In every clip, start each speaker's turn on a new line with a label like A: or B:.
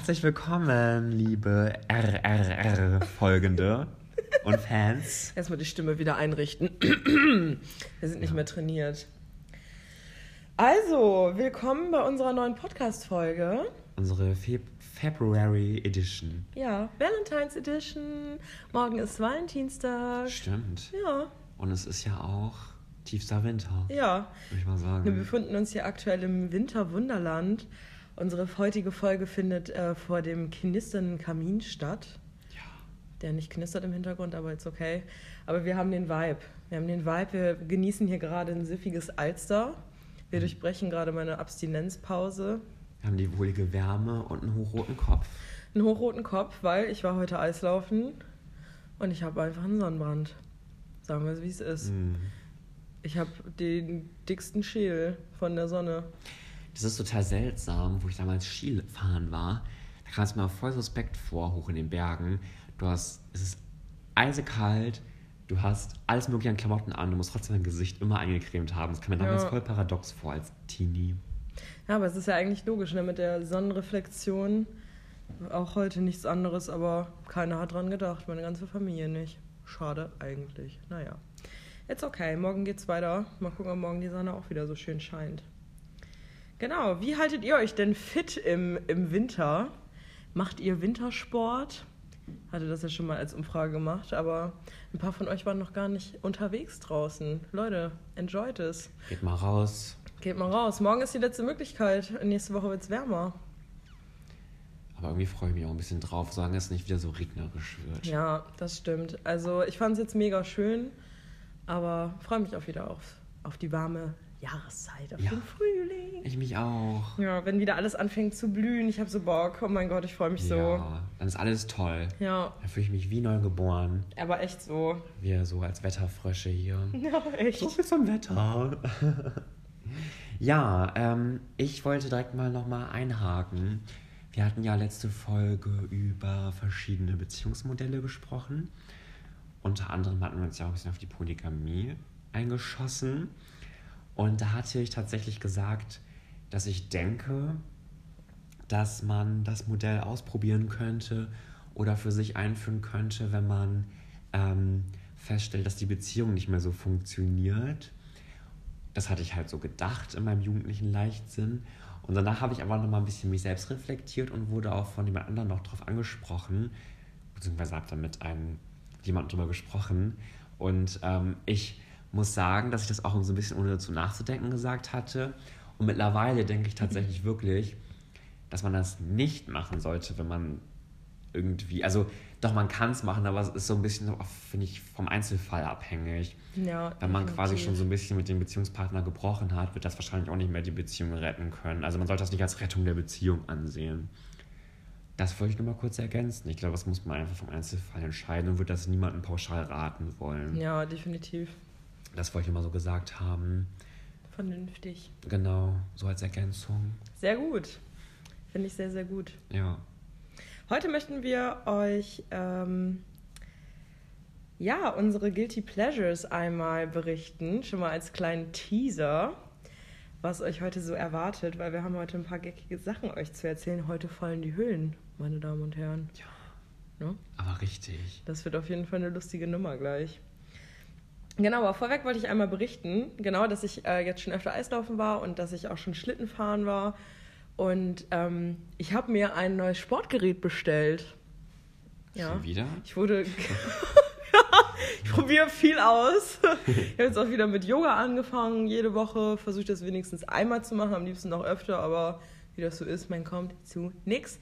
A: Herzlich willkommen, liebe RRR-Folgende und Fans.
B: Erstmal die Stimme wieder einrichten. Wir sind nicht
A: Ja.
B: mehr trainiert. Also, willkommen bei unserer neuen Podcast-Folge.
A: Unsere Feb February Edition.
B: Ja, Valentine's Edition. Morgen ist Valentinstag.
A: Stimmt.
B: Ja,
A: Und es ist ja auch tiefster Winter,
B: ja.
A: würde ich mal
B: Wir
A: sagen.
B: befinden uns hier aktuell im Winterwunderland. Unsere heutige Folge findet äh, vor dem knisternden Kamin statt.
A: Ja.
B: Der nicht knistert im Hintergrund, aber ist okay. Aber wir haben den Vibe. Wir haben den Vibe. Wir genießen hier gerade ein süffiges Alster. Wir durchbrechen gerade meine Abstinenzpause.
A: Wir haben die wohlige Wärme und einen hochroten Kopf.
B: Einen hochroten Kopf, weil ich war heute Eislaufen und ich habe einfach einen Sonnenbrand. Sagen wir es, wie es ist.
A: Mhm.
B: Ich habe den dicksten Schädel von der Sonne.
A: Das ist total seltsam, wo ich damals Skifahren war. Da kam es mir voll suspekt vor, hoch in den Bergen. Du hast, es ist eisekalt, du hast alles mögliche an Klamotten an, du musst trotzdem dein Gesicht immer eingecremt haben. Das kam mir damals
B: Ja.
A: voll paradox vor als Teenie.
B: Ja, aber es ist ja eigentlich logisch, ne? mit der Sonnenreflexion. Auch heute nichts anderes, aber keiner hat dran gedacht, meine ganze Familie nicht. Schade eigentlich. Naja. Jetzt okay, morgen geht's weiter. Mal gucken, ob morgen die Sonne auch wieder so schön scheint. Genau, wie haltet ihr euch denn fit im, im Winter? Macht ihr Wintersport? Hatte das ja schon mal als Umfrage gemacht, aber ein paar von euch waren noch gar nicht unterwegs draußen. Leute, enjoyt es.
A: Geht mal raus.
B: Geht mal raus. Morgen ist die letzte Möglichkeit. Nächste Woche wird es wärmer.
A: Aber irgendwie freue ich mich auch ein bisschen drauf, solange es nicht wieder so regnerisch wird.
B: Ja, das stimmt. Also ich fand es jetzt mega schön, aber freue mich auch wieder auf, auf die warme Jahreszeit, auf
A: Ja.
B: den Frühling.
A: Ich mich auch.
B: Ja, wenn wieder alles anfängt zu blühen, ich habe so Bock. Oh mein Gott, ich freue mich so.
A: Ja, dann ist alles toll.
B: Ja,
A: Dann fühle ich mich wie neu geboren.
B: aber echt so.
A: Wir so als Wetterfrösche hier.
B: Ja, echt.
A: So viel zum Wetter. ja, ähm, ich wollte direkt mal nochmal einhaken. Wir hatten ja letzte Folge über verschiedene Beziehungsmodelle gesprochen. Unter anderem hatten wir uns ja auch ein bisschen auf die Polygamie eingeschossen. Und da hatte ich tatsächlich gesagt, dass ich denke, dass man das Modell ausprobieren könnte oder für sich einführen könnte, wenn man ähm, feststellt, dass die Beziehung nicht mehr so funktioniert. Das hatte ich halt so gedacht in meinem jugendlichen Leichtsinn. Und danach habe ich aber noch mal ein bisschen mich selbst reflektiert und wurde auch von jemand anderem noch drauf angesprochen, beziehungsweise habe dann mit einem jemand drüber gesprochen. Und ähm, ich muss sagen, dass ich das auch so ein bisschen ohne dazu nachzudenken gesagt hatte. Und mittlerweile denke ich tatsächlich wirklich, dass man das nicht machen sollte, wenn man irgendwie, also doch, man kann es machen, aber es ist so ein bisschen, finde ich, vom Einzelfall abhängig.
B: Ja,
A: Wenn man quasi
B: definitiv.
A: schon so ein bisschen mit dem Beziehungspartner gebrochen hat, wird das wahrscheinlich auch nicht mehr die Beziehung retten können. Also man sollte das nicht als Rettung der Beziehung ansehen. Das wollte ich nur mal kurz ergänzen. Ich glaube, das muss man einfach vom Einzelfall entscheiden und würde das niemandem pauschal raten wollen.
B: Ja, definitiv.
A: Das wollte ich mal so gesagt haben.
B: Vernünftig.
A: Genau, so als Ergänzung.
B: Sehr gut. Finde ich sehr, sehr gut.
A: Ja.
B: Heute möchten wir euch ähm, ja unsere Guilty Pleasures einmal berichten, schon mal als kleinen Teaser, was euch heute so erwartet, weil wir haben heute ein paar geckige Sachen euch zu erzählen. Heute fallen die Hüllen, meine Damen und Herren.
A: Ja,
B: Ne?
A: aber richtig.
B: Das wird auf jeden Fall eine lustige Nummer gleich. Genau, aber vorweg wollte ich einmal berichten, genau, dass ich äh, jetzt schon öfter Eislaufen war und dass ich auch schon Schlitten fahren war. Und ähm, ich habe mir ein neues Sportgerät bestellt. Ja.
A: Schon wieder?
B: Ich wurde. ich probiere viel aus. Ich habe jetzt auch wieder mit Yoga angefangen. Jede Woche versuche ich das wenigstens einmal zu machen, am liebsten noch öfter, aber wie das so ist, man kommt zu nix.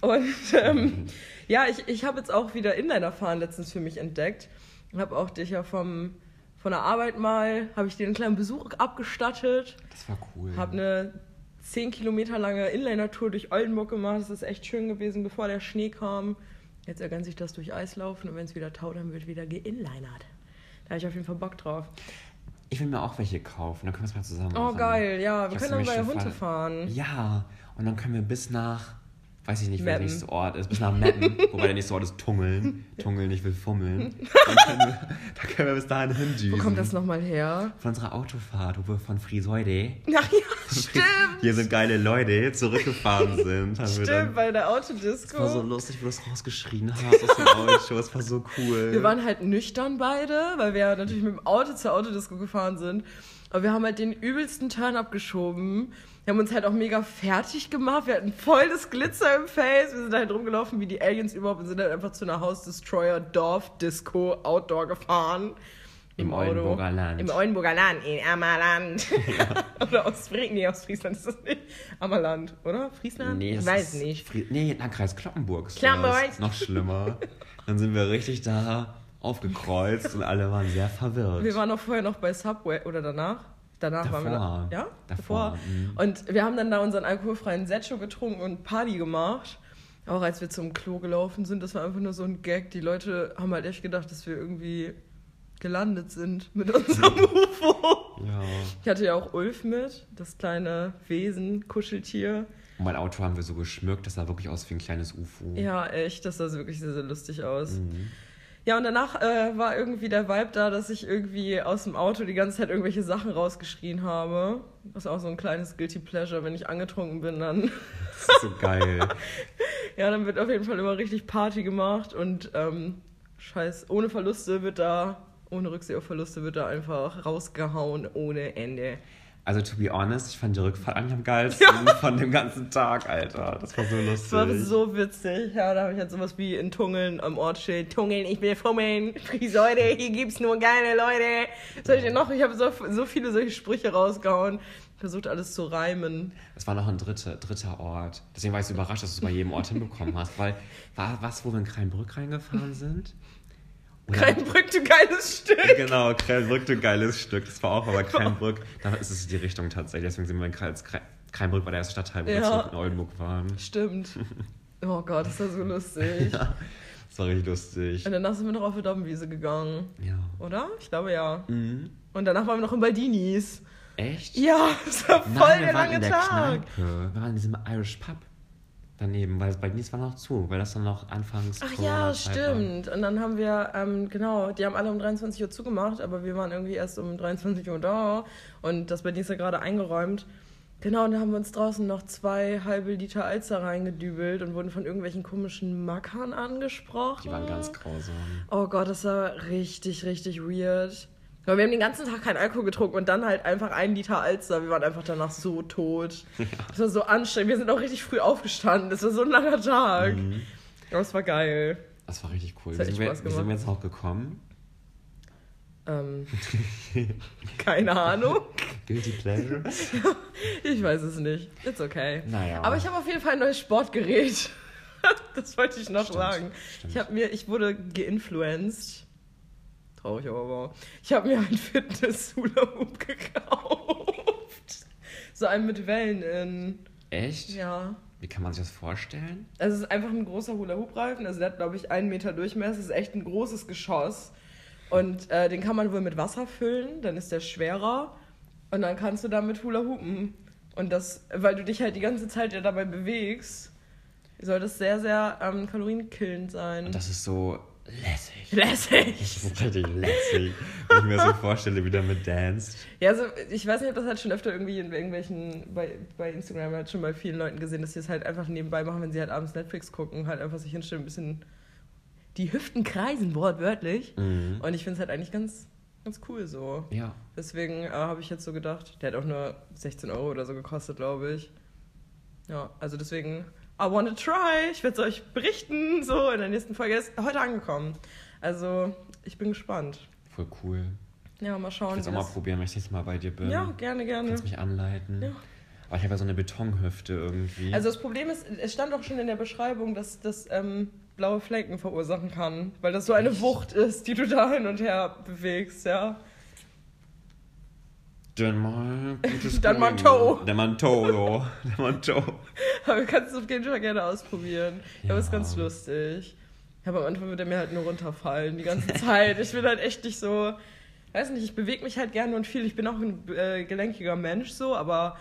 B: Und ähm, ja, ich, ich habe jetzt auch wieder Inlinerfahren letztens für mich entdeckt. Habe auch dich ja vom, von der Arbeit mal, habe ich dir einen kleinen Besuch abgestattet.
A: Das war cool.
B: Habe eine 10 Kilometer lange Inliner-Tour durch Oldenburg gemacht. Das ist echt schön gewesen, bevor der Schnee kam. Jetzt ergänzt sich das durch Eislaufen und wenn es wieder taut, dann wird wieder geinlinert. Da habe ich auf jeden Fall Bock drauf.
A: Ich will mir auch welche kaufen, dann können wir es mal zusammen
B: Oh,
A: machen.
B: geil, ja.
A: Ich
B: Wir können dann bei Hunde fahren.
A: Ja, und dann können wir bis nach, weiß ich nicht,
B: Meppen.
A: der nächste Ort ist, bis nach Meppen, wobei der nächste Ort ist Tungeln. Tungeln, ich will fummeln. Dann können wir, da können wir bis dahin hindüsen.
B: Wo kommt das nochmal her?
A: Von unserer Autofahrt, wo wir von Friseute,
B: Ach ja, stimmt.
A: hier sind geile Leute, zurückgefahren sind.
B: Stimmt,
A: dann,
B: bei der
A: das war
B: Autodisco.
A: so lustig, wo du das rausgeschrien hast aus dem Auto. Das war so cool.
B: Wir waren halt nüchtern beide, weil wir natürlich mit dem Auto zur Autodisco gefahren sind. Aber wir haben halt den übelsten Turn abgeschoben. Wir haben uns halt auch mega fertig gemacht. Wir hatten voll das Glitzer im Face. Wir sind halt rumgelaufen wie die Aliens überhaupt und sind halt einfach zu einer House Destroyer Dorf Disco Outdoor gefahren.
A: Im Oldenburger Land.
B: Im Oldenburger Land, in Ammerland. oder Ostfriesland. Nee, Ostfriesland ist das nicht. Ammerland, oder? Friesland?
A: Nee,
B: ich weiß nicht.
A: Fri nee, Landkreis Kloppenburg. ist
B: Kloppenburg.
A: Noch schlimmer. Dann sind wir richtig da aufgekreuzt und alle waren sehr verwirrt.
B: Wir waren auch vorher noch bei Subway oder danach. Danach waren wir
A: Davor.
B: da. Ja?
A: Davor, mhm.
B: Und wir haben dann da unseren alkoholfreien Setcho getrunken und Party gemacht. Auch als wir zum Klo gelaufen sind, das war einfach nur so ein Gag. Die Leute haben halt echt gedacht, dass wir irgendwie gelandet sind mit unserem UFO.
A: ja.
B: Ich hatte ja auch Ulf mit, das kleine Wesen, Kuscheltier.
A: Und mein Auto haben wir so geschmückt, das sah wirklich aus wie ein kleines UFO.
B: Ja, echt, das sah wirklich sehr, sehr lustig aus.
A: Mhm.
B: Ja, und danach äh, war irgendwie der Vibe da, dass ich irgendwie aus dem Auto die ganze Zeit irgendwelche Sachen rausgeschrien habe. Das ist auch so ein kleines Guilty Pleasure. Wenn ich angetrunken bin, dann,
A: Das ist so geil.
B: ja, dann wird auf jeden Fall immer richtig Party gemacht und ähm, scheiß, ohne Verluste wird da, ohne Rücksicht auf Verluste wird da einfach rausgehauen ohne Ende.
A: Also, to be honest, ich fand die Rückfahrt eigentlich am geilsten von dem ganzen Tag, Alter. Das war so lustig.
B: Das war so witzig. Ja, da habe ich halt sowas wie in Tungeln am Ort steht. Tungeln, ich will fummeln. Friseute, hier gibt's nur geile Leute. Soll ich denn noch? Ich habe so, so viele solche Sprüche rausgehauen. Versucht alles zu reimen.
A: Es war noch ein dritter, dritter Ort. Deswegen war ich so überrascht, dass du es bei jedem Ort hinbekommen hast. Weil, war was, wo wir in Kreinbrück reingefahren sind?
B: Kreinbrück, du geiles Stück.
A: Genau, Kreinbrück, du geiles Stück. Das war auch aber Kreinbrück. Da ist es die Richtung tatsächlich. Deswegen sind wir in Kreis. Krei- Kreinbrück war der erste Stadtteil, wo wir
B: Ja.
A: zurück in Oldenburg waren.
B: Stimmt. Oh Gott, das war so lustig.
A: Ja, das war richtig lustig.
B: Und danach sind wir noch auf die Dommenwiese gegangen.
A: Ja.
B: Oder? Ich glaube ja.
A: Mhm.
B: Und danach waren wir noch in Baldinis.
A: Echt?
B: Ja, das war voll
A: Nein,
B: der
A: wir
B: lange
A: in der
B: Tag.
A: Kneipe. Wir waren in diesem Irish Pub daneben, weil bei Nies war noch zu, weil das dann noch anfangs
B: Ach ja,
A: Corona-Zeit war.
B: stimmt. Und dann haben wir, ähm, genau, die haben alle um 23 Uhr zugemacht, aber wir waren irgendwie erst um 23 Uhr da und das bei ist ja gerade eingeräumt. Genau, und da haben wir uns draußen noch zwei halbe Liter Alster reingedübelt und wurden von irgendwelchen komischen Mackern angesprochen.
A: Die waren ganz grausam.
B: Oh Gott, das war richtig, richtig weird. Aber wir haben den ganzen Tag keinen Alkohol getrunken und dann halt einfach einen Liter Alster. Wir waren einfach danach so tot. Das war so anstrengend. Wir sind auch richtig früh aufgestanden. Das war so ein langer Tag.
A: Mhm.
B: Aber es war geil.
A: Das war richtig cool.
B: Das
A: Wie sind, wir, wie sind wir jetzt noch gekommen?
B: Ähm, keine Ahnung.
A: Guilty Pleasure?
B: Ich weiß es nicht. It's okay.
A: Naja.
B: Aber ich habe auf jeden Fall ein neues Sportgerät. Das wollte ich noch
A: Stimmt,
B: sagen.
A: stimmt.
B: Ich mir, ich wurde geinfluenced. Traurig, aber wahr. Ich habe mir einen Fitness Hula Hoop gekauft. So einen mit Wellen in.
A: Echt?
B: Ja.
A: Wie kann man sich das vorstellen?
B: Also es ist einfach ein großer Hula Hoop Reifen. Also der hat glaube ich einen Meter Durchmesser. Das ist echt ein großes Geschoss. Und äh, den kann man wohl mit Wasser füllen. Dann ist der schwerer. Und dann kannst du damit Hula Hoopen. Und das, weil du dich halt die ganze Zeit ja dabei bewegst, soll das sehr, sehr ähm, kalorienkillend sein.
A: Und das ist so lässig.
B: lässig.
A: Das ist richtig lässig. Wenn ich mir so vorstelle, wie der mit danced.
B: Ja, also ich weiß nicht, ob das halt schon öfter irgendwie in irgendwelchen, bei, bei Instagram halt schon bei vielen Leuten gesehen, dass sie es halt einfach nebenbei machen, wenn sie halt abends Netflix gucken, halt einfach sich hinstellen, ein bisschen die Hüften kreisen, wortwörtlich.
A: Mhm.
B: Und ich finde es halt eigentlich ganz, ganz cool so.
A: Ja.
B: Deswegen äh, habe ich jetzt so gedacht, der hat auch nur 16 Euro oder so gekostet, glaube ich. Ja, also deswegen, I wanna try. Ich werde es euch berichten, so in der nächsten Folge. Ist heute angekommen. Also, ich bin gespannt.
A: Voll cool.
B: Ja, mal
A: Ich
B: schauen.
A: will es
B: wie
A: auch mal probieren, wenn ich nächstes Mal bei dir bin.
B: Ja, gerne, gerne.
A: Kannst mich anleiten.
B: Ja.
A: Aber ich habe ja so eine Betonhüfte irgendwie.
B: Also das Problem ist, es stand auch schon in der Beschreibung, dass das ähm, blaue Flecken verursachen kann, weil das so eine Wucht ist, die du da hin und her bewegst, ja.
A: Dann mal gutes
B: Dann mal. Toe.
A: Dann mal Toe. Dann mal Toe.
B: Aber du kannst es auf jeden Fall gerne ausprobieren. Ja, aber ist ganz lustig. Ja, aber am Anfang wird er mir halt nur runterfallen, die ganze Zeit. Ich bin halt echt nicht so, weiß nicht, ich bewege mich halt gerne und viel. Ich bin auch ein äh, gelenkiger Mensch so, aber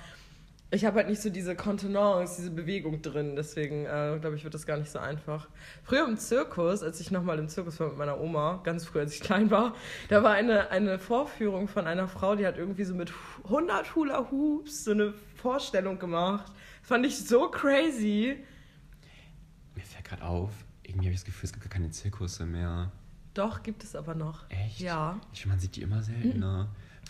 B: ich habe halt nicht so diese Kontenance, diese Bewegung drin. Deswegen äh, glaube ich, wird das gar nicht so einfach. Früher im Zirkus, als ich nochmal im Zirkus war mit meiner Oma, ganz früh, als ich klein war, da war eine, eine Vorführung von einer Frau, die hat irgendwie so mit 100 Hula Hoops so eine Vorstellung gemacht. fand ich so crazy.
A: Mir fällt gerade auf, irgendwie habe ich das Gefühl, es gibt gar keine Zirkusse mehr.
B: Doch, gibt es aber noch.
A: Echt?
B: Ja.
A: Ich man sieht die immer seltener.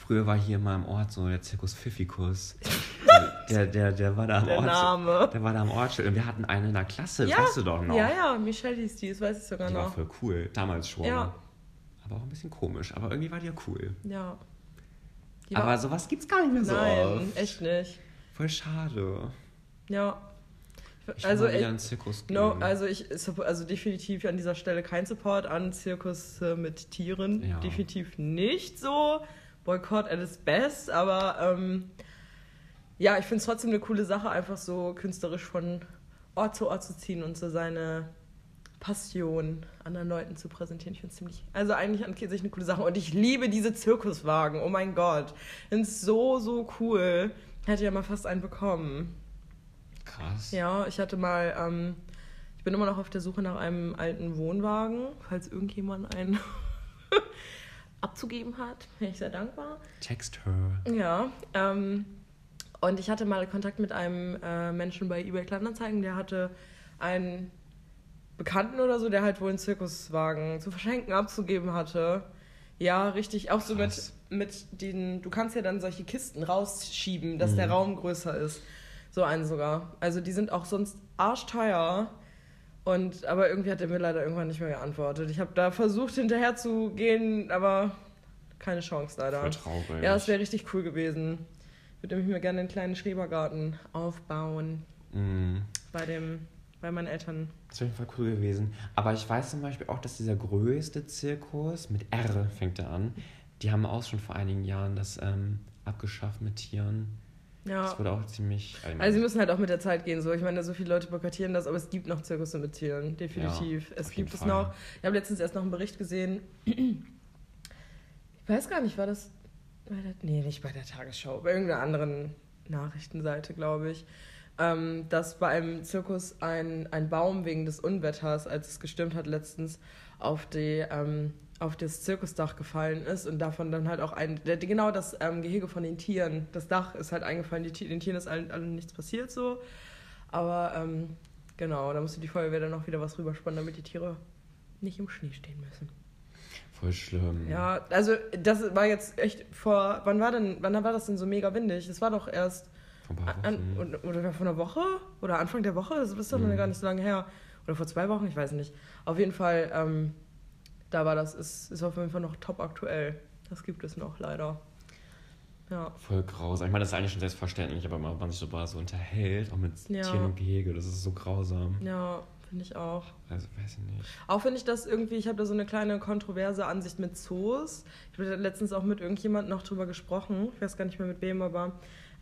A: Früher war hier mal im Ort so der Zirkus Pfiffikus. der, der, der war da am
B: Der
A: Ort.
B: Name.
A: Der war da am Ortsschild. Und wir hatten einen in der Klasse,
B: Ja.
A: weißt du doch noch.
B: Ja, ja, Michelle hieß die, das weiß ich sogar
A: Die war
B: noch.
A: voll cool, damals schon.
B: Ja.
A: Aber auch ein bisschen komisch. Aber irgendwie war die ja cool.
B: Ja. Die war-
A: Aber sowas gibt's gar nicht mehr so
B: Nein,
A: oft.
B: echt nicht.
A: Voll schade.
B: Ja.
A: Ich
B: Also,
A: mal wieder in den Zirkus gehen.
B: No, also ich also definitiv an dieser Stelle kein Support an Zirkus äh, mit Tieren.
A: Ja.
B: Definitiv nicht so. Boykott at its best, aber ähm, ja, ich finde es trotzdem eine coole Sache, einfach so künstlerisch von Ort zu Ort zu ziehen und so seine Passion anderen Leuten zu präsentieren. Ich finde es ziemlich, also eigentlich an sich eine coole Sache. Und ich liebe diese Zirkuswagen. Oh mein Gott. Es so, so cool. Hätte ja mal fast einen bekommen.
A: Krass.
B: Ja, ich hatte mal, ähm, ich bin immer noch auf der Suche nach einem alten Wohnwagen, falls irgendjemand einen abzugeben hat, wäre ich sehr dankbar.
A: Text her.
B: Ja, ähm, und ich hatte mal Kontakt mit einem äh, Menschen bei eBay Kleinanzeigen, der hatte einen Bekannten oder so, der halt wohl einen Zirkuswagen zu verschenken abzugeben hatte. Ja, richtig, auch so mit,
A: Krass.
B: mit den, du kannst ja dann solche Kisten rausschieben, dass der Raum größer ist. So einen sogar. Also die sind auch sonst arschteuer. Und, aber irgendwie hat er mir leider irgendwann nicht mehr geantwortet. Ich habe da versucht hinterher zu gehen, aber keine Chance leider.
A: Voll traurig.
B: Ja, es wäre richtig cool gewesen. Ich würde nämlich mir gerne einen kleinen Schrebergarten aufbauen
A: Mhm.
B: bei dem, bei meinen Eltern.
A: Das wäre auf jeden Fall cool gewesen. Aber ich weiß zum Beispiel auch, dass dieser größte Zirkus, mit R fängt er an, die haben auch schon vor einigen Jahren das ähm, abgeschafft mit Tieren.
B: Ja.
A: Das wurde auch ziemlich.
B: Also sie müssen halt auch mit der Zeit gehen. So, ich meine, so viele Leute boykottieren das, aber es gibt noch Zirkusse mit Tieren, definitiv.
A: Ja,
B: es gibt es
A: Fall.
B: noch. Ich habe letztens erst noch einen Bericht gesehen. Ich weiß gar nicht, war das bei der, nee, nicht bei der Tagesschau, bei irgendeiner anderen Nachrichtenseite, glaube ich, ähm, dass bei einem Zirkus ein, ein Baum wegen des Unwetters, als es gestürmt hat letztens, auf die ähm, auf das Zirkusdach gefallen ist und davon dann halt auch ein, genau das ähm, Gehege von den Tieren, das Dach ist halt eingefallen, die, den Tieren ist allen, allen nichts passiert so, aber ähm, genau, da musste die Feuerwehr dann auch wieder was rüberspannen, damit die Tiere nicht im Schnee stehen müssen.
A: Voll schlimm.
B: Ja, also das war jetzt echt vor, wann war denn, wann war das denn so mega windig? Das war doch erst an,
A: Wochen.
B: an, oder vor einer Woche oder Anfang der Woche, das ist doch noch
A: Mhm.
B: gar nicht so lange her. Oder vor zwei Wochen, ich weiß nicht. Auf jeden Fall, ähm, da war das, ist, ist auf jeden Fall noch top aktuell. Das gibt es noch leider. Ja.
A: Voll grausam. Ich meine, das ist eigentlich schon selbstverständlich, aber wenn man sich so, so unterhält, auch mit
B: Ja.
A: Tieren im Gehege, das ist so grausam.
B: Ja, finde ich auch.
A: Also, weiß ich nicht.
B: Auch finde ich das irgendwie, ich habe da so eine kleine kontroverse Ansicht mit Zoos. Ich habe da letztens auch mit irgendjemandem noch drüber gesprochen, ich weiß gar nicht mehr mit wem, aber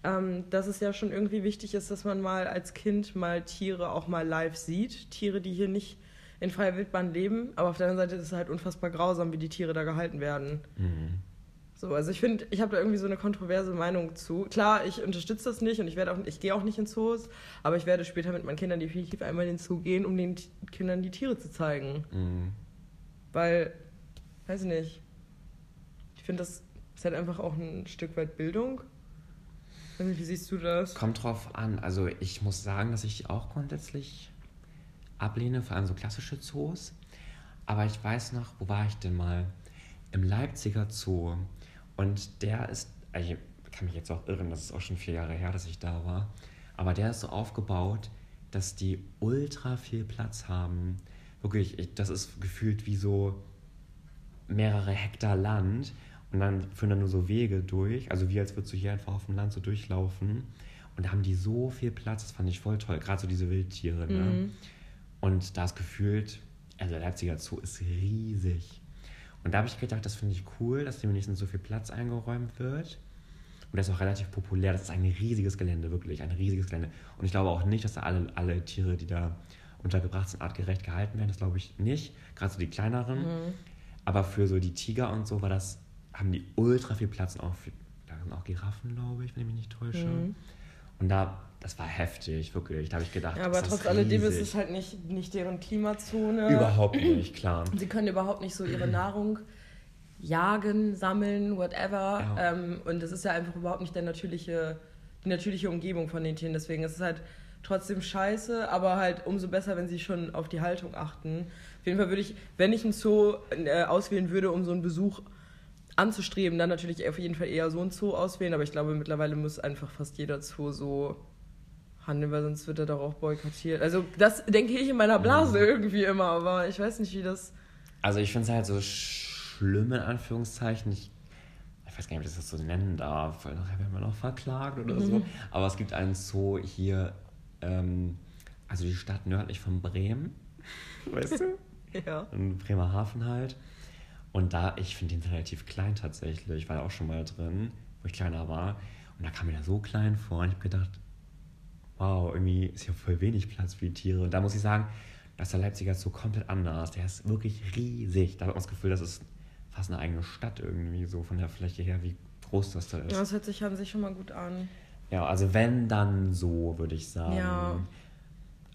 B: ähm, dass es ja schon irgendwie wichtig ist, dass man mal als Kind mal Tiere auch mal live sieht. Tiere, die hier nicht in freier Wildbahn leben, aber auf der anderen Seite ist es halt unfassbar grausam, wie die Tiere da gehalten werden.
A: Mhm.
B: So, also ich finde, ich habe da irgendwie so eine kontroverse Meinung zu. Klar, ich unterstütze das nicht und ich werde auch, ich gehe auch nicht in Zoos, aber ich werde später mit meinen Kindern definitiv einmal in den Zoo gehen, um den T- Kindern die Tiere zu zeigen.
A: Mhm.
B: Weil, weiß ich nicht. Ich finde, das ist halt einfach auch ein Stück weit Bildung. Wie siehst du das?
A: Kommt drauf an. Also, ich muss sagen, dass ich auch grundsätzlich ablehne, vor allem so klassische Zoos. Aber ich weiß noch, wo war ich denn mal? Im Leipziger Zoo. Und der ist, also ich kann mich jetzt auch irren, das ist auch schon vier Jahre her, dass ich da war. Aber der ist so aufgebaut, dass die ultra viel Platz haben. Wirklich, ich, das ist gefühlt wie so mehrere Hektar Land und dann führen da nur so Wege durch, also wie als würdest du hier einfach auf dem Land so durchlaufen und da haben die so viel Platz, das fand ich voll toll, gerade so diese Wildtiere, ne?
B: Mhm.
A: Und da ist gefühlt, also der Leipziger Zoo ist riesig. Und da habe ich gedacht, das finde ich cool, dass dem wenigstens so viel Platz eingeräumt wird. Und das ist auch relativ populär. Das ist ein riesiges Gelände, wirklich, ein riesiges Gelände. Und ich glaube auch nicht, dass da alle, alle Tiere, die da untergebracht sind, artgerecht gehalten werden. Das glaube ich nicht. Gerade so die kleineren.
B: Mhm.
A: Aber für so die Tiger und so war das, haben die ultra viel Platz und auch für, da sind auch Giraffen, glaube ich, wenn ich mich nicht täusche.
B: Mhm.
A: Und da, das war heftig, wirklich. Da habe ich gedacht,
B: Ja, aber trotz alledem ist es halt nicht, nicht deren Klimazone.
A: Überhaupt nicht, klar.
B: Sie können überhaupt nicht so ihre Nahrung jagen, sammeln, whatever.
A: Ja.
B: Ähm, und das ist ja einfach überhaupt nicht der natürliche, die natürliche Umgebung von den Tieren. Deswegen ist es halt trotzdem scheiße, aber halt umso besser, wenn sie schon auf die Haltung achten. Auf jeden Fall würde ich, wenn ich ein Zoo äh, auswählen würde, um so einen Besuch anzustreben, dann natürlich auf jeden Fall eher so ein Zoo auswählen. Aber ich glaube, mittlerweile muss einfach fast jeder Zoo so weil sonst wird er doch auch boykottiert. Also das denke ich in meiner Blase irgendwie immer, aber ich weiß nicht, wie das...
A: Also ich finde es halt so schlimm, in Anführungszeichen. Ich, ich weiß gar nicht, ob ich das so nennen darf, weil nachher werden wir noch verklagt oder so. Aber es gibt einen Zoo hier, ähm, also die Stadt nördlich von Bremen, weißt du?
B: Ja.
A: In Bremerhaven halt. Und da, ich finde den relativ klein tatsächlich. Ich war da auch schon mal drin, wo ich kleiner war. Und da kam mir da so klein vor. Und ich habe gedacht, wow, irgendwie ist hier voll wenig Platz für die Tiere. Und da muss ich sagen, dass der Leipziger Zoo komplett anders. Der ist wirklich riesig. Da hat man das Gefühl, das ist fast eine eigene Stadt irgendwie, so von der Fläche her, wie groß das da ist.
B: Ja, das hört sich an sich schon mal gut an.
A: Ja, also wenn, dann so, würde ich sagen.
B: Ja.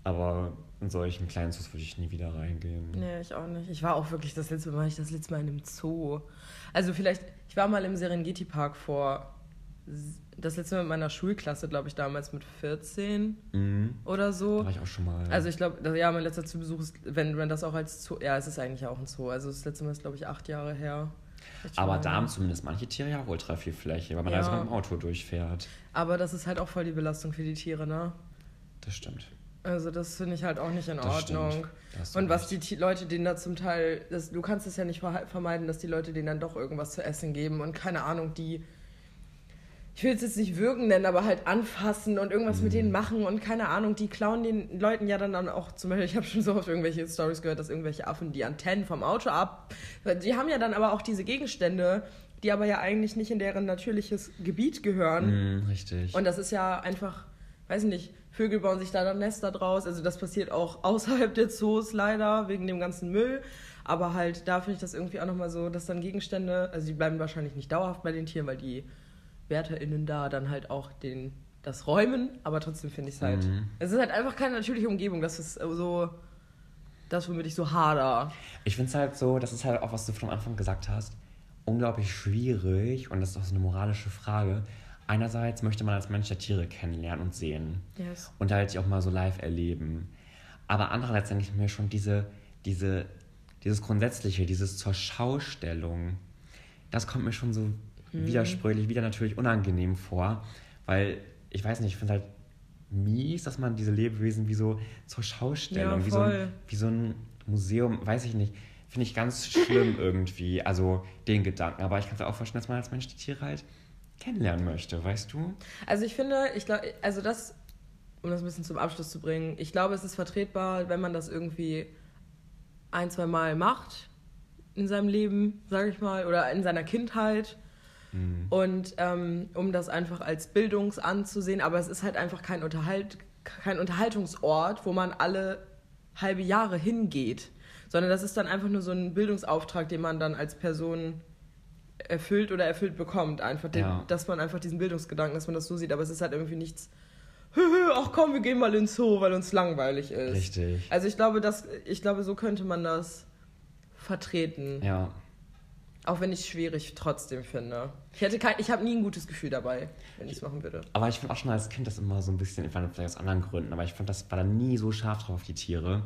A: Aber in solchen kleinen Zoos würde ich nie wieder reingehen.
B: Nee, ich auch nicht. Ich war auch wirklich das letzte Mal, war ich das letzte Mal in einem Zoo. Also vielleicht, ich war mal im Serengeti-Park vor, das letzte Mal mit meiner Schulklasse, glaube ich, damals mit 14
A: Mhm.
B: oder so.
A: Da war ich auch schon mal.
B: Also ich glaube, ja, mein letzter Zoobesuch ist, wenn man das auch als Zoo, ja, es ist eigentlich auch ein Zoo. Also das letzte Mal ist, glaube ich, acht Jahre her.
A: Aber da haben zumindest manche Tiere ja auch ultra viel Fläche, weil man da
B: Ja.
A: sogar mit dem Auto durchfährt.
B: Aber das ist halt auch voll die Belastung für die Tiere, ne?
A: Das stimmt.
B: Also das finde ich halt auch nicht in
A: Das
B: Ordnung.
A: Da
B: Und was
A: recht.
B: die Leute denen da zum Teil, das, du kannst es ja nicht vermeiden, dass die Leute denen dann doch irgendwas zu essen geben und keine Ahnung, die, ich will es jetzt nicht würgen nennen, aber halt anfassen und irgendwas mit
A: Mhm.
B: denen machen und keine Ahnung, die klauen den Leuten ja dann auch zum Beispiel, ich habe schon so oft irgendwelche Stories gehört, dass irgendwelche Affen die Antennen vom Auto ab, die haben ja dann aber auch diese Gegenstände, die aber ja eigentlich nicht in deren natürliches Gebiet gehören.
A: Mhm, richtig.
B: Und das ist ja einfach, weiß ich nicht, Vögel bauen sich da dann Nester draus. Also das passiert auch außerhalb der Zoos leider, wegen dem ganzen Müll. Aber halt, da finde ich das irgendwie auch nochmal so, dass dann Gegenstände, also die bleiben wahrscheinlich nicht dauerhaft bei den Tieren, weil die WärterInnen da dann halt auch den, das räumen. Aber trotzdem finde ich es halt,
A: Mhm.
B: es ist halt einfach keine natürliche Umgebung. Das ist so, das, womit ich so hader.
A: Ich finde es halt so, das ist halt auch, was du von Anfang gesagt hast, unglaublich schwierig und das ist auch so eine moralische Frage. Einerseits möchte man als Mensch ja Tiere kennenlernen und sehen
B: Yes.
A: und halt auch mal so live erleben. Aber andererseits denke ich mir schon, diese, diese, dieses Grundsätzliche, dieses zur Schaustellung, das kommt mir schon so widersprüchlich, wieder natürlich unangenehm vor, weil ich weiß nicht, ich finde halt mies, dass man diese Lebewesen wie so zur Schaustellung,
B: Ja,
A: wie, so ein, wie so ein Museum, weiß ich nicht, finde ich ganz schlimm irgendwie, also den Gedanken. Aber ich kann es auch verstehen, dass man als Mensch die Tiere halt kennenlernen möchte, weißt du?
B: Also ich finde, ich glaube, also das, um das ein bisschen zum Abschluss zu bringen, ich glaube, es ist vertretbar, wenn man das irgendwie ein, zwei Mal macht in seinem Leben, sage ich mal, oder in seiner Kindheit. Und ähm, um das einfach als Bildungs anzusehen, aber es ist halt einfach kein, Unterhalt, kein Unterhaltungsort, wo man alle halbe Jahre hingeht, sondern das ist dann einfach nur so ein Bildungsauftrag, den man dann als Person erfüllt oder erfüllt bekommt. Einfach, den,
A: Ja.
B: dass man einfach diesen Bildungsgedanken, dass man das so sieht, aber es ist halt irgendwie nichts. Ach komm, wir gehen mal ins Zoo, weil uns langweilig ist.
A: Richtig.
B: Also ich glaube, dass, ich glaube, so könnte man das vertreten.
A: Ja.
B: Auch wenn ich es schwierig trotzdem finde. Ich hätte kein, ich habe nie ein gutes Gefühl dabei, wenn ich es machen würde.
A: Aber ich fand auch schon als Kind das immer so ein bisschen, ich vielleicht aus anderen Gründen, aber ich fand das war da nie so scharf drauf auf die Tiere.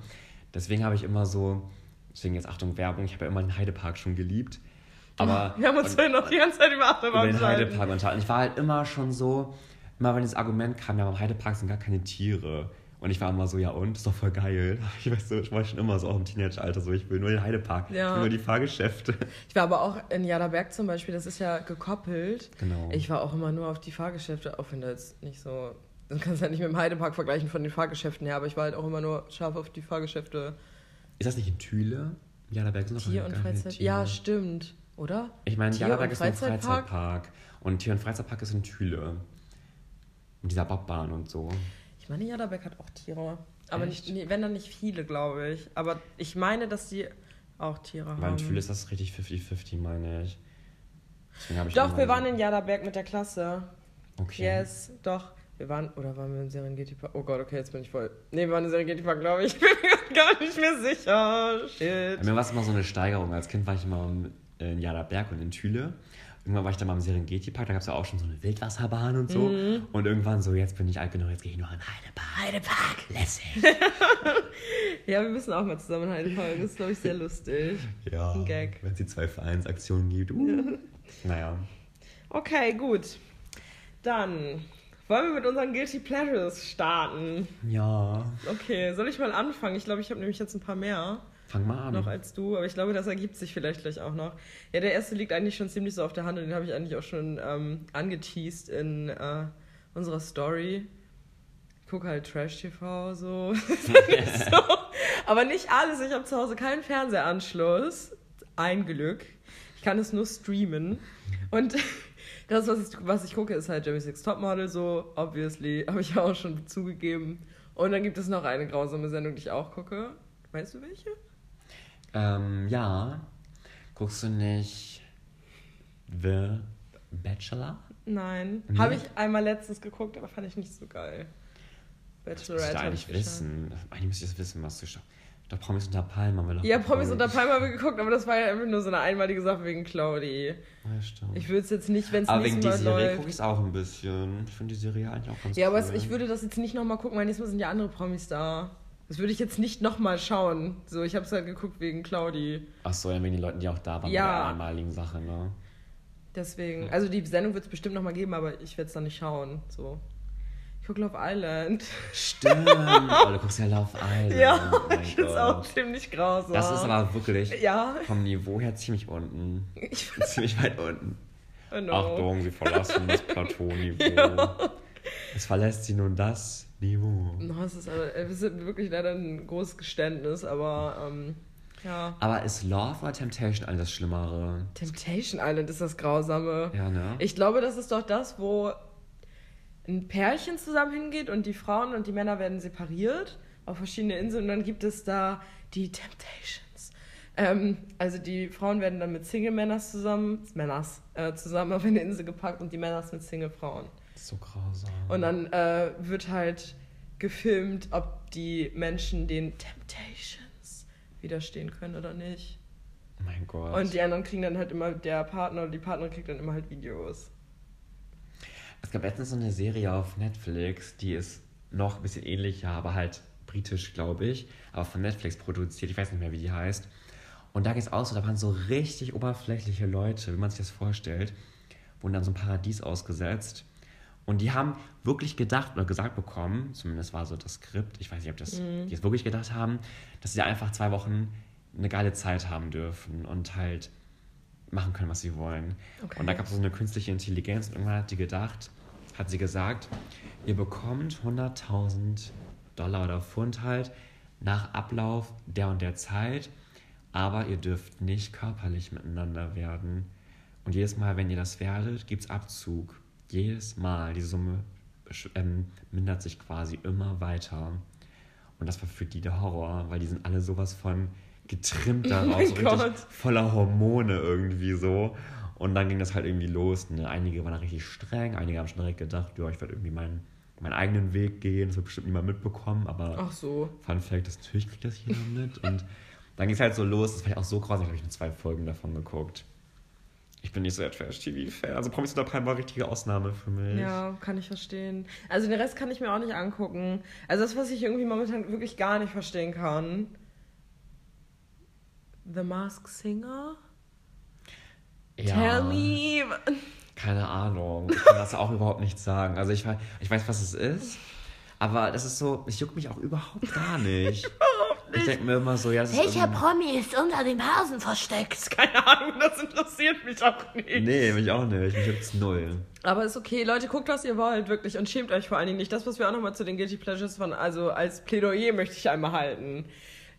A: Deswegen habe ich immer so, deswegen jetzt Achtung Werbung, ich habe ja immer den Heidepark schon geliebt. Aber
B: Wir haben uns vorhin noch die ganze Zeit über
A: über
B: Achterbahn
A: den
B: unterhalten.
A: Heidepark unterhalten. Ich war halt immer schon so, immer wenn das Argument kam, ja, beim Heidepark sind gar keine Tiere. Und ich war immer so, ja und, ist doch voll geil. Ich weiß so, ich war schon immer so auch im Teenageralter so, ich will nur den Heidepark,
B: Ja.
A: ich will nur die Fahrgeschäfte.
B: Ich war aber auch in Jaderberg zum Beispiel, das ist ja gekoppelt.
A: Genau.
B: Ich war auch immer nur auf die Fahrgeschäfte, auch wenn da jetzt nicht so. Du kannst ja nicht mit dem Heidepark vergleichen von den Fahrgeschäften her, aber ich war halt auch immer nur scharf auf die Fahrgeschäfte.
A: Ist das nicht in Thüle? Ja, da sind noch
B: Tier- und Freizeit.
A: Tiere.
B: Ja, stimmt. Oder?
A: Ich meine,
B: Tier- und
A: ist ein
B: Freizeitpark?
A: Freizeitpark. Und Tier- und Freizeitpark ist in Thüle. Mit dieser Bobbahn und so.
B: Ich meine, Jaderberg hat auch Tiere. Aber nicht, nee, wenn dann nicht viele, glaube ich. Aber ich meine, dass die auch Tiere
A: Weil in
B: haben.
A: Thüle ist das richtig 50-50, meine ich. Ich
B: Doch, wir waren in Jaderberg mit der Klasse.
A: Okay.
B: Yes, doch. Wir waren, oder waren wir im Serengeti Park? Oh Gott, okay, jetzt bin ich voll. Nee, wir waren im Serengeti Park, glaube ich. Ich bin mir gar nicht mehr sicher. Shit.
A: Bei mir war es immer so eine Steigerung. Als Kind war ich immer in Jadaberg und in Thüle. Irgendwann war ich dann mal im Serengeti-Park, da gab es ja auch schon so eine Wildwasserbahn und so.
B: Mhm.
A: Und irgendwann so, jetzt bin ich alt genug, jetzt gehe ich nur in Heidepark. Heidepark, lässig.
B: Ja, wir müssen auch mal zusammen in Heidepark. Das ist, glaube ich, sehr lustig.
A: ja,
B: Ein Gag.
A: wenn es die zwei Vereinsaktionen gibt. Uh. Naja.
B: Okay, gut. Dann wollen wir mit unseren Guilty Pleasures starten.
A: Ja.
B: Okay, soll ich mal anfangen? Ich glaube, ich habe nämlich jetzt ein paar mehr.
A: Fang mal an.
B: noch als du, aber ich glaube, das ergibt sich vielleicht gleich auch noch. Ja, der erste liegt eigentlich schon ziemlich so auf der Hand und den habe ich eigentlich auch schon ähm, angeteased in äh, unserer Story. Ich gucke halt Trash-TV so. so. Aber nicht alles. Ich habe zu Hause keinen Fernsehanschluss. Ein Glück. Ich kann es nur streamen. Und das, was ich, was ich gucke, ist halt Jeremy Six Topmodel, so, obviously. Habe ich auch schon zugegeben. Und dann gibt es noch eine grausame Sendung, die ich auch gucke. Weißt du welche?
A: Ähm, ja. Guckst du nicht The Bachelor?
B: Nein.
A: Nee.
B: Habe ich einmal letztens geguckt, aber fand ich nicht so geil.
A: Das
B: Bachelorette.
A: müsste
B: hab
A: eigentlich wissen. Eigentlich müsste ich das wissen, was du schaust. Doch Promis unter Palmen haben wir noch
B: Ja,
A: geguckt.
B: Promis unter Palme haben wir geguckt, aber das war ja einfach nur so eine einmalige Sache wegen Claudi.
A: Ja, stimmt.
B: Ich würde es jetzt nicht, wenn es
A: aber wegen
B: nächstes
A: die
B: Mal
A: Serie gucke
B: läuft.
A: ich es auch ein bisschen. Ich finde die Serie eigentlich auch ganz
B: Ja, aber
A: cool.
B: es, ich würde das jetzt nicht nochmal gucken, weil nächstes Mal sind ja andere Promis da. Das würde ich jetzt nicht nochmal schauen. So, ich habe es halt geguckt wegen Claudi.
A: Ach so, ja, wegen den Leuten, die auch da waren
B: Ja.
A: bei der einmaligen Sache, ne?
B: Deswegen, also die Sendung wird es bestimmt nochmal geben, aber ich werde es dann nicht schauen. So. Ich gucke Love Island.
A: Stimmt. oh, du guckst ja Love Island.
B: ja,
A: Oh
B: ich finde es auch ziemlich grausam.
A: Das ist aber wirklich
B: Ja,
A: vom Niveau her ziemlich unten.
B: ich
A: ziemlich weit unten.
B: I know.
A: Achtung, wir verlassen das Plateauniveau. Es verlässt sie nun das Niveau.
B: No, es ist, es ist wirklich leider ein großes Geständnis, aber ähm, ja.
A: Aber ist Love oder Temptation all das Schlimmere?
B: Temptation Island ist das Grausame.
A: Ja, ne?
B: Ich glaube, das ist doch das, wo ein Pärchen zusammen hingeht und die Frauen und die Männer werden separiert auf verschiedene Inseln und dann gibt es da die Temptations. Ähm, also die Frauen werden dann mit Single-Männers zusammen, Männers, äh, zusammen auf eine Insel gepackt und die Männers mit Single-Frauen.
A: So grausam.
B: Und dann äh, wird halt gefilmt, ob die Menschen den Temptations widerstehen können oder nicht.
A: oh mein Gott.
B: Und die anderen kriegen dann halt immer, der Partner oder die Partnerin kriegt dann immer halt Videos.
A: Es gab letztens so eine Serie auf Netflix, die ist noch ein bisschen ähnlicher, aber halt britisch, glaube ich, aber von Netflix produziert. Ich weiß nicht mehr, wie die heißt. Und da geht es auch so, da waren so richtig oberflächliche Leute, wie man sich das vorstellt, wurden dann so ein Paradies ausgesetzt. Und die haben wirklich gedacht oder gesagt bekommen, zumindest war so das Skript, ich weiß nicht, ob das, die es wirklich gedacht haben, dass sie einfach zwei Wochen eine geile Zeit haben dürfen und halt machen können, was sie wollen.
B: Okay.
A: Und da gab es so eine künstliche Intelligenz und irgendwann hat die gedacht, hat sie gesagt, ihr bekommt 100.000 Dollar oder Pfund halt nach Ablauf der und der Zeit, aber ihr dürft nicht körperlich miteinander werden. Und jedes Mal, wenn ihr das werdet, gibt es Abzug. Jedes Mal. Die Summe ähm, mindert sich quasi immer weiter. Und das war für die der Horror, weil die sind alle sowas von getrimmt darauf,
B: mein
A: so richtig voller Hormone irgendwie so. Und dann ging das halt irgendwie los. Ne? Einige waren da richtig streng, einige haben schon direkt gedacht, ja, ich werde irgendwie meinen, meinen eigenen Weg gehen, das wird bestimmt niemand mitbekommen, aber
B: Ach so.
A: Fun Fact ist, natürlich kriegt das jeder mit. Und dann ging es halt so los, das war ich auch so krass, ich habe nur zwei Folgen davon geguckt. Ich bin nicht so der Trash-TV-Fan. Also Promis unter Palmen war eine richtige Ausnahme für mich.
B: Ja, kann ich verstehen. Also den Rest kann ich mir auch nicht angucken. Also das, was ich irgendwie momentan wirklich gar nicht verstehen kann. The Mask Singer?
A: Ja,
B: Tell me.
A: Keine Ahnung. Ich kann das auch überhaupt nicht sagen. Also ich, ich weiß, was es ist. Aber das ist so, es juckt mich auch überhaupt gar nicht. Ich denke mir immer so, ja,
C: Welcher
A: irgendwie-
C: Promi ist unter dem Hasen versteckt?
B: Keine Ahnung, das interessiert mich auch nicht.
A: Nee, mich auch nicht. Mich juckt's null.
B: Aber ist okay, Leute, guckt, was ihr wollt, wirklich. Und schämt euch vor allen Dingen nicht. Das, was wir auch nochmal zu den Guilty Pleasures von, also als Plädoyer möchte ich einmal halten.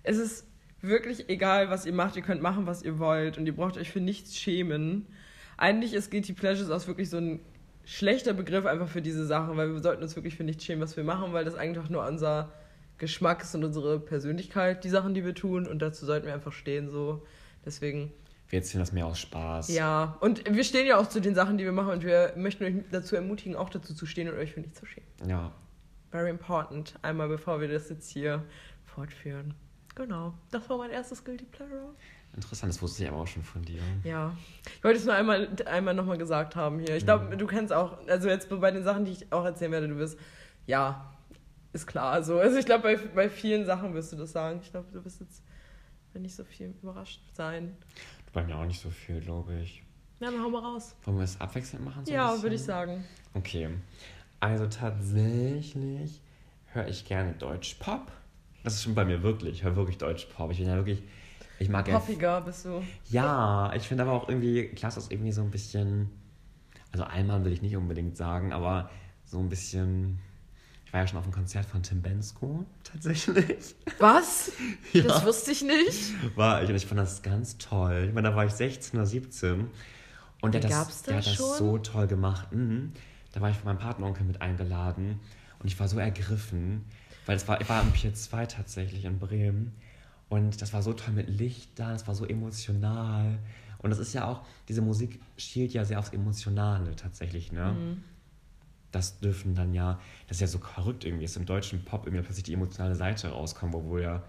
B: Es ist wirklich egal, was ihr macht. Ihr könnt machen, was ihr wollt. Und ihr braucht euch für nichts schämen. Eigentlich ist Guilty Pleasures auch wirklich so ein schlechter Begriff einfach für diese Sachen, weil wir sollten uns wirklich für nichts schämen, was wir machen, weil das eigentlich nur unser Geschmack ist und unsere Persönlichkeit, die Sachen, die wir tun. Und dazu sollten wir einfach stehen, so. Deswegen
A: wir erzählen das mehr aus Spaß.
B: Ja, und wir stehen ja auch zu den Sachen, die wir machen und wir möchten euch dazu ermutigen, auch dazu zu stehen und euch für nichts zu schämen.
A: Ja.
B: Very important. Einmal bevor wir das jetzt hier fortführen. Genau. Das war mein erstes Guilty Pleasure.
A: Interessant, das wusste ich aber auch schon von dir.
B: Ja. Ich wollte es nur einmal, einmal nochmal gesagt haben hier. Ich glaube, du kennst auch, also jetzt bei den Sachen, die ich auch erzählen werde, du wirst, ja, ist klar so. Also ich glaube, bei, bei vielen Sachen wirst du das sagen. Ich glaube, du wirst jetzt nicht so viel überrascht sein.
A: Bei mir auch nicht so viel, glaube ich.
B: Ja, dann hau mal raus.
A: Wollen wir es abwechselnd machen? So
B: ja, würde ich sagen.
A: Okay. Also tatsächlich höre ich gerne Deutschpop. Das ist schon bei mir wirklich. Ich höre wirklich Deutschpop. Ich bin ja wirklich. Ich mag.
B: Poppiger bist du.
A: Ja, ich finde aber auch irgendwie, klasse ist irgendwie so ein bisschen. Also Allmann will ich nicht unbedingt sagen, aber so ein bisschen. Ich war ja schon auf einem Konzert von Tim Bensko, tatsächlich.
B: Was?
A: Ja.
B: Das wusste ich nicht.
A: War ich und ich fand das ganz toll. Ich meine, da war ich 16 oder 17 und der, hat
B: gab's
A: das,
B: da
A: der hat das so toll gemacht. Mhm. Da war ich von meinem Patenonkel mit eingeladen und ich war so ergriffen, weil es war, ich war am Pier 2 tatsächlich in Bremen und das war so toll mit Licht da, es war so emotional und das ist ja auch, diese Musik schielt ja sehr aufs Emotionale tatsächlich, ne?
B: Mhm.
A: Das dürfen dann ja, das ist ja so verrückt irgendwie, dass im deutschen Pop irgendwie plötzlich die emotionale Seite rauskommt, obwohl ja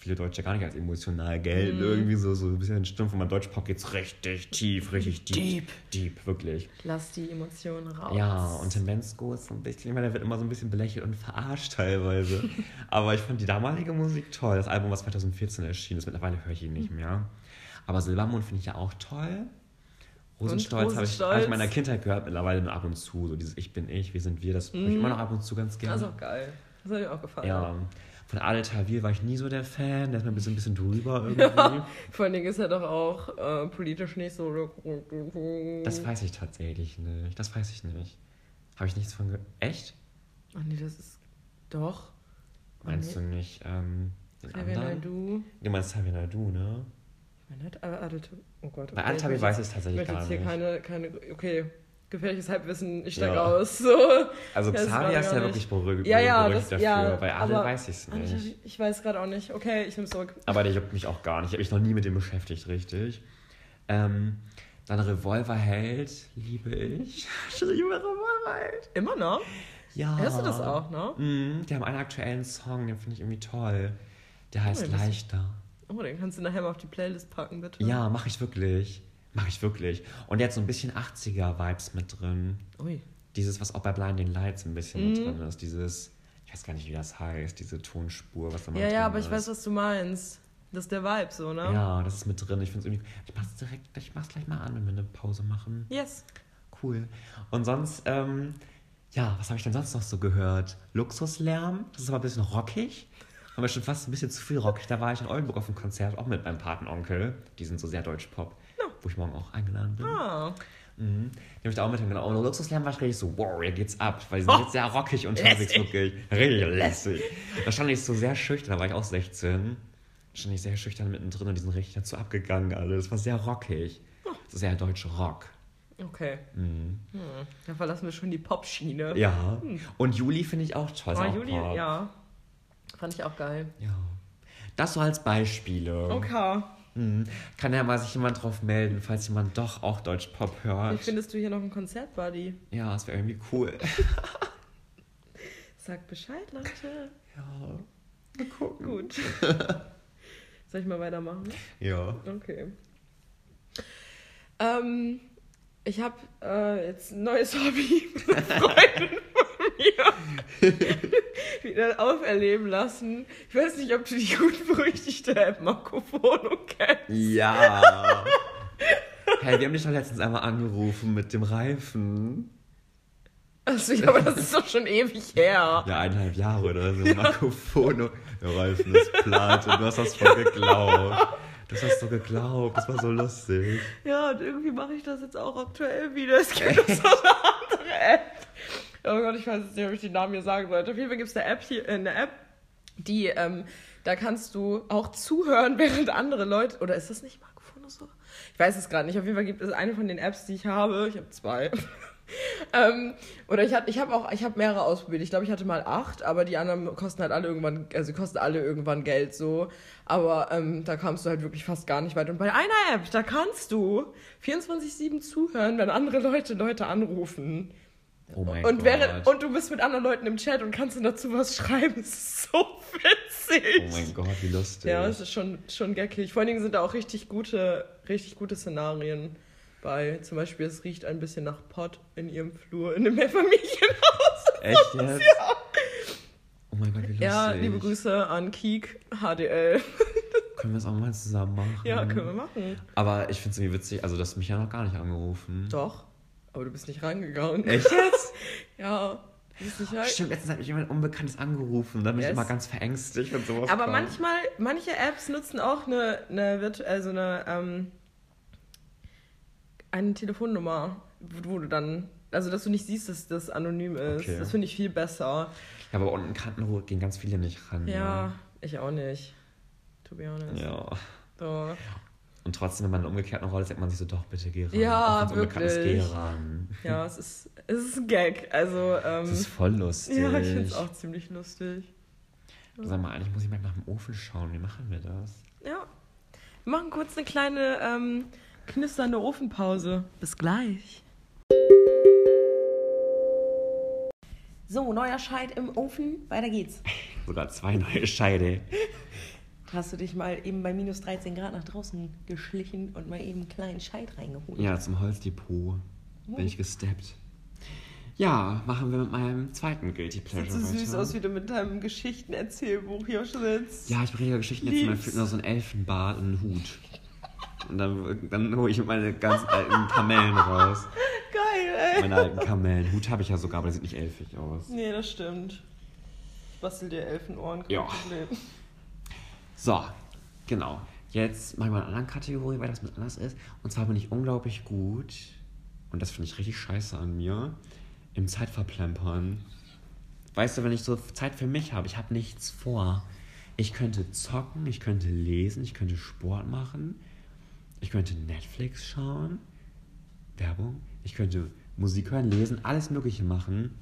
A: viele Deutsche gar nicht als emotional gelten.
B: Mhm.
A: Irgendwie so, so ein bisschen stumpf. Und beim Deutschpop geht's richtig tief, richtig deep.
B: Deep.
A: Deep, wirklich.
B: Lass die Emotionen raus.
A: Ja, und Tim Bensko ist so ein bisschen, ich meine, der wird immer so ein bisschen belächelt und verarscht teilweise. Aber ich fand die damalige Musik toll. Das Album, was 2014 erschienen ist, mittlerweile höre ich ihn nicht mehr. Aber Silbermond finde ich ja auch toll. Rosenstolz habe ich,
B: Rosenstolz?
A: hab ich in meiner Kindheit gehört, mittlerweile nur ab und zu. So dieses Ich bin ich, wir sind wir, das höre ich immer noch ab und zu ganz gerne.
B: Das ist auch geil. Das hat mir auch gefallen.
A: Ja, von Adel Tawil war ich nie so der Fan. Der ist mir ein bisschen, ein bisschen drüber irgendwie.
B: Vor allen Dingen ist er doch auch äh, politisch nicht so.
A: Das weiß ich tatsächlich nicht. Das weiß ich nicht. Habe ich nichts von gehört. Echt?
B: Ach nee, das ist. Doch.
A: Meinst du nicht ähm, den?
B: Naidu.
A: Du meinst Xavier Naidu, ne?
B: Ich meine, aber Adel. Oh Gott.
A: Bei
B: okay,
A: Adel
B: ich
A: Tawil
B: möchte
A: weiß ich es tatsächlich
B: Ich möchte
A: gar
B: jetzt hier
A: nicht.
B: keine, keine. Okay. Gefährliches Halbwissen, ich steig
A: Ja.
B: aus. So.
A: Also Xavier ist ja wirklich berühmt,
B: Ja, ja,
A: berühmt
B: das,
A: dafür.
B: ja.
A: Bei Adel weiß ich es nicht.
B: Ich weiß gerade auch nicht. Okay, ich nehme es zurück.
A: Aber der juckt mich auch gar nicht. Ich habe mich noch nie mit dem beschäftigt, richtig. Ähm, dann Revolverheld, liebe ich. Ich liebe Revolverheld.
B: Immer noch?
A: Ja.
B: Hörst du das auch, ne?
A: Mhm, die haben einen aktuellen Song, den finde ich irgendwie toll. Der heißt
B: den bist du-
A: Leichter.
B: Oh, den kannst du nachher mal auf die Playlist packen, bitte.
A: Ja, mache ich wirklich. Mache ich wirklich. Und hat so ein bisschen 80er-Vibes mit drin.
B: Ui.
A: Dieses, was auch bei Blinding Lights ein bisschen mit
B: Mhm.
A: drin ist. Dieses, ich weiß gar nicht, wie das heißt, diese Tonspur, was da mal
B: Ja, ja, aber ich
A: ist.
B: weiß, was du meinst. Das ist der Vibe, so, ne?
A: Ja, das ist mit drin. Ich finde es irgendwie. Ich mach's direkt, ich mach's gleich mal an, wenn wir eine Pause machen.
B: Yes.
A: Cool. Und sonst, ähm, ja, was habe ich denn sonst noch so gehört? Luxuslärm, das ist aber ein bisschen rockig. Aber schon fast ein bisschen zu viel rockig. Da war ich in Oldenburg auf dem Konzert, auch mit meinem Patenonkel. Die sind so sehr Deutsch-Pop, wo ich morgen auch eingeladen bin.
B: Ah.
A: Mhm. Die habe ich da auch mit genau. Und Luxuslärm war ich richtig so, wow, hier geht's ab. Weil die sind jetzt sehr rockig unterwegs,
B: lässig.
A: wirklich. Richtig lässig. Da stand ich so sehr schüchtern, da war ich auch 16. Da stand ich sehr schüchtern mittendrin und die sind richtig dazu abgegangen, alles. Das war sehr rockig. So sehr deutsch Rock.
B: Okay.
A: Mhm.
B: Hm. Dann verlassen wir schon die Pop-Schiene.
A: Ja. Und Juli finde ich auch toll.
B: Oh,
A: auch
B: Juli,
A: Pop.
B: ja. Fand ich auch geil.
A: ja. Das so als Beispiele.
B: Okay.
A: Mhm. Kann ja mal sich jemand drauf melden, falls jemand doch auch Deutsch-Pop hört.
B: Wie findest du hier noch einen Konzert-Buddy?
A: ja, das wäre irgendwie cool.
B: Sag Bescheid, Leute.
A: ja. Mal gucken.
B: Gut. Soll ich mal weitermachen?
A: Ja.
B: Okay. Ähm, ich habe äh, jetzt ein neues Hobby mit Freunden von mir wieder auferleben lassen. Ich weiß nicht, ob du die gut berüchtigte App Marco Polo kennst.
A: Ja. hey, wir haben dich doch letztens einmal angerufen mit dem Reifen.
B: Also, ja, aber das ist doch schon ewig her.
A: Ja, eineinhalb Jahre oder so. Marco Polo. Der Reifen ist platt und du hast das voll geglaubt. Du hast das so geglaubt. Das war so lustig.
B: Ja, und irgendwie mache ich das jetzt auch aktuell wieder. Es gibt noch so. Oh Gott, ich weiß jetzt nicht, ob ich den Namen hier sagen sollte. Auf jeden Fall gibt es eine App hier, äh, eine App, die, ähm, da kannst du auch zuhören, während andere Leute, oder ist das nicht Marco Phono so? Ich weiß es gerade nicht. Auf jeden Fall gibt es eine von den Apps, die ich habe. Ich habe zwei. ähm, oder ich hatte, ich habe auch, ich habe mehrere ausprobiert. Ich glaube, ich hatte mal acht, aber die anderen kosten halt alle irgendwann, also kosten alle irgendwann Geld so. Aber ähm, da kamst du halt wirklich fast gar nicht weit. Und bei einer App, da kannst du 24/7 zuhören, wenn andere Leute Leute anrufen.
A: Oh mein
B: und,
A: Gott.
B: während, und du bist mit anderen Leuten im Chat und kannst dann dazu was schreiben. Das ist so witzig.
A: oh mein Gott, wie lustig.
B: Ja, es ist schon, schon geckig. Vor allen Dingen sind da auch richtig gute, richtig gute Szenarien bei. Zum Beispiel, es riecht ein bisschen nach Pott in ihrem Flur in einem Mehrfamilienhaus.
A: Echt jetzt? Oh mein Gott, wie lustig.
B: Ja, liebe Grüße an Kiek, HDL.
A: Können wir es auch mal zusammen machen?
B: Ja, können wir machen.
A: Aber ich finde es irgendwie witzig, also du hast mich ja noch gar nicht angerufen.
B: Doch, aber du bist nicht rangegangen.
A: Echt jetzt?
B: Ja, rangegangen.
A: Stimmt, letztens hat mich jemand Unbekanntes angerufen. Da bin
B: Yes.
A: ich immer ganz verängstigt, wenn sowas
B: Aber
A: kommt.
B: manchmal, manche Apps nutzen auch eine, eine, virtu- also eine, ähm, eine Telefonnummer, wo, du dann, also dass du nicht siehst, dass das anonym ist.
A: Okay.
B: Das finde ich viel besser.
A: Ja, aber unten Kantenruhe gehen ganz viele nicht ran.
B: Ja, ich auch nicht. To be honest.
A: ne? Ja.
B: So.
A: Und trotzdem, wenn man in einer umgekehrten Rolle ist, sagt man sich so, doch, bitte geh ran.
B: Ja,
A: Auch
B: wirklich.
A: geh ran.
B: ja, es ist, es ist ein Gag. Also, ähm,
A: Das ist voll lustig.
B: ja, ich finde es auch ziemlich lustig.
A: Sag mal, eigentlich muss ich mal nach dem Ofen schauen. Wie machen wir das?
B: Ja. Wir machen kurz eine kleine ähm, knisternde Ofenpause. Bis gleich. So, neuer Scheit im Ofen. Weiter geht's.
A: Sogar zwei neue Scheide.
B: Hast du dich mal eben bei minus 13 Grad nach draußen geschlichen und mal eben einen kleinen Scheit reingeholt?
A: Ja, zum Holzdepot bin ich gesteppt. Ja, machen wir mit meinem zweiten Guilty Pleasure
B: Sieht so süß aus, wie du mit deinem Geschichtenerzählbuch hier sitzt.
A: Ja, ich bringe ja Geschichten jetzt mal
B: Lieb's.
A: noch so ein Elfenbart und einen Hut. Und dann, dann hole ich meine ganz alten Kamellen raus.
B: Geil, ey.
A: Meine alten Kamellen. Hut habe ich ja sogar, aber der sieht nicht elfig aus.
B: Nee, das stimmt. Bastel dir Elfenohren, kein
A: Ja.
B: Problem.
A: So, genau. Jetzt mache ich mal eine andere Kategorie, weil das mit anders ist. Und zwar bin ich unglaublich gut, und das finde ich richtig scheiße an mir, im Zeitverplempern. Weißt du, wenn ich so Zeit für mich habe, ich habe nichts vor. Ich könnte zocken, ich könnte lesen, ich könnte Sport machen, ich könnte Netflix schauen, Werbung, ich könnte Musik hören, lesen, alles Mögliche machen.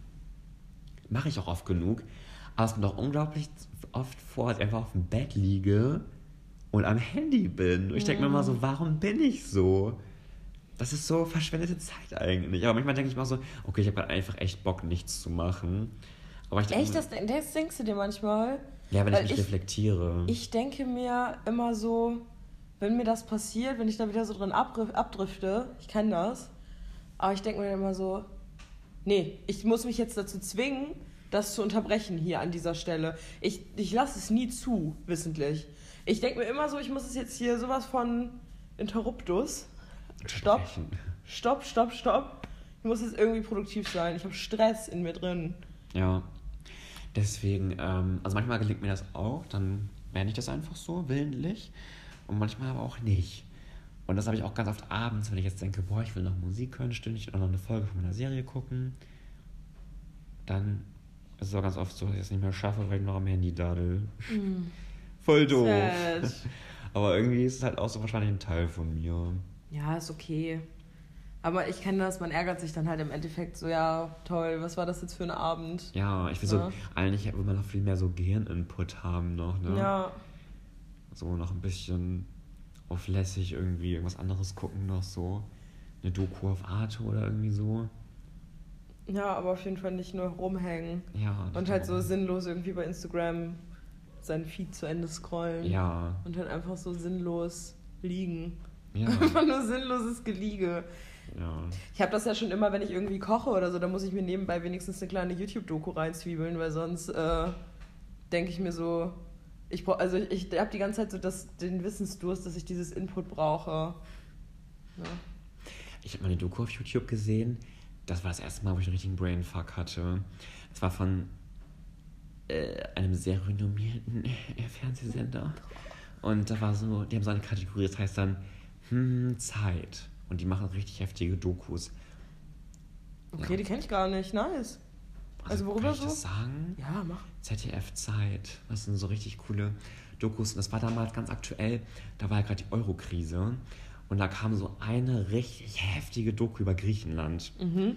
A: Mache ich auch oft genug. Aber es kommt auch unglaublich oft vor, ich einfach auf dem Bett liege und am Handy bin. Und ich denke mir immer so, warum bin ich so? Das ist so verschwendete Zeit eigentlich. Aber manchmal denke ich mal so, okay, ich habe gerade einfach echt Bock, nichts zu machen. Aber ich denke,
B: Echt, das, das denkst du dir manchmal?
A: ja, wenn ich mich
B: ich-
A: reflektiere.
B: Ich denke mir immer so, wenn mir das passiert, wenn ich da wieder so drin abdrif- abdrifte, ich kenne das, aber ich denke mir dann immer so, nee, ich muss mich jetzt dazu zwingen, das zu unterbrechen hier an dieser Stelle. Ich, ich lasse es nie zu, wissentlich. Ich denke mir immer so, ich muss es jetzt hier sowas von Interruptus. Stopp, stopp, stopp, stopp. Ich muss jetzt irgendwie produktiv sein. Ich habe Stress in mir drin.
A: Ja. Deswegen, ähm, also manchmal gelingt mir das auch, dann werde ich das einfach so, willentlich. Und manchmal aber auch nicht. Und das habe ich auch ganz oft abends, wenn ich jetzt denke, boah, ich will noch Musik hören, stündlich oder noch eine Folge von meiner Serie gucken. Dann ist es auch ganz oft so, dass ich es nicht mehr schaffe, weil ich noch am Handy daddel. Voll doof.
B: Sad.
A: Aber irgendwie ist es halt auch so wahrscheinlich ein Teil von mir.
B: Ja, ist okay. Aber ich kenne das, man ärgert sich dann halt im Endeffekt so, ja, toll, was war das jetzt für ein Abend?
A: Ja, ich will
B: Ja.
A: so, eigentlich will man noch viel mehr so Gehirninput haben noch, ne?
B: Ja,
A: so noch ein bisschen auf lässig irgendwie irgendwas anderes gucken noch so. Eine Doku auf Arte oder irgendwie so.
B: Ja, aber auf jeden Fall nicht nur rumhängen.
A: Ja.
B: Und halt so sinnlos irgendwie bei Instagram sein Feed zu Ende scrollen.
A: Ja,
B: Und halt einfach so sinnlos liegen.
A: ja,
B: Einfach nur sinnloses Geliege.
A: ja.
B: Ich habe das ja schon immer, wenn ich irgendwie koche oder so, da muss ich mir nebenbei wenigstens eine kleine YouTube-Doku reinzwiebeln, weil sonst äh, denke ich mir so, ich brauch, also ich, ich habe die ganze Zeit so das, den Wissensdurst, dass ich dieses Input brauche. Ja.
A: Ich habe mal eine Doku auf YouTube gesehen. Das war das erste Mal, wo ich einen richtigen Brainfuck hatte. Es war von äh, einem sehr renommierten äh, Fernsehsender. Und da war so, die haben so eine Kategorie, das heißt dann, hm, Zeit. Und die machen richtig heftige Dokus.
B: Okay,
A: Ja.
B: die kenne ich gar nicht. Nice. Also worüber
A: kann ich
B: so?
A: das sagen?
B: Ja, mach.
A: ZDF Zeit. Das sind so richtig coole Dokus. Und das war damals ganz aktuell. Da war ja gerade die Euro-Krise. Und da kam so eine richtig heftige Doku über Griechenland.
B: Mhm.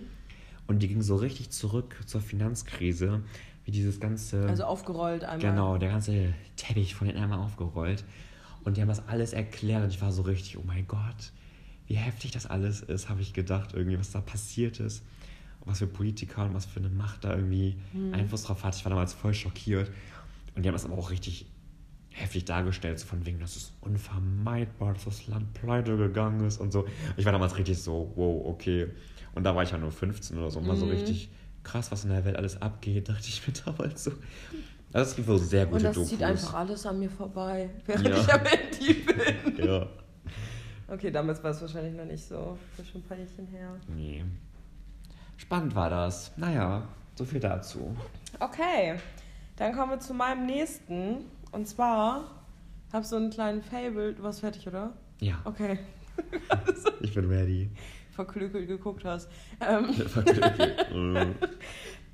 A: Und die ging so richtig zurück zur Finanzkrise, wie dieses ganze.
B: Also aufgerollt einmal.
A: Genau, der ganze Teppich von hinten einmal aufgerollt. Und die haben das alles erklärt und ich war so richtig, oh mein Gott, wie heftig das alles ist, habe ich gedacht, irgendwie, was da passiert ist. Und was für Politiker und was für eine Macht da irgendwie Einfluss drauf hat. Ich war damals voll schockiert. Und die haben das aber auch richtig heftig dargestellt, so von wegen, das ist unvermeidbar, dass das Land pleite gegangen ist und so. Ich war damals richtig so, wow, okay. Und da war ich ja nur 15 oder so, und war so richtig krass, was in der Welt alles abgeht, dachte ich mir damals so. Das ist wohl sehr gute
B: Und das
A: Dokus.
B: zieht einfach alles an mir vorbei, während
A: Ja.
B: ich am Handy bin.
A: Ja.
B: Okay, damals war es wahrscheinlich noch nicht so. Das ist schon ein paar Jährchen her.
A: Nee. Spannend war das. Naja, so viel dazu.
B: Okay, dann kommen wir zu meinem nächsten. Und zwar, ich habe so einen kleinen Fable. Du warst fertig, oder?
A: Ja,
B: Okay,
A: ich bin ready.
B: verklökelt geguckt hast. Ähm,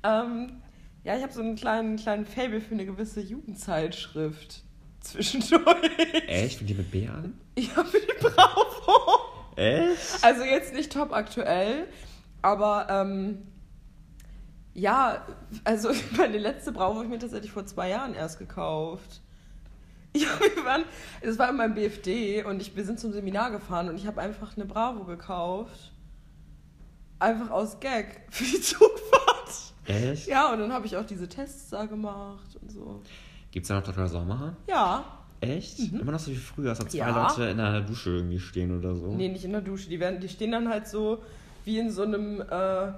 B: ähm, ja, ich habe so einen kleinen, kleinen Fable für eine gewisse Jugendzeitschrift zwischendurch.
A: Echt? Fängt die mit B an?
B: Ja, für die Bravo.
A: Echt?
B: Also jetzt nicht top aktuell, aber ähm, ja, also meine letzte Bravo habe ich mir tatsächlich vor zwei Jahren erst gekauft. Ja, wir waren, es war in meinem BFD und ich, wir sind zum Seminar gefahren und ich habe einfach eine Bravo gekauft. Einfach aus Gag für die Zugfahrt.
A: Echt?
B: Ja, und dann habe ich auch diese Tests da gemacht und so.
A: Gibt's da noch Dr. Sommer?
B: Ja,
A: Echt? Immer noch so wie früher, dass da zwei
B: Mhm. Ja.
A: Leute in der Dusche irgendwie stehen oder so.
B: Nee, nicht in der Dusche. Die, werden, die stehen dann halt so wie in so einem äh,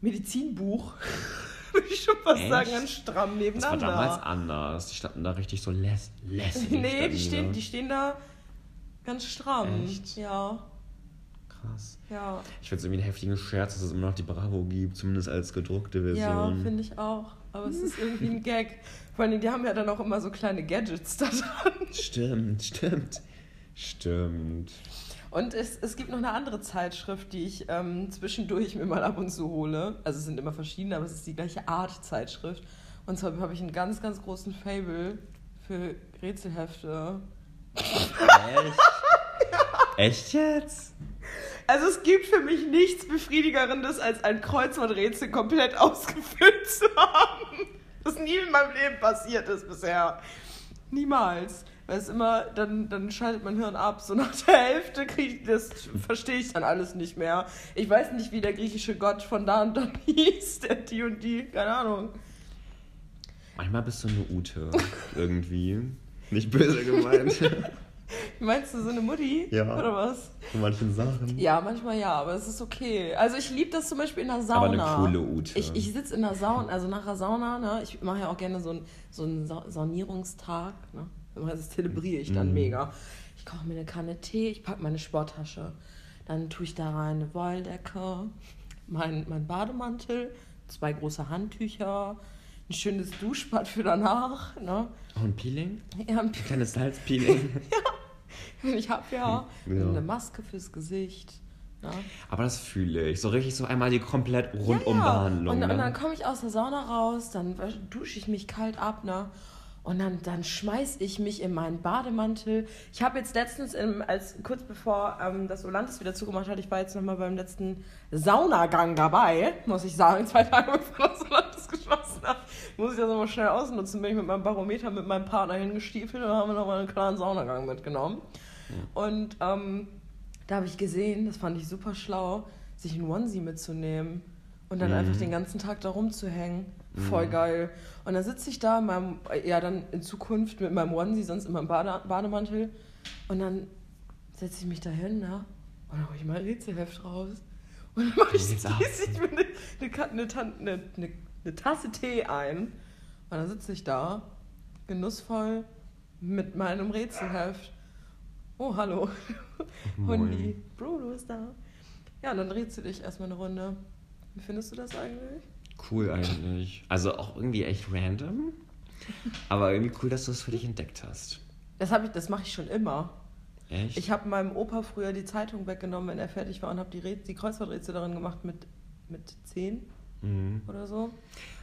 B: Medizinbuch. Würde ich schon fast
A: Echt?
B: sagen, ganz stramm
A: das
B: nebeneinander.
A: war damals anders. Die standen da richtig so läss lässig.
B: nee, die stehen,
A: da.
B: die stehen da ganz stramm.
A: Echt?
B: Ja,
A: Krass.
B: ja.
A: Ich finde es irgendwie einen heftigen Scherz, dass es immer noch die Bravo gibt, zumindest als gedruckte
B: Ja,
A: Version.
B: finde ich auch. Aber es ist irgendwie ein Gag. Vor allem, die haben ja dann auch immer so kleine Gadgets da dran.
A: stimmt, stimmt. Stimmt.
B: Und es, es gibt noch eine andere Zeitschrift, die ich ähm, zwischendurch mir mal ab und zu hole. Also es sind immer verschiedene, aber es ist die gleiche Art Zeitschrift. Und zwar habe ich einen ganz, ganz großen Fable für Rätselhefte.
A: Echt? Echt jetzt?
B: Also es gibt für mich nichts Befriedigerendes, als ein Kreuzworträtsel komplett ausgefüllt zu haben. Das nie in meinem Leben passiert ist bisher. Niemals. Weil es immer, dann, dann schaltet mein Hirn ab. So nach der Hälfte krieg ich das, verstehe ich dann alles nicht mehr. Ich weiß nicht, wie der griechische Gott von da und dann hieß, der die und die, keine Ahnung.
A: Manchmal bist du eine Ute. Irgendwie. Nicht böse gemeint.
B: Meinst du so eine Mutti?
A: Ja.
B: Oder was?
A: Von manchen Sachen.
B: Ja, manchmal ja, aber es ist okay. Also ich liebe das zum Beispiel in der Sauna.
A: Aber eine coole Ute.
B: Ich, ich sitze in der Sauna, also nach der Sauna, ne? Ich mache ja auch gerne so einen so einen Sa Saunierungstag, ne? Das zelebriere ich dann
A: Mhm.
B: mega. Ich koche mir eine Kanne Tee, ich packe meine Sporttasche. Dann tue ich da rein eine Wolldecke, mein, mein Bademantel, zwei große Handtücher, ein schönes Duschbad für danach, ne?
A: Auch ein Peeling?
B: Ja, ein
A: Ein kleines Salzpeeling.
B: ich habe ja,
A: Ja.
B: eine Maske fürs Gesicht. Ne?
A: Aber das fühle ich. So richtig so einmal die komplett
B: Ja,
A: Rundumbehandlung.
B: Und, und
A: ne?
B: dann komme ich aus der Sauna raus, dann dusche ich mich kalt ab, ne? Und dann, dann schmeiß ich mich in meinen Bademantel. Ich habe jetzt letztens, im, als kurz bevor ähm, das Olandes wieder zugemacht hat, ich war jetzt nochmal beim letzten Saunagang dabei, muss ich sagen, zwei Tage bevor das Olandes geschlossen hat. Muss ich das nochmal schnell ausnutzen, bin ich mit meinem Barometer mit meinem Partner hingestiefelt und haben wir nochmal einen kleinen Saunagang mitgenommen. Und ähm, da habe ich gesehen, das fand ich super schlau, sich einen Onesie mitzunehmen und dann
A: Mhm.
B: einfach den ganzen Tag da rumzuhängen. Voll geil. Und dann sitze ich da in meinem, ja dann in Zukunft mit meinem Onesie, sonst in meinem Bade, Bademantel. Und dann setze ich mich da hin, ne? Und dann hole ich mein Rätselheft raus. Und dann mache ich, gieße ich mir eine, eine, eine, eine, Tasse Tee ein. Und dann sitze ich da, genussvoll, mit meinem Rätselheft. Oh, hallo. Hundi. Bruno ist da. Ja, und dann rätsel ich erstmal eine Runde. Wie findest du das eigentlich?
A: Cool eigentlich. Also auch irgendwie echt random. Aber irgendwie cool, dass du es für dich entdeckt hast.
B: Das, ich- das mache ich schon immer.
A: Echt?
B: Ich habe meinem Opa früher die Zeitung weggenommen, wenn er fertig war, und habe die, Rät- die Kreuzworträtsel darin gemacht mit, mit 10
A: Mhm.
B: oder so.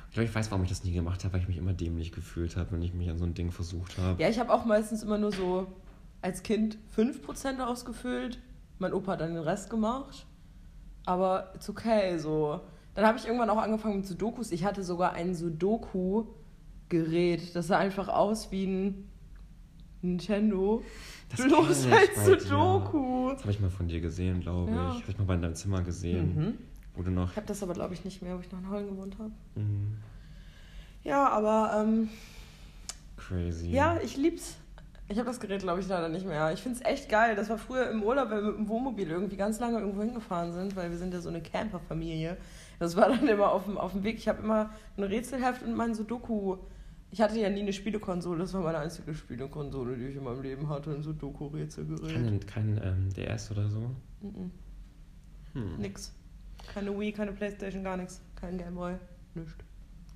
A: Ich glaube, ich weiß, warum ich das nie gemacht habe, weil ich mich immer dämlich gefühlt habe, wenn ich mich an so ein Ding versucht habe.
B: Ja, ich habe auch meistens immer nur so als Kind 5% ausgefüllt. Mein Opa hat dann den Rest gemacht. Aber it's okay, so. Dann habe ich irgendwann auch angefangen mit Sudokus. Ich hatte sogar ein Sudoku-Gerät. Das sah einfach aus wie ein Nintendo.
A: Das
B: Bloß halt
A: dir.
B: Sudoku.
A: Das habe ich mal von dir gesehen, glaube
B: Ja.
A: ich. Habe ich mal bei deinem Zimmer gesehen.
B: Mhm.
A: Wo du noch.
B: Ich habe das aber, glaube ich, nicht mehr, wo ich noch in Holland gewohnt habe.
A: Mhm.
B: Ja, aber ähm,
A: Crazy.
B: ja, ich lieb's. Ich habe das Gerät, glaube ich, leider nicht mehr. Ich finde es echt geil. Das war früher im Urlaub, wenn wir mit dem Wohnmobil irgendwie ganz lange irgendwo hingefahren sind, weil wir sind ja so eine Camperfamilie. Das war dann immer auf dem, auf dem Weg. Ich habe immer ein Rätselheft und mein Sudoku. Ich hatte ja nie eine Spielekonsole. Das war meine einzige Spielekonsole, die ich in meinem Leben hatte. Ein Sudoku-Rätselgerät.
A: Kein, kein ähm, DS oder so?
B: Mhm.
A: Hm.
B: Nix. Keine Wii, keine Playstation, gar nichts. Kein Gameboy. Nichts.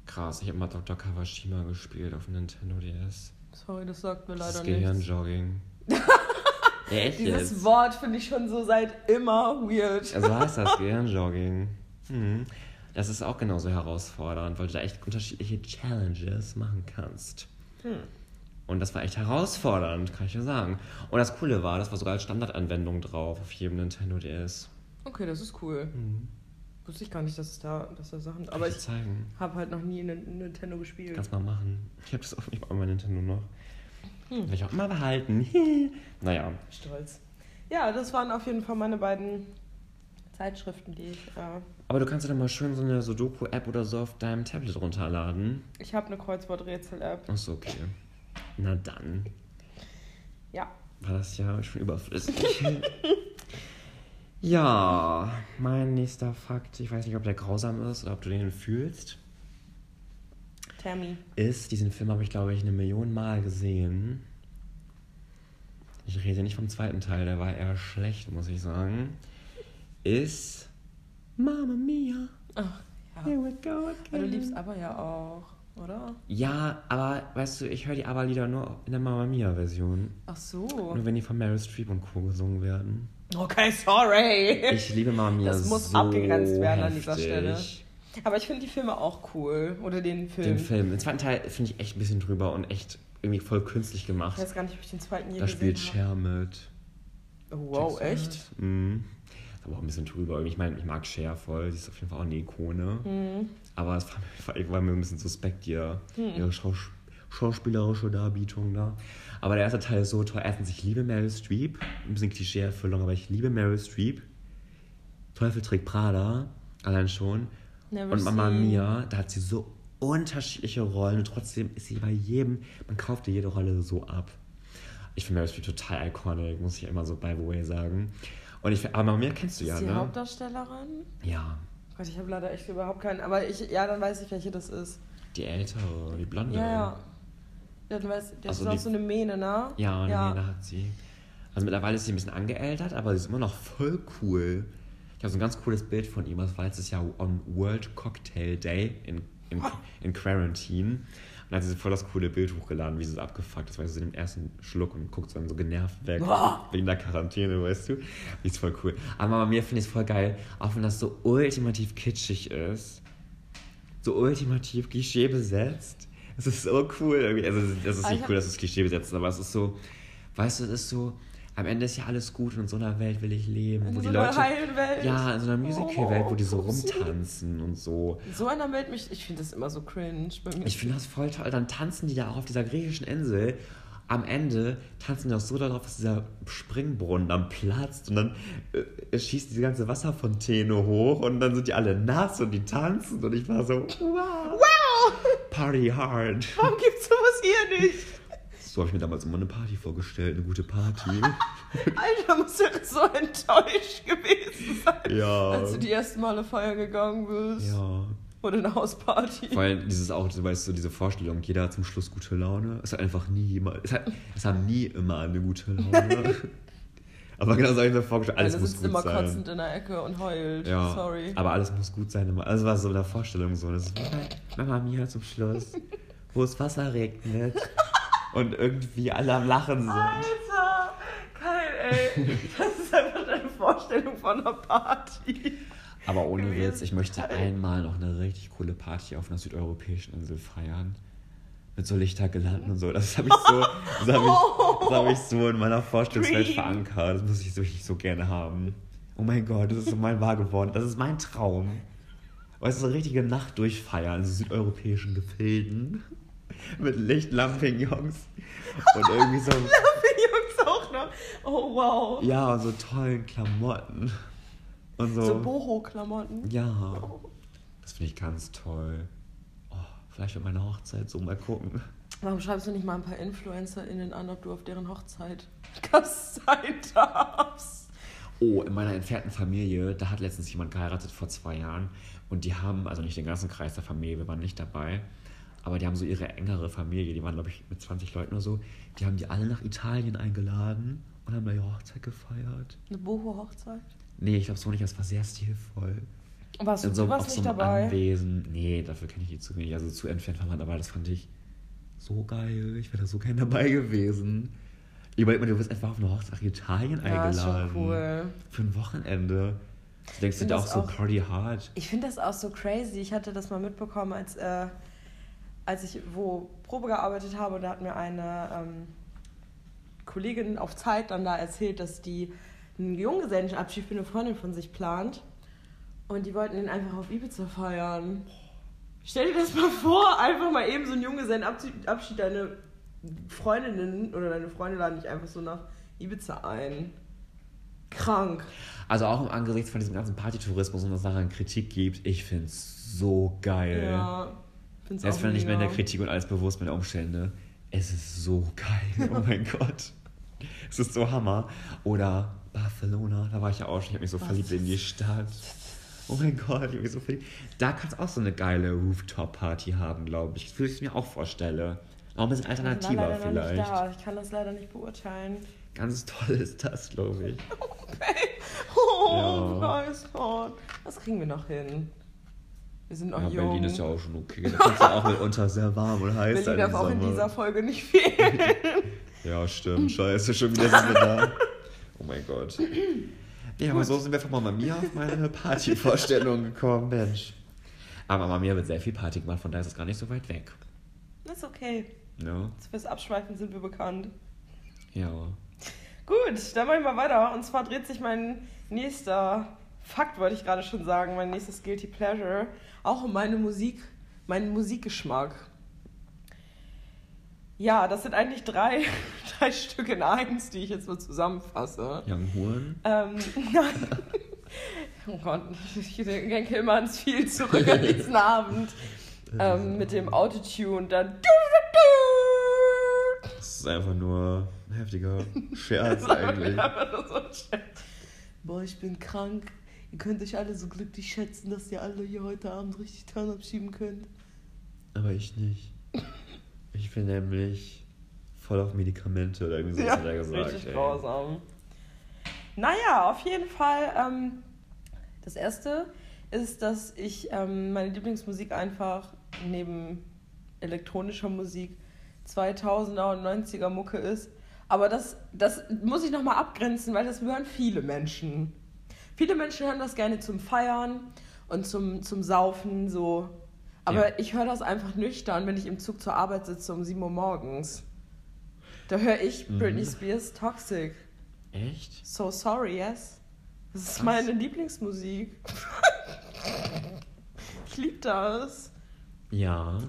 A: Krass, ich habe mal Dr. Kawashima gespielt auf Nintendo DS.
B: Sorry, das sagt mir leider
A: ist
B: nichts.
A: Gehirnjogging. echt
B: Dieses
A: jetzt.
B: Wort finde ich schon so seit immer weird.
A: Also heißt das Gehirnjogging. Hm. Das ist auch genauso herausfordernd, weil du da echt unterschiedliche Challenges machen kannst.
B: Hm.
A: Und das war echt herausfordernd, kann ich dir sagen. Und das Coole war, das war sogar als Standardanwendung drauf auf jedem Nintendo DS.
B: Okay, das ist cool.
A: Mhm.
B: Wusste ich gar nicht, dass es da, dass da Sachen.
A: Kann
B: Aber
A: ich
B: ich habe halt noch nie einen Nintendo gespielt.
A: Kannst mal machen. Ich habe das auf ich hab mein Nintendo noch.
B: Hm.
A: Will ich auch immer behalten. naja.
B: Stolz. Ja, das waren auf jeden Fall meine beiden Zeitschriften, die ich. Äh,
A: Aber du kannst dir dann mal schön so eine Sudoku-App oder so auf deinem Tablet runterladen.
B: ich habe eine Kreuzworträtsel-App.
A: Achso, okay. Na dann.
B: Ja.
A: War das ja schon überflüssig. ja, mein nächster Fakt, ich weiß nicht, ob der grausam ist oder ob du den fühlst,
B: Tammy.
A: ist, diesen Film habe ich, glaube ich, eine Million Mal gesehen. Ich rede nicht vom zweiten Teil, der war eher schlecht, muss ich sagen. Ist Mamma Mia.
B: Ach, ja.
A: Here we go
B: Aber du
A: again.
B: liebst aber ja auch, oder?
A: Ja, aber weißt du, ich höre die Aber-Lieder nur in der Mamma Mia-Version.
B: Ach so.
A: Nur wenn die von Meryl Streep und Co. gesungen werden.
B: Okay, sorry.
A: Ich liebe Mamma Mia
B: Das muss
A: so
B: abgegrenzt werden an
A: heftig.
B: dieser Stelle. Aber ich finde die Filme auch cool. Oder den Film.
A: Den Film. Den zweiten Teil finde ich echt ein bisschen drüber und echt irgendwie voll künstlich
B: Ich
A: gemacht.
B: weiß gar nicht, ob ich den zweiten je
A: Da spielt
B: gesehen
A: Cher mit.
B: habe. Oh, wow,
A: du
B: echt?
A: Mhm. Aber auch ein bisschen drüber. Ich meine, ich mag Cher voll. Sie ist auf jeden Fall auch eine Ikone.
B: Mhm.
A: Aber es war, war mir ein bisschen suspekt, ihr,
B: Hm.
A: ihre Schaus schauspielerische Darbietung da. Aber der erste Teil ist so toll. Erstens, ich liebe Meryl Streep. Ein bisschen Klischee-Erfüllung, aber ich liebe Meryl Streep. Teufel trägt Prada, allein schon.
B: Never
A: Und Mama
B: seen.
A: Mia, da hat sie so unterschiedliche Rollen und trotzdem ist sie bei jedem, man kauft ihr jede Rolle so ab. Ich finde Meryl Streep total iconic, muss ich immer so by the way sagen. Und ich aber Mia kennst du
B: Ist
A: ja,
B: die
A: ne?
B: Hauptdarstellerin?
A: Ja,
B: Gott, ich habe leider echt überhaupt keinen. Aber ich, ja, dann weiß ich, welche das ist.
A: die ältere, die blonde.
B: Ja, ja. Ja, dann weiß, das
A: Also
B: ist auch
A: die-
B: so eine Mähne, ne?
A: Ja, eine
B: ja.
A: Mähne hat sie. Also mittlerweile ist sie ein bisschen angeältert, aber sie ist immer noch voll cool. Ich habe so ein ganz cooles Bild von ihm. Das war letztes Jahr on World Cocktail Day in, in, in Quarantine. Dann hat sie voll das coole Bild hochgeladen, wie sie so abgefuckt ist, weil sie so den ersten Schluck und guckt so dann so genervt weg.
B: Boah.
A: Wegen der Quarantäne, weißt du? Die ist voll cool. Aber Mama mir finde ich es voll geil, auch wenn das so ultimativ kitschig ist. So ultimativ Klischee besetzt. Es ist so cool irgendwie. Also, das ist nicht
B: ich
A: cool, dass es Klischee besetzt ist, aber es ist so, weißt du, es ist so, am Ende ist ja alles gut und in so einer Welt will ich leben.
B: In
A: wo
B: so
A: die
B: einer
A: Leute,
B: heilen Welt.
A: Ja, in so einer Musical-Welt, wo die so
B: Oh,
A: rumtanzen und so.
B: In so einer Welt, mich, ich finde das immer so cringe bei mir.
A: Ich finde das voll toll. Dann tanzen die da auch auf dieser griechischen Insel. Am Ende tanzen die auch so darauf, dass dieser Springbrunnen dann platzt und dann äh, schießt diese ganze Wasserfontäne hoch und dann sind die alle nass und die tanzen und ich war so, wow,
B: wow!
A: Party hard.
B: Warum gibt's sowas hier nicht?
A: So habe ich mir damals immer eine Party vorgestellt, eine gute Party.
B: Alter, musst du so enttäuscht gewesen sein,
A: ja.
B: als du die ersten Male feiern gegangen bist.
A: Ja.
B: Oder eine Hausparty.
A: Vor allem dieses auch, du weißt du, diese Vorstellung, jeder hat zum Schluss gute Laune. Es hat einfach nie jemand, es, hat, es haben nie immer eine gute Laune. Aber genau so habe ich mir vorgestellt, alles muss
B: sitzt
A: gut
B: immer
A: sein.
B: kotzend in der Ecke und heult.
A: Ja,
B: Sorry.
A: aber alles muss gut sein. immer. Also war so eine Vorstellung so. Das ist Mama Mia zum Schluss, wo es Wasser regnet und irgendwie alle am Lachen sind.
B: Alter! Geil, ey. Das ist einfach deine Vorstellung von einer Party.
A: Aber ohne Witz, ich möchte einmal noch eine richtig coole Party auf einer südeuropäischen Insel feiern. Mit so Lichtergelanden und so. Das habe ich so, das habe ich, das hab ich so in meiner Vorstellungswelt verankert. Das muss ich so, wirklich so gerne haben. Oh mein Gott, das ist so mein wahr geworden. Das ist mein Traum. Weißt du, so eine richtige Nacht durchfeiern, in so südeuropäischen Gefilden. Mit Lichtlampignons. Und irgendwie so.
B: Jungs auch noch. Oh, wow.
A: Ja, und so tollen Klamotten. Und so.
B: So Boho-Klamotten.
A: ja. Das finde ich ganz toll. Oh, vielleicht wird meine Hochzeit so mal gucken.
B: Warum schreibst du nicht mal ein paar InfluencerInnen an, ob du auf deren Hochzeit Gast sein darfst?
A: Oh, in meiner entfernten Familie, da hat letztens jemand geheiratet vor zwei Jahren. Und die haben, also nicht den ganzen Kreis der Familie, wir waren nicht dabei, aber die haben so ihre engere Familie, die waren, glaube ich, mit 20 Leuten oder so, die haben die alle nach Italien eingeladen und haben da ihre Hochzeit gefeiert.
B: Eine Boho-Hochzeit?
A: Nee, ich glaube so nicht, das war sehr stilvoll.
B: Warst du,
A: so,
B: du warst
A: auf
B: nicht
A: so einem
B: dabei?
A: Anwesen. Nee, dafür kenne ich die zu wenig. Also zu entfernt war man dabei, das fand ich so geil. Ich wäre da so gern dabei gewesen. Überleg mal, du wirst einfach auf eine Hochzeit nach Italien
B: Ja, ist
A: eingeladen.
B: schon cool.
A: Für ein Wochenende. Du denkst dir auch so Party hard.
B: Ich finde das auch so crazy. Ich hatte das mal mitbekommen, als, äh, als ich wo Probe gearbeitet habe. Und da hat mir eine ähm, Kollegin auf Zeit dann da erzählt, dass die einen Junggesellenabschied für eine Freundin von sich plant. Und die wollten ihn einfach auf Ibiza feiern. Stell dir das mal vor, einfach mal eben so einen Junggesellenabschied, Abschied, deine Freundinnen oder deine Freunde laden dich einfach so nach Ibiza ein. Krank.
A: Also auch im Angesicht von diesem ganzen Partytourismus und was daran Kritik gibt, ich finde es so geil.
B: Ja. Find's auch
A: wenn ich mir in der. Kritik und alles bewusst bin der Umstände, es ist so geil. Oh mein Gott. Es ist so Hammer. Oder Barcelona, da war ich ja auch schon. Ich habe mich so verliebt in die Stadt. Oh mein Gott, ich habe mich so verliebt. Da kannst du auch so eine geile Rooftop-Party haben, glaube ich. Würde ich mir auch vorstellen. Auch ein bisschen
B: Ich
A: alternativer
B: leider noch nicht
A: vielleicht.
B: da. Ich kann das leider nicht beurteilen.
A: Ganz toll ist das, glaube ich.
B: Oh,
A: Ja.
B: Gott. Das kriegen wir noch hin. Wir sind noch
A: Ja,
B: jung.
A: Berlin ist ja auch schon okay. Da kannst du auch mitunter sehr warm und heiß sein.
B: Berlin darf auch in dieser Folge nicht fehlen.
A: Ja, stimmt. Scheiße, schon wieder sind wir da. Oh mein Gott. Ja, aber so sind wir von Mama Mia auf meine Partyvorstellung gekommen, Mensch. Aber Mama Mia wird sehr viel Party gemacht, von daher ist es gar nicht so weit weg.
B: ist okay.
A: Ja.
B: Fürs Abschweifen sind wir bekannt.
A: Ja.
B: Gut, dann machen wir mal weiter. Und zwar dreht sich mein nächster Fakt, wollte ich gerade schon sagen, mein nächstes Guilty Pleasure, auch um meine Musik, meinen Musikgeschmack. Ja, das sind eigentlich drei, drei Stück in eins, die ich jetzt mal zusammenfasse.
A: Young Huren.
B: Ähm, nein. Oh Gott, ich denke immer ans viel zurück an diesen Abend. Ähm, mit dem Autotune dann.
A: Das ist einfach nur ein heftiger Scherz eigentlich.
B: so Scherz. Boah, ich bin krank. Ihr könnt euch alle so glücklich schätzen, dass ihr alle hier heute Abend richtig Turn abschieben könnt.
A: Aber ich nicht. Ich bin nämlich voll auf Medikamente oder irgendwie so hat er gesagt.
B: richtig
A: ey.
B: grausam. Naja, auf jeden Fall. Ähm, das erste ist, dass ich ähm, meine Lieblingsmusik einfach neben elektronischer Musik 2000er und 90er Mucke ist. Aber das, das muss ich nochmal abgrenzen, weil das hören viele Menschen. Viele Menschen hören das gerne zum Feiern und zum, zum Saufen, so. Aber
A: Ja.
B: ich höre das einfach nüchtern, wenn ich im Zug zur Arbeit sitze um 7 Uhr morgens. Da höre ich
A: Mhm.
B: Britney Spears Toxic.
A: Echt?
B: So sorry, yes. Das ist
A: Krass.
B: meine Lieblingsmusik. ich liebe das.
A: Ja.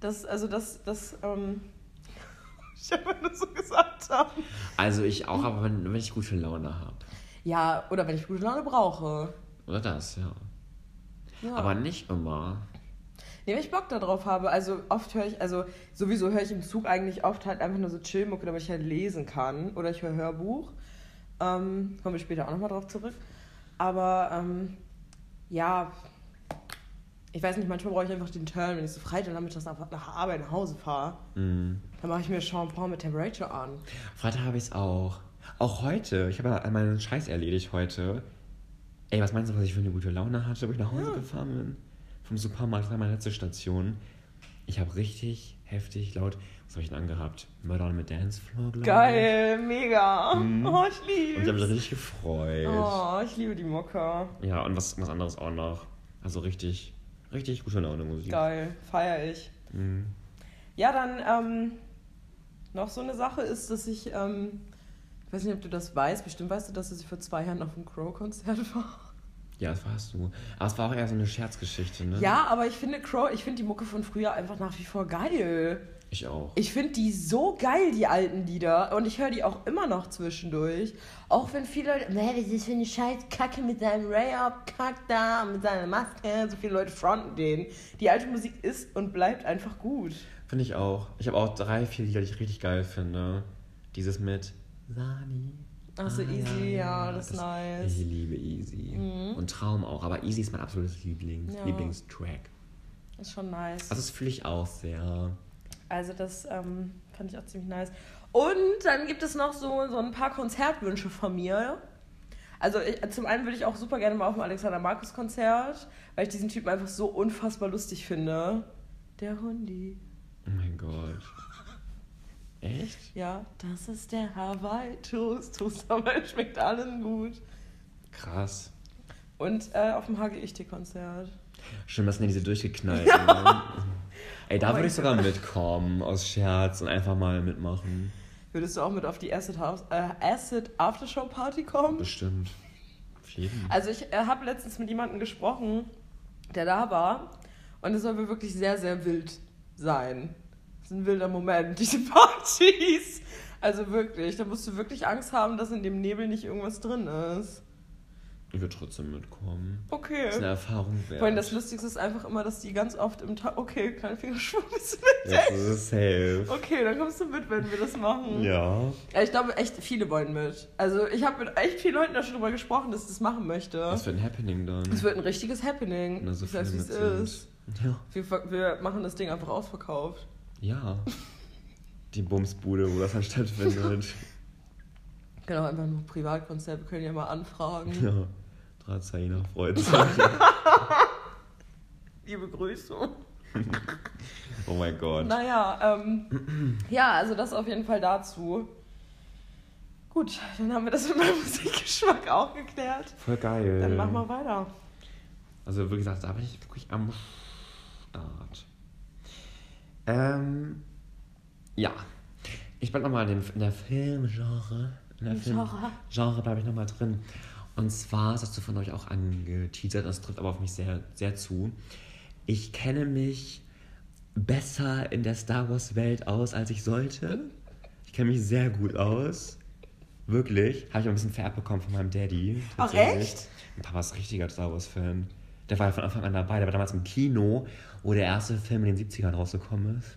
B: Das, also das, das, ähm. Ich habe nur so gesagt haben.
A: Also ich auch, aber wenn, wenn ich gute Laune habe.
B: Ja, oder wenn ich gute Laune brauche.
A: Oder das, ja.
B: Ja.
A: Aber nicht immer.
B: Nee, wenn ich Bock darauf habe. Also oft höre ich, also sowieso höre ich im Zug eigentlich oft halt einfach nur so Chillmucke, damit ich halt lesen kann. Oder ich höre Hörbuch. Ähm, kommen wir später auch nochmal drauf zurück. Aber ähm, ja, ich weiß nicht, manchmal brauche ich einfach den Turn, wenn ich so Freitagnachmittags nach, nach Arbeit nach Hause fahre.
A: Mhm.
B: Dann mache ich mir Paul mit Temperature an.
A: Freitag habe ich es auch. Auch heute. Ich habe ja meinen Scheiß erledigt heute. Ey, was meinst du, was ich für eine gute Laune hatte, wo ich nach Hause
B: Ja.
A: gefahren bin? Vom Supermarkt, war meine letzte Station. Ich habe richtig heftig laut, was habe ich denn angehabt? Murder on the Dance Floor, glaube ich.
B: Geil, mega.
A: Mhm.
B: Oh, ich
A: Und ich habe mich
B: liebe
A: richtig gefreut.
B: Oh, ich liebe die Mucke.
A: Ja, und was, was anderes auch noch. Also richtig, richtig gute Laune Musik.
B: Geil, feier ich.
A: Mhm.
B: Ja, dann ähm, noch so eine Sache ist, dass ich, ähm, ich weiß nicht, ob du das weißt. Bestimmt weißt du, dass sie vor zwei Jahren auf dem Crow-Konzert war.
A: Ja, das warst du. Aber es war auch eher so eine Scherzgeschichte, ne?
B: Ja, aber ich finde Crow, ich finde die Mucke von früher einfach nach wie vor geil.
A: Ich auch.
B: Ich finde die so geil, die alten Lieder. Und ich höre die auch immer noch zwischendurch. Auch wenn viele Leute, nee, das ist für eine scheiß Kacke mit seinem Ray-Up-Kack da, mit seiner Maske. So viele Leute fronten den. Die alte Musik ist und bleibt einfach gut.
A: Finde ich auch. Ich habe auch drei, vier Lieder, die ich richtig geil finde. Dieses mit Sani.
B: Ach so, Easy, ja, das ist nice.
A: Ich liebe Easy. Und Traum auch. Aber Easy ist mein absolutes Lieblings,
B: Ja.
A: Lieblingstrack.
B: Ist schon nice.
A: Also das fühle ich auch sehr.
B: Also das ähm, fand ich auch ziemlich nice. Und dann gibt es noch so, so ein paar Konzertwünsche von mir. Also ich, zum einen würde ich auch super gerne mal auf dem Alexander Markus Konzert, weil ich diesen Typen einfach so unfassbar lustig finde. Der Hundi.
A: Oh mein Gott. Echt?
B: Ja, das ist der Hawaii Toast. Toast Hawaii schmeckt allen gut.
A: Krass.
B: Und äh, auf dem HGIT-Konzert.
A: Stimmt, das sind ja diese durchgeknallten. Ne? Ey, da
B: Oh
A: würde ich sogar mitkommen, aus Scherz und einfach mal mitmachen.
B: Würdest du auch mit auf die Acid, House, äh, Acid Aftershow Party kommen?
A: Bestimmt. Auf jeden.
B: Also ich äh, habe letztens mit jemandem gesprochen, der da war. Und es soll wirklich sehr, sehr wild sein. Das ist ein wilder Moment, diese Partys. Also wirklich, da musst du wirklich Angst haben, dass in dem Nebel nicht irgendwas drin ist.
A: Ich würde trotzdem mitkommen.
B: Okay.
A: Das ist eine Erfahrung wert.
B: Vor allem das Lustigste ist einfach immer, dass die ganz oft im Tag. Okay, kein Fingerschwung ist mit.
A: Jetzt ist es safe.
B: Okay, dann kommst du mit, wenn wir das machen.
A: Ja.
B: Ja, ich glaube, echt viele wollen mit. Also ich habe mit echt vielen Leuten da schon drüber gesprochen, dass ich das machen möchte.
A: Was für ein Happening dann?
B: Es wird ein richtiges Happening.
A: Na, so
B: ich weiß, wie es ist.
A: Ja.
B: Wir, wir machen das Ding einfach ausverkauft.
A: Ja. Die Bumsbude, wo das dann stattfindet.
B: Genau, einfach nur Privatkonzert. Wir können ja mal anfragen.
A: ja. Drahtzaina freut sich.
B: Liebe Grüße.
A: oh mein Gott.
B: Naja, ähm, ja, also das auf jeden Fall dazu. Gut, dann haben wir das mit meinem Musikgeschmack auch geklärt.
A: Voll geil.
B: Dann machen wir weiter.
A: Also wie gesagt, da bin ich wirklich am Start. Ähm, ja. Ich bleib nochmal in, in der Filmgenre. In der
B: Im Genre.
A: Filmgenre bleibe ich nochmal drin. Und zwar, das hast du von euch auch angeteasert, das trifft aber auf mich sehr, sehr zu. Ich kenne mich besser in der Star Wars Welt aus, als ich sollte. Ich kenne mich sehr gut aus. Wirklich. Habe ich auch ein bisschen vererbt bekommen von meinem Daddy.
B: Ach,
A: tatsächlich.
B: echt?
A: Mein Papa ist richtiger Star Wars-Fan. Der war ja von Anfang an dabei. Der war damals im Kino, wo der erste Film in den 70ern rausgekommen ist.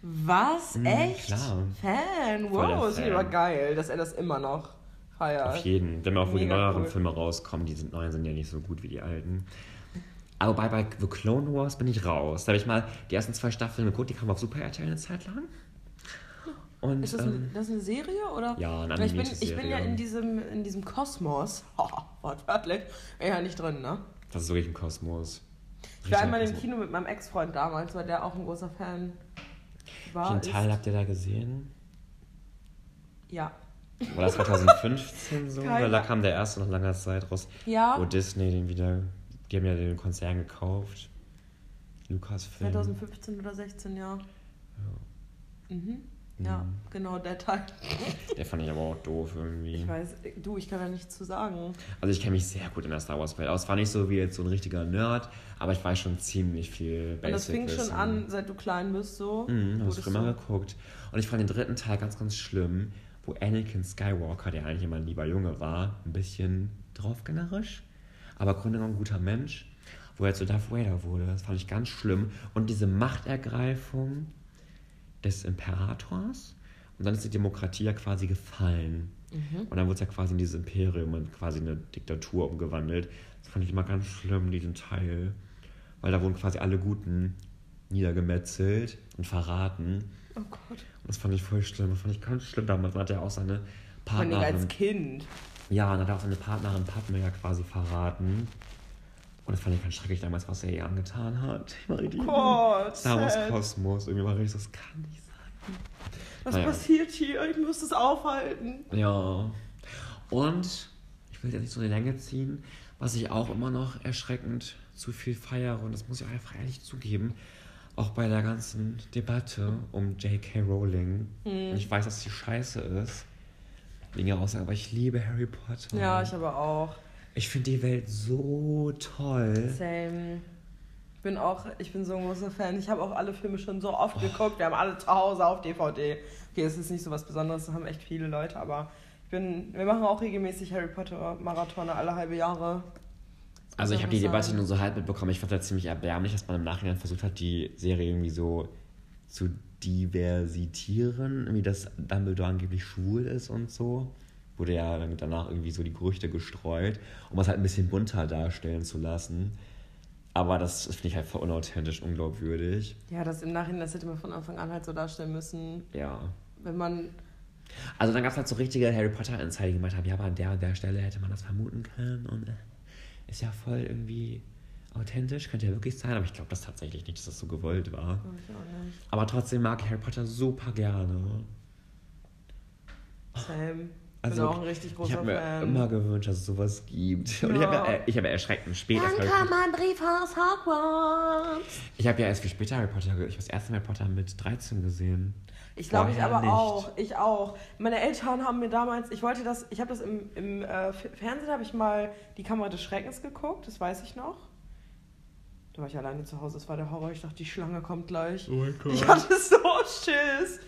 B: Was?
A: Mhm,
B: Echt?
A: klar.
B: Fan? Wow, ist aber geil, dass er das immer noch feiert.
A: Auf jeden. Wenn auch wo die neueren
B: cool.
A: Filme rauskommen, die sind, neuen sind ja nicht so gut wie die alten. Aber bei, bei The Clone Wars bin ich raus. Da habe ich mal die ersten zwei Staffeln geguckt, die kamen auf Super RTL eine Zeit lang. Und,
B: Ist das, eine,
A: ähm,
B: das eine Serie oder?
A: Ja, eine
B: ich bin,
A: animierte
B: ich bin ja
A: Serie.
B: in diesem, in diesem Kosmos, wortwörtlich, bin ja nicht drin, ne?
A: das ist wirklich ein Kosmos.
B: Ich war einmal im. Kino mit meinem Ex-Freund damals, weil der auch ein großer Fan war.
A: Welchen Teil habt ihr da gesehen?
B: Ja.
A: War das 2015 so?
B: Keine-
A: Weil da kam der erste nach langer Zeit raus.
B: Ja,
A: Wo Disney den wieder, die haben ja den Konzern gekauft. Lucasfilm.
B: 2015 oder 16, ja. Mhm. Ja,
A: Mhm.
B: genau, der Teil.
A: Der fand ich aber auch doof irgendwie.
B: Ich weiß, du, ich kann da nichts zu sagen.
A: Also ich kenne mich sehr gut in der Star Wars Welt aus. War nicht so wie jetzt so ein richtiger Nerd, aber ich weiß schon ziemlich viel Basic
B: Und das fing schon an, seit du klein bist, so.
A: Mhm, habe ich mal
B: du-
A: geguckt. Und ich fand den dritten Teil ganz, ganz schlimm, wo Anakin Skywalker, der eigentlich immer ein lieber Junge war, ein bisschen draufgängerisch, aber genommen ein guter Mensch, wo er zu Darth Vader wurde. Das fand ich ganz schlimm. Und diese Machtergreifung des Imperators und dann ist die Demokratie ja quasi gefallen.
B: Mhm.
A: Und dann wurde es ja quasi in dieses Imperium und quasi eine Diktatur umgewandelt. Das fand ich immer ganz schlimm, diesen Teil. Weil da wurden quasi alle Guten niedergemetzelt und verraten.
B: Oh Gott.
A: Und das fand ich voll schlimm. Das fand ich ganz schlimm damals. Dann hat er auch seine
B: Vor allem als
A: Partnerin.
B: Kind.
A: Ja, dann hat er auch seine Partnerin Padme ja quasi verraten. Und das fand ich ganz schrecklich damals, was er ihr angetan hat. Ich richtig.
B: Gott,
A: Star Wars
B: sad.
A: Kosmos. Irgendwie war richtig so, das kann nicht sein.
B: Was
A: Naja.
B: passiert hier? Ich muss das aufhalten.
A: Ja. Und ich will jetzt nicht so eine Länge ziehen, was ich auch immer noch erschreckend zu viel feiere, und das muss ich auch einfach ehrlich zugeben, auch bei der ganzen Debatte um J.K. Rowling. Und ich weiß, dass sie scheiße ist. Dinge aussagen, aber ich liebe Harry Potter.
B: Ja, ich aber auch.
A: Ich finde die Welt so toll.
B: Same. Ich bin auch, ich bin so ein großer Fan. Ich habe auch alle Filme schon so oft geguckt. Wir haben alle zu Hause auf DVD. Okay, es ist nicht so was Besonderes, das haben echt viele Leute, aber ich bin, wir machen auch regelmäßig Harry Potter Marathone alle halbe Jahre.
A: Also ich habe die Debatte nur so halb mitbekommen. Ich fand das ziemlich erbärmlich, dass man im Nachhinein versucht hat, die Serie irgendwie so zu diversitieren. Irgendwie, dass Dumbledore angeblich schwul ist und so. Wurde ja dann danach irgendwie so die Gerüchte gestreut, um es halt ein bisschen bunter darstellen zu lassen. Aber das finde ich halt voll unauthentisch, unglaubwürdig.
B: Ja, das im Nachhinein, das hätte man von Anfang an halt so darstellen müssen.
A: Ja.
B: Wenn man,
A: Also dann gab es halt so richtige Harry Potter-Insider, die gemeint haben, ja, aber an der und der Stelle hätte man das vermuten können und äh, ist ja voll irgendwie authentisch, könnte ja wirklich sein, aber ich glaube das tatsächlich nicht, dass das so gewollt war.
B: Glaub ich auch nicht.
A: Aber trotzdem mag ich Harry Potter super gerne.
B: Same.
A: Also,
B: bin auch ein richtig
A: Ich
B: großer
A: habe mir
B: Fan.
A: immer gewünscht, dass es sowas gibt. Und ich
B: Ja.
A: habe ja, äh, ich habe ja erschreckend spät erst
C: Dann
A: Harry
C: kam
A: Potter.
C: ein Brief aus Hogwarts.
A: Ich habe ja erst viel später Harry Potter, ich habe das erste Mal Harry Potter mit 13 gesehen.
B: Ich glaube, ich aber
A: nicht.
B: auch. Ich auch. Meine Eltern haben mir damals, ich wollte das, ich habe das im, im äh, Fernsehen, habe ich mal die Kamera des Schreckens geguckt, das weiß ich noch. Da war ich alleine zu Hause, das war der Horror. Ich dachte, die Schlange kommt gleich.
A: Oh mein Gott.
B: Ich hatte so Schiss.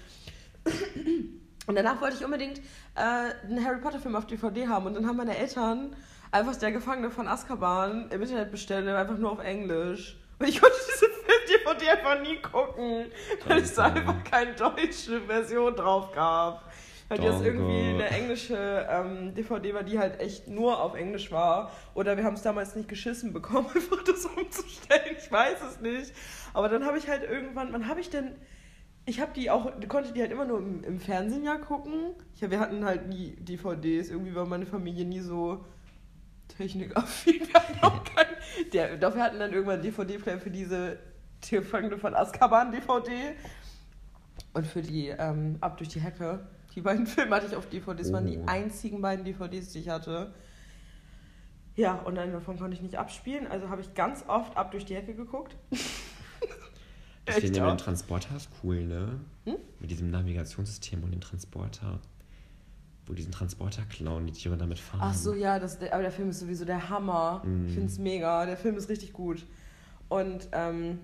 B: Und danach wollte ich unbedingt äh, einen Harry Potter Film auf DVD haben. Und dann haben meine Eltern einfach der Gefangene von Azkaban im Internet bestellt, einfach nur auf Englisch. Und ich konnte diese Film-DVD einfach nie gucken, weil es da einfach keine deutsche Version drauf gab. Weil das
A: Danke.
B: irgendwie eine englische ähm, DVD war, die halt echt nur auf Englisch war. Oder wir haben es damals nicht geschissen bekommen, einfach das umzustellen. Ich weiß es nicht. Aber dann habe ich halt irgendwann, wann habe ich denn ich habe die auch, konnte die halt immer nur im, im Fernsehen ja gucken. Ich, wir hatten halt nie DVDs. Irgendwie war meine Familie nie so technikaffin. Wir hatten auch kein, der, dafür hatten dann irgendwann DVD-Player für diese Die Gefangene von Azkaban DVD. Und für die ähm, Ab durch die Hecke. Die beiden Filme hatte ich auf DVDs. Das waren die
A: Oh.
B: einzigen beiden DVDs, die ich hatte. Ja, und einen davon konnte ich nicht abspielen. Also habe ich ganz oft Ab durch die Hecke geguckt.
A: Das
B: Echt,
A: finde den Transporter cool, ne?
B: Hm?
A: Mit diesem Navigationssystem und dem Transporter. Wo diesen Transporter klauen, die Tiere damit fahren.
B: Ach so, ja, das, aber der Film ist sowieso der Hammer.
A: Mhm.
B: Ich finde es mega. Der Film ist richtig gut. Und ähm,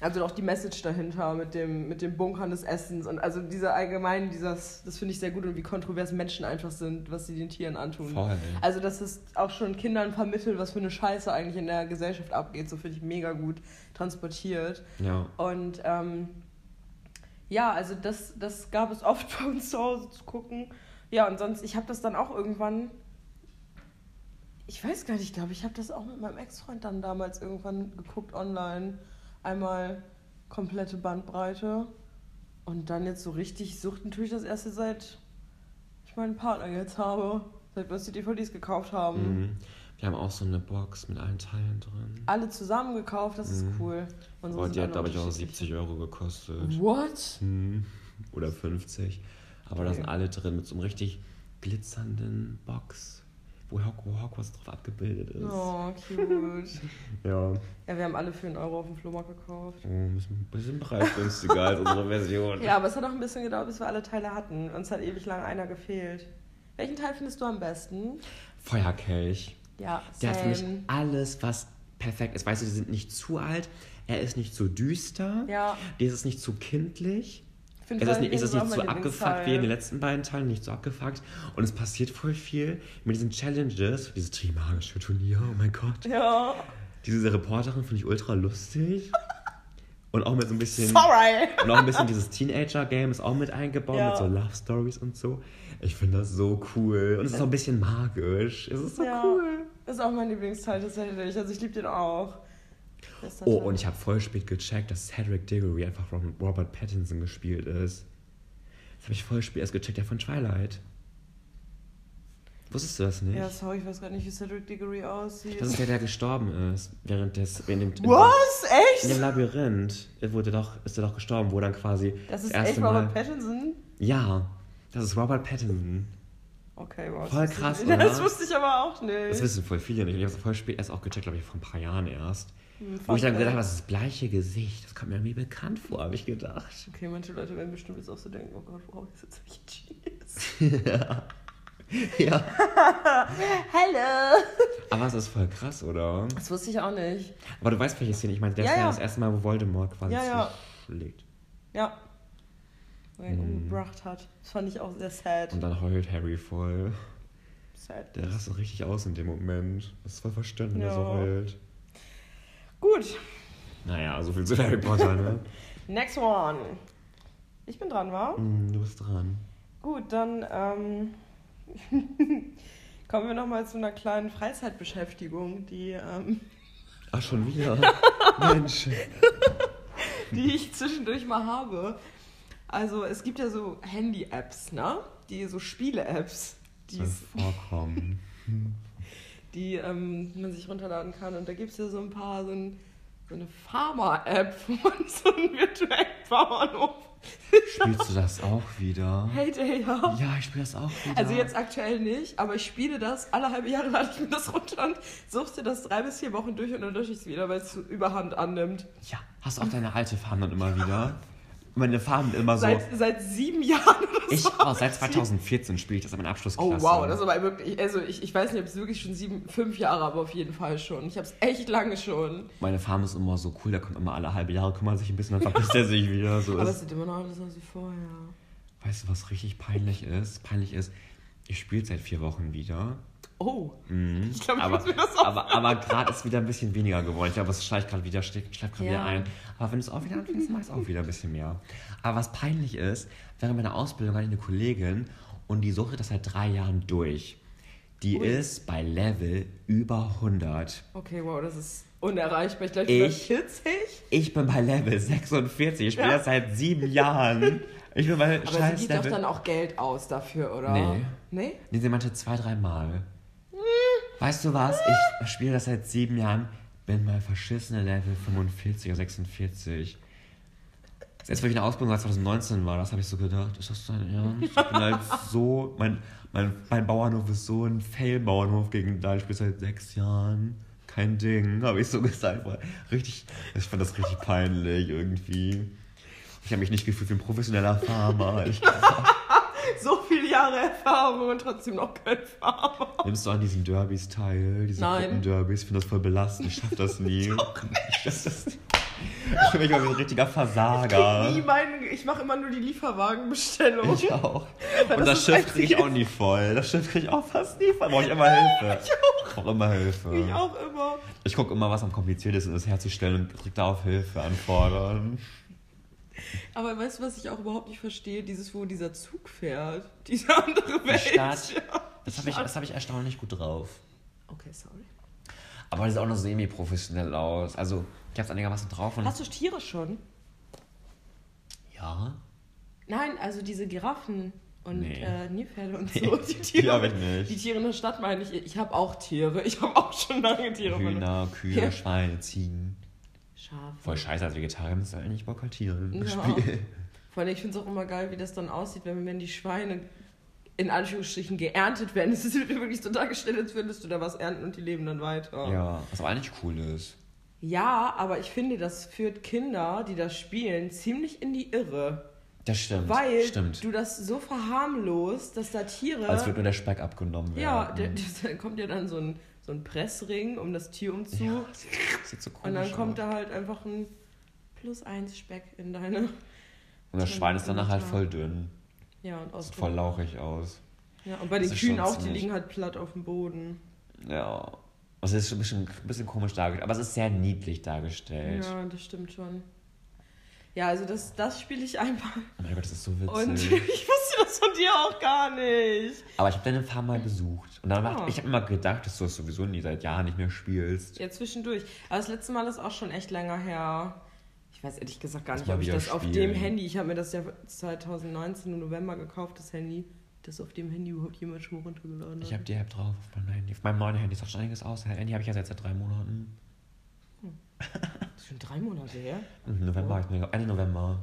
B: also auch die Message dahinter mit dem, mit dem Bunkern des Essens und also dieser allgemein, dieses, das finde ich sehr gut und wie kontrovers Menschen einfach sind, was sie den Tieren antun.
A: Voll.
B: Also, dass es auch schon Kindern vermittelt, was für eine Scheiße eigentlich in der Gesellschaft abgeht, so finde ich mega gut transportiert.
A: Ja.
B: Und ähm, ja, also das, das gab es oft bei uns zu Hause zu gucken. Ja, und sonst, ich habe das dann auch irgendwann, ich weiß gar nicht, ich glaube, ich habe das auch mit meinem Ex-Freund dann damals irgendwann geguckt online. Einmal komplette Bandbreite. Und dann jetzt so richtig suchten tue ich das erste seit ich meinen Partner jetzt habe. Seit wir uns die DVDs gekauft haben.
A: Mhm. Wir haben auch so eine Box mit allen Teilen drin.
B: Alle zusammen gekauft, das ist
A: Mhm.
B: cool. Unsere
A: Oh,
B: sind
A: die hat, glaube ich, auch
B: unterschiedlich.
A: 70 Euro gekostet.
B: What?
A: Hm. Oder 50. Aber da
B: Okay.
A: sind alle drin mit so einem richtig glitzernden Box, wo, Hog wo Hogwarts drauf abgebildet ist.
B: Oh, cute.
A: Ja,
B: Ja, wir haben alle für einen Euro auf dem Flohmarkt gekauft.
A: oh, ein bisschen, preisgünstiger als unsere Version.
B: Ja, aber es hat auch ein bisschen gedauert, bis wir alle Teile hatten. Uns hat ewig lang einer gefehlt. Welchen Teil findest du am besten?
A: Feuerkelch.
B: Ja,
A: Der hat für mich
B: same.
A: alles, was perfekt ist. Weißt du, die sind nicht zu alt, er ist nicht zu düster,
B: Ja,
A: der ist nicht zu kindlich. Es ist
B: Feuerkelch
A: nicht, ist
B: auch
A: nicht so abgefuckt wie in den letzten beiden Teilen, nicht so abgefuckt. Und es passiert voll viel mit diesen Challenges, dieses Trimagische Turnier, oh mein Gott.
B: Ja.
A: Diese Reporterin finde ich ultra lustig. Und auch mit so ein bisschen.
B: Sorry.
A: Und auch ein bisschen dieses Teenager-Game ist auch mit eingebaut,
B: Ja.
A: mit so Love Stories und so. Ich finde das so cool. Und es ist auch ein bisschen magisch. Es ist so
B: Ja.
A: cool.
B: Ist auch mein Lieblingsteil tatsächlich. Also ich liebe den auch.
A: Oh, und ich habe voll spät gecheckt, dass Cedric Diggory einfach von Robert Pattinson gespielt ist. Das habe ich voll spät erst gecheckt, der von Twilight. Wusstest du das nicht?
B: Ja, sorry, ich weiß gerade nicht, wie Cedric Diggory aussieht.
A: Das ist der, der gestorben ist. Während des. In dem, in
B: Was?
A: In dem
B: Echt?
A: Labyrinth wurde doch, ist er doch gestorben, wo dann quasi
B: Das ist
A: erste
B: echt Robert
A: Mal.
B: Pattinson?
A: Ja, das ist Robert Pattinson.
B: Okay, wow. das
A: Voll
B: wusste ich
A: krass,
B: nicht. Das
A: oder?
B: wusste ich aber auch nicht.
A: Das wissen voll viele nicht. Ich habe es voll spät erst auch gecheckt, glaube ich, vor ein paar Jahren erst. Wo ich dann gedacht habe, das ist das gleiche Gesicht. Das kommt mir irgendwie bekannt vor, habe ich gedacht.
B: Okay, manche Leute werden bestimmt jetzt auch so denken, oh Gott, worauf ist jetzt welche Genius?
A: Ja.
C: Hello.
A: Aber es ist voll krass, oder?
B: Das wusste ich auch nicht.
A: Aber du weißt, welche Szene ich meine. Der
B: Ja,
A: ist ja
B: ja.
A: das erste Mal, wo Voldemort quasi
B: Ja, ja.
A: zuschlägt.
B: Ja. Wo er ihn umgebracht hat. Das fand ich auch sehr sad.
A: Und dann heult Harry voll.
B: sad.
A: Der rastet richtig aus in dem Moment. Das ist voll verstanden, wenn er so
B: Ja.
A: heult.
B: Gut.
A: Naja, so viel zu Harry Potter, ne?
B: Next one. Ich bin dran, wa?
A: Hm, du bist dran.
B: Gut, dann ähm, kommen wir nochmal zu einer kleinen Freizeitbeschäftigung, die, ähm,
A: Ach, schon wieder? Mensch.
B: die ich zwischendurch mal habe. Also es gibt ja so Handy-Apps, ne? Die so Spiele-Apps, die,
A: vorkommen.
B: Die ähm, man sich runterladen kann. Und da gibt es ja so ein paar, so, ein, so eine Pharma-App, wo man so einen virtuellen Bauernhof.
A: Spielst du das auch wieder?
B: Hey, der ja.
A: Ja, ich spiele das auch wieder.
B: Also jetzt aktuell nicht, aber ich spiele das, alle halbe Jahre lade ich mir das runter und suchte das drei bis vier Wochen durch und dann lösche ich es wieder, weil es überhand annimmt.
A: Ja, hast du auch deine alte Farm dann immer wieder? Meine Farm immer so.
B: Seit, seit sieben Jahren oder
A: Ich,
B: so.
A: oh, seit 2014 spiele ich das in meiner Abschlussklasse.
B: Oh wow, das ist aber wirklich, also ich, ich weiß nicht, ob es wirklich schon sieben, fünf Jahre, aber auf jeden Fall schon. Ich habe es echt lange schon.
A: Meine Farm ist immer so cool, da kommt immer alle halbe Jahre, kümmert sich ein bisschen, dann verpisst er sich wieder. So
B: Aber es sieht immer noch alles aus wie vorher.
A: Weißt du, was richtig peinlich ist? Peinlich ist, ich spiele seit vier Wochen wieder.
B: Oh,
A: Mhm.
B: Ich glaub, ich
A: aber,
B: muss mir das auch
A: aber, aber gerade ist wieder ein bisschen weniger geworden. Ich glaube, es schleicht gerade wieder, gerade
B: Ja.
A: wieder ein. Aber wenn du es auch wieder anfängst, mach ich es auch wieder ein bisschen mehr. Aber was peinlich ist, während meiner Ausbildung hatte ich eine Kollegin und die suchte das seit drei Jahren durch. Die
B: Ui.
A: ist bei Level über 100.
B: okay, wow, das ist unerreichbar. Ich glaube, ich bin
A: Ich-
B: 40.
A: Ich bin bei Level 46. Ich spiele
B: Ja.
A: das seit sieben Jahren. Ich bin bei
B: Aber sie gibt doch
A: Level.
B: dann auch Geld aus dafür, oder?
A: Nee.
B: Nee?
A: Nee, sie meinte zwei, dreimal. Weißt du was? Ich spiele das seit sieben Jahren, bin mal verschissene Level 45 oder 46. Jetzt, wo ich in der Ausbildung war, 2019 war, das habe ich so gedacht, ist das dein Ernst? Ich bin halt so, mein, mein, mein Bauernhof ist so ein Fail-Bauernhof gegen da, ich spiele seit sechs Jahren. Kein Ding, habe ich so gesagt. Richtig, ich fand das richtig peinlich irgendwie. Ich habe mich nicht gefühlt wie ein professioneller Farmer. gesagt.
B: So viele Jahre Erfahrung und trotzdem noch kein Farmer.
A: Nimmst du an diesen Derbys teil? Diese
B: Nein.
A: Gruppenderbys? Ich finde das voll belastend. Ich schaff das nie. Ich schaff das nie. Ich fühle mich mal wie ein richtiger Versager.
B: Nie meinen, ich mache immer nur die Lieferwagenbestellung.
A: Ich auch. Und
B: das
A: Schiff kriege ich auch nie voll. Das Schiff kriege ich auch fast nie voll. Brauche ich immer Hilfe. Ich auch. Brauche immer Hilfe.
B: Ich auch immer.
A: Ich gucke immer, was am kompliziertesten ist herzustellen und drück da auf Hilfe anfordern.
B: Aber weißt du, was ich auch überhaupt nicht verstehe? Dieses, wo dieser Zug fährt. Diese andere Welt.
A: Stadt.
B: Ja.
A: Das habe ich, das hab ich erstaunlich gut drauf.
B: Okay, sorry.
A: Aber das sieht auch noch semi-professionell aus. Also, ich habe es einigermaßen drauf. Und
B: Hast du Tiere schon?
A: ja.
B: Nein, also diese Giraffen und
A: Nee.
B: äh, Nilpferde und so. Die
A: die
B: Tiere,
A: hab ich nicht.
B: Die Tiere in der Stadt meine ich. Ich habe auch Tiere. Ich habe auch schon lange Tiere.
A: Hühner, Kühe,
B: Ja.
A: Schweine, Ziegen.
B: Schafe.
A: Voll scheiße, als Vegetarier müsst ihr eigentlich boykottieren. Das
B: Ja.
A: Spiel.
B: Vor allem, ich finde es auch immer geil, wie das dann aussieht, wenn, wenn die Schweine in Anführungsstrichen geerntet werden. Es ist wirklich so dargestellt, als würdest du da was ernten und die leben dann weiter.
A: Ja, was aber eigentlich cool ist.
B: Ja, aber ich finde, das führt Kinder, die das spielen, ziemlich in die Irre.
A: Das stimmt.
B: Weil
A: stimmt.
B: du das so verharmlost, dass da Tiere.
A: Als würde nur der Speck abgenommen
B: ja,
A: werden.
B: der, der, da kommt ja dann so ein, so ein Pressring um das Tier umzu.
A: ja, so
B: und dann kommt da halt einfach ein plus eins Speck in deine.
A: Und das Schwein ist danach halt voll dünn.
B: Ja, und aus
A: Sieht voll lauchig aus.
B: Ja, und bei den
A: Das ist
B: Kühen auch, die liegen halt platt auf dem Boden.
A: Ja. Also es ist schon ein bisschen, ein bisschen komisch dargestellt, aber es ist sehr niedlich dargestellt.
B: Ja, das stimmt schon. Ja, also das, das spiele ich einfach.
A: Oh mein Gott, das ist so witzig.
B: Und ich wusste das von dir auch gar nicht.
A: aber ich habe deine Farm mal besucht. Und dann
B: Ah.
A: ich habe immer gedacht, dass du das sowieso nie seit Jahren nicht mehr spielst.
B: Ja, zwischendurch. Aber das letzte Mal ist auch schon echt länger her. Ich weiß ehrlich gesagt gar nicht, ob ich das auf
A: spielen.
B: dem Handy, ich habe mir das ja 2019 im November gekauft, das Handy, das auf dem Handy überhaupt jemand schon mal runtergeladen hat.
A: Ich habe die App drauf auf meinem Handy. Auf meinem neuen Handy ist auch schon einiges aus. Das Handy habe ich ja seit, seit drei Monaten.
B: Das ist schon drei Monate her.
A: November, mir, Ende November.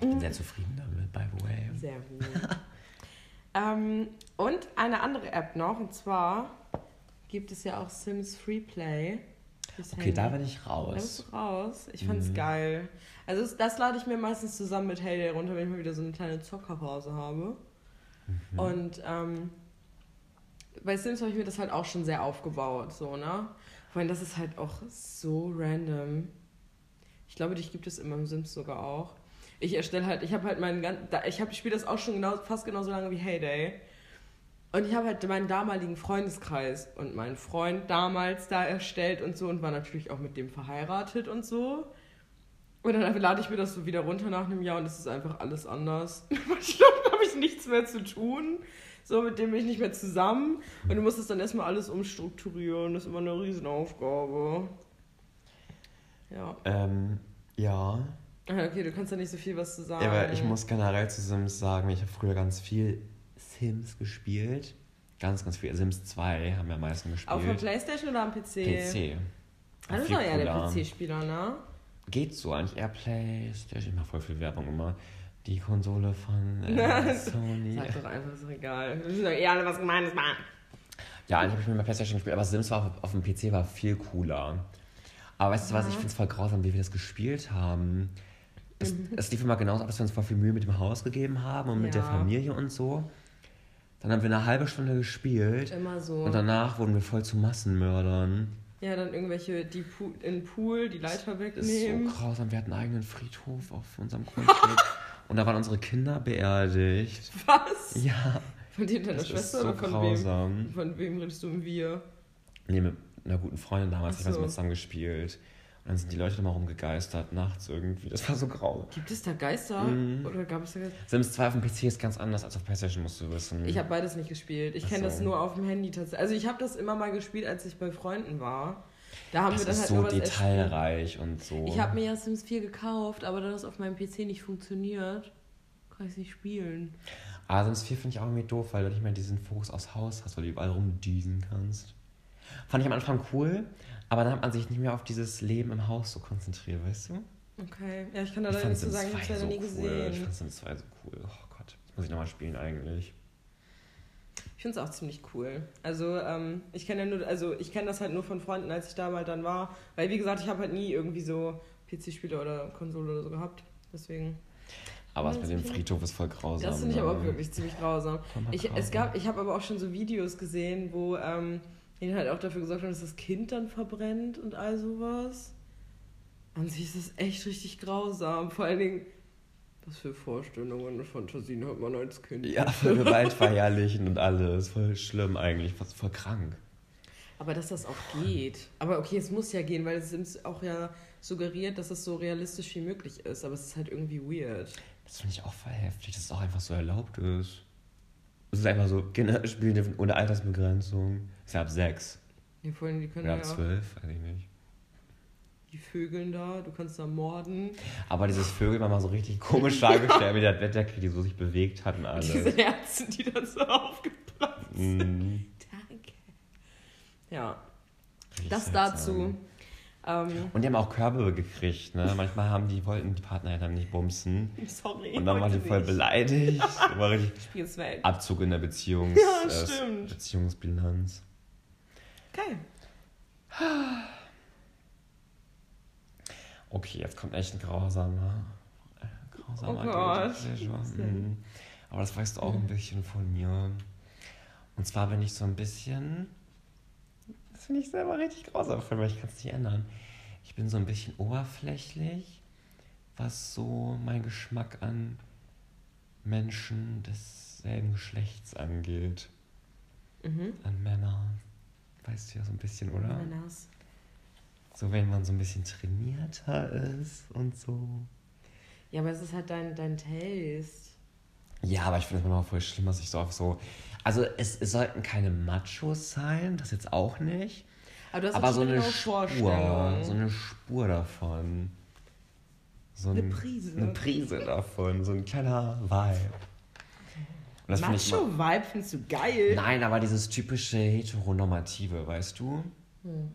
A: Ich
B: Mhm.
A: bin sehr zufrieden damit, by the way.
B: Sehr gut. ähm, und eine andere App noch, und zwar gibt es ja auch Sims Freeplay.
A: Okay,
B: Handy.
A: da bin ich
B: Da bist
A: raus.
B: du raus. Ich fand's
A: Mhm.
B: geil. Also das, das lade ich mir meistens zusammen mit Heyday runter, wenn ich mal wieder so eine kleine Zockerpause habe.
A: Mhm.
B: Und ähm, bei Sims habe ich mir das halt auch schon sehr aufgebaut, so, ne? Vor allem, das ist halt auch so random. Ich glaube, dich gibt es immer im Sims sogar auch. Ich erstelle halt, ich habe halt meinen ganzen, ich habe, spiele das auch schon genau, fast genauso lange wie Heyday. Und ich habe halt meinen damaligen Freundeskreis und meinen Freund damals da erstellt und so und war natürlich auch mit dem verheiratet und so. Und dann lade ich mir das so wieder runter nach einem Jahr und es ist einfach alles anders. ich glaube, da habe ich nichts mehr zu tun. So, mit dem bin ich nicht mehr zusammen. Und du musst es dann erstmal alles umstrukturieren. Das ist immer eine Riesenaufgabe. Ja.
A: Ähm, ja.
B: Ah, Okay, du kannst ja nicht so viel was zu sagen.
A: Ja, aber ich muss generell zu Sims sagen, ich habe früher ganz viel Sims gespielt. Ganz, ganz viel. Sims 2 haben wir am meisten gespielt.
B: Auf der Playstation oder am PC?
A: PC.
B: Ah, bist
A: Viel
B: doch eher der. PC-Spieler, ne?
A: Geht so, eigentlich eher Playstation. Ich mache voll viel Werbung immer. Die Konsole von äh, Sony.
B: Sag doch einfach, ist doch egal. Wir müssen doch eher alle was Gemeines machen.
A: Ja, eigentlich habe ich mit meiner Playstation gespielt, aber Sims war auf, auf dem PC war viel cooler. Aber weißt du was, ich finde es voll grausam, wie wir das gespielt haben. Es,
B: Mhm.
A: es lief immer genauso ab, dass wir uns voll viel Mühe mit dem Haus gegeben haben und mit der
B: Ja.
A: Familie und so. Dann haben wir eine halbe Stunde gespielt
B: Immer so.
A: und danach wurden wir voll zu Massenmördern.
B: Ja, dann irgendwelche, die Pu in den Pool die Leiter
A: Das ist so
B: wegnehmen.
A: grausam. Wir hatten einen eigenen Friedhof auf unserem Grundstück. und da waren unsere Kinder beerdigt.
B: Was?
A: Ja,
B: Von dir und deiner
A: das
B: Schwester
A: so
B: oder von wem?
A: grausam.
B: Von wem redest du im Wir?
A: Nee, mit einer guten Freundin damals,
B: Ach
A: ich
B: so.
A: nicht, zusammen gespielt. Und dann sind die Leute immer rumgegeistert, nachts irgendwie. Das war so grau.
B: Gibt es da Geister?
A: Mhm.
B: Oder gab es da Geister?
A: Sims 2 auf dem PC ist ganz anders als auf PlayStation, musst du wissen.
B: Ich habe beides nicht gespielt. Ich kenne das nur auf dem Handy tatsächlich. Also ich habe das immer mal gespielt, als ich bei Freunden war. Da haben
A: das
B: wir dann
A: ist
B: halt
A: so detailreich und so.
B: Ich habe mir ja Sims 4 gekauft, aber da das auf meinem PC nicht funktioniert, kann ich es nicht spielen.
A: Aber Sims 4 finde ich auch irgendwie doof, weil du nicht mehr diesen Fokus aufs Haus hast, weil du überall rumdüsen kannst. Fand ich am Anfang cool, aber dann hat man sich nicht mehr auf dieses Leben im Haus so konzentriert, weißt du?
B: Okay, ja, ich kann da leider nicht so sagen, ich habe
A: 2
B: es leider nie
A: cool. Ich
B: gesehen.
A: fand Sims 2 so cool. Oh Gott, das muss ich nochmal spielen eigentlich.
B: Ich finde es auch ziemlich cool. Also, ähm, ich kenne ja nur, also ich kenne das halt nur von Freunden, als ich da mal dann war. Weil, wie gesagt, ich habe halt nie irgendwie so PC-Spiele oder Konsole oder so gehabt. Deswegen.
A: Aber das
B: Ja,
A: mit dem Friedhof ist voll grausam.
B: Das finde ich aber auch
A: ne?
B: wirklich ziemlich grausam. Ich, es gab, ich habe aber auch schon so Videos gesehen, wo ähm, die halt auch dafür gesorgt haben, dass das Kind dann verbrennt und all sowas. An sich ist das echt richtig grausam. Vor allen Dingen, was für Vorstellungen und Fantasien hat man als Kind?
A: Ja, voll Gewalt verherrlichen und alles. Voll schlimm eigentlich, fast voll krank.
B: Aber dass das auch geht. Aber okay, es muss ja gehen, weil es Sims auch ja suggeriert, dass es so realistisch wie möglich ist. Aber es ist halt irgendwie weird.
A: Das finde ich auch voll heftig, dass es auch einfach so erlaubt ist. Es ist einfach so, Kinder spielen dürfen ohne Altersbegrenzung. Ist ja ab sechs.
B: Hier vorhin, die können
A: Oder
B: ja
A: ab zwölf, weiß ich nicht.
B: die Vögeln da, du kannst da morden.
A: Aber dieses Vögel war mal so richtig komisch dargestellt, wie der Bettdecke, die so sich bewegt hat und alles.
B: Diese Herzen, die dann so aufgeplatzt sind.
A: Mhm.
B: Danke. Ja,
A: Richtig
B: das dazu. Ähm,
A: Und die haben auch Körbe gekriegt, ne? Manchmal haben die, wollten die Partner dann nicht bumsen.
B: sorry.
A: Und dann waren die voll
B: nicht.
A: beleidigt. War richtig
B: Ich spiel's weg.
A: Abzug in der Beziehungs
B: Ja,
A: äh,
B: stimmt.
A: Beziehungsbilanz.
B: Okay.
A: Okay, jetzt kommt echt ein grausamer, äh, grausamer
B: Oh Gott.
A: Mhm. Aber das weißt du auch ein bisschen von mir. Und zwar bin ich so ein bisschen, das finde ich selber richtig grausam für mich, ich kann es nicht ändern. Ich bin so ein bisschen oberflächlich, was so mein Geschmack an Menschen desselben Geschlechts angeht.
B: Mhm.
A: An Männer. Weißt du ja so ein bisschen, oder?
B: Ananas.
A: So, wenn man so ein bisschen trainierter ist und so.
B: Ja, aber es ist halt dein, dein Taste.
A: Ja, aber ich finde es manchmal voll schlimm, dass ich so auf so. Also, es, es sollten keine Machos sein, das jetzt auch nicht.
B: Aber du hast
A: aber
B: halt
A: so eine
B: genaue
A: Spur. So eine Spur davon. So
B: Eine
A: ein-
B: Prise.
A: Eine Prise davon. So ein kleiner Vibe. Und das finde ich immer-
B: Macho-Vibe findest du geil.
A: Nein, aber dieses typische heteronormative, weißt du?
B: Hm.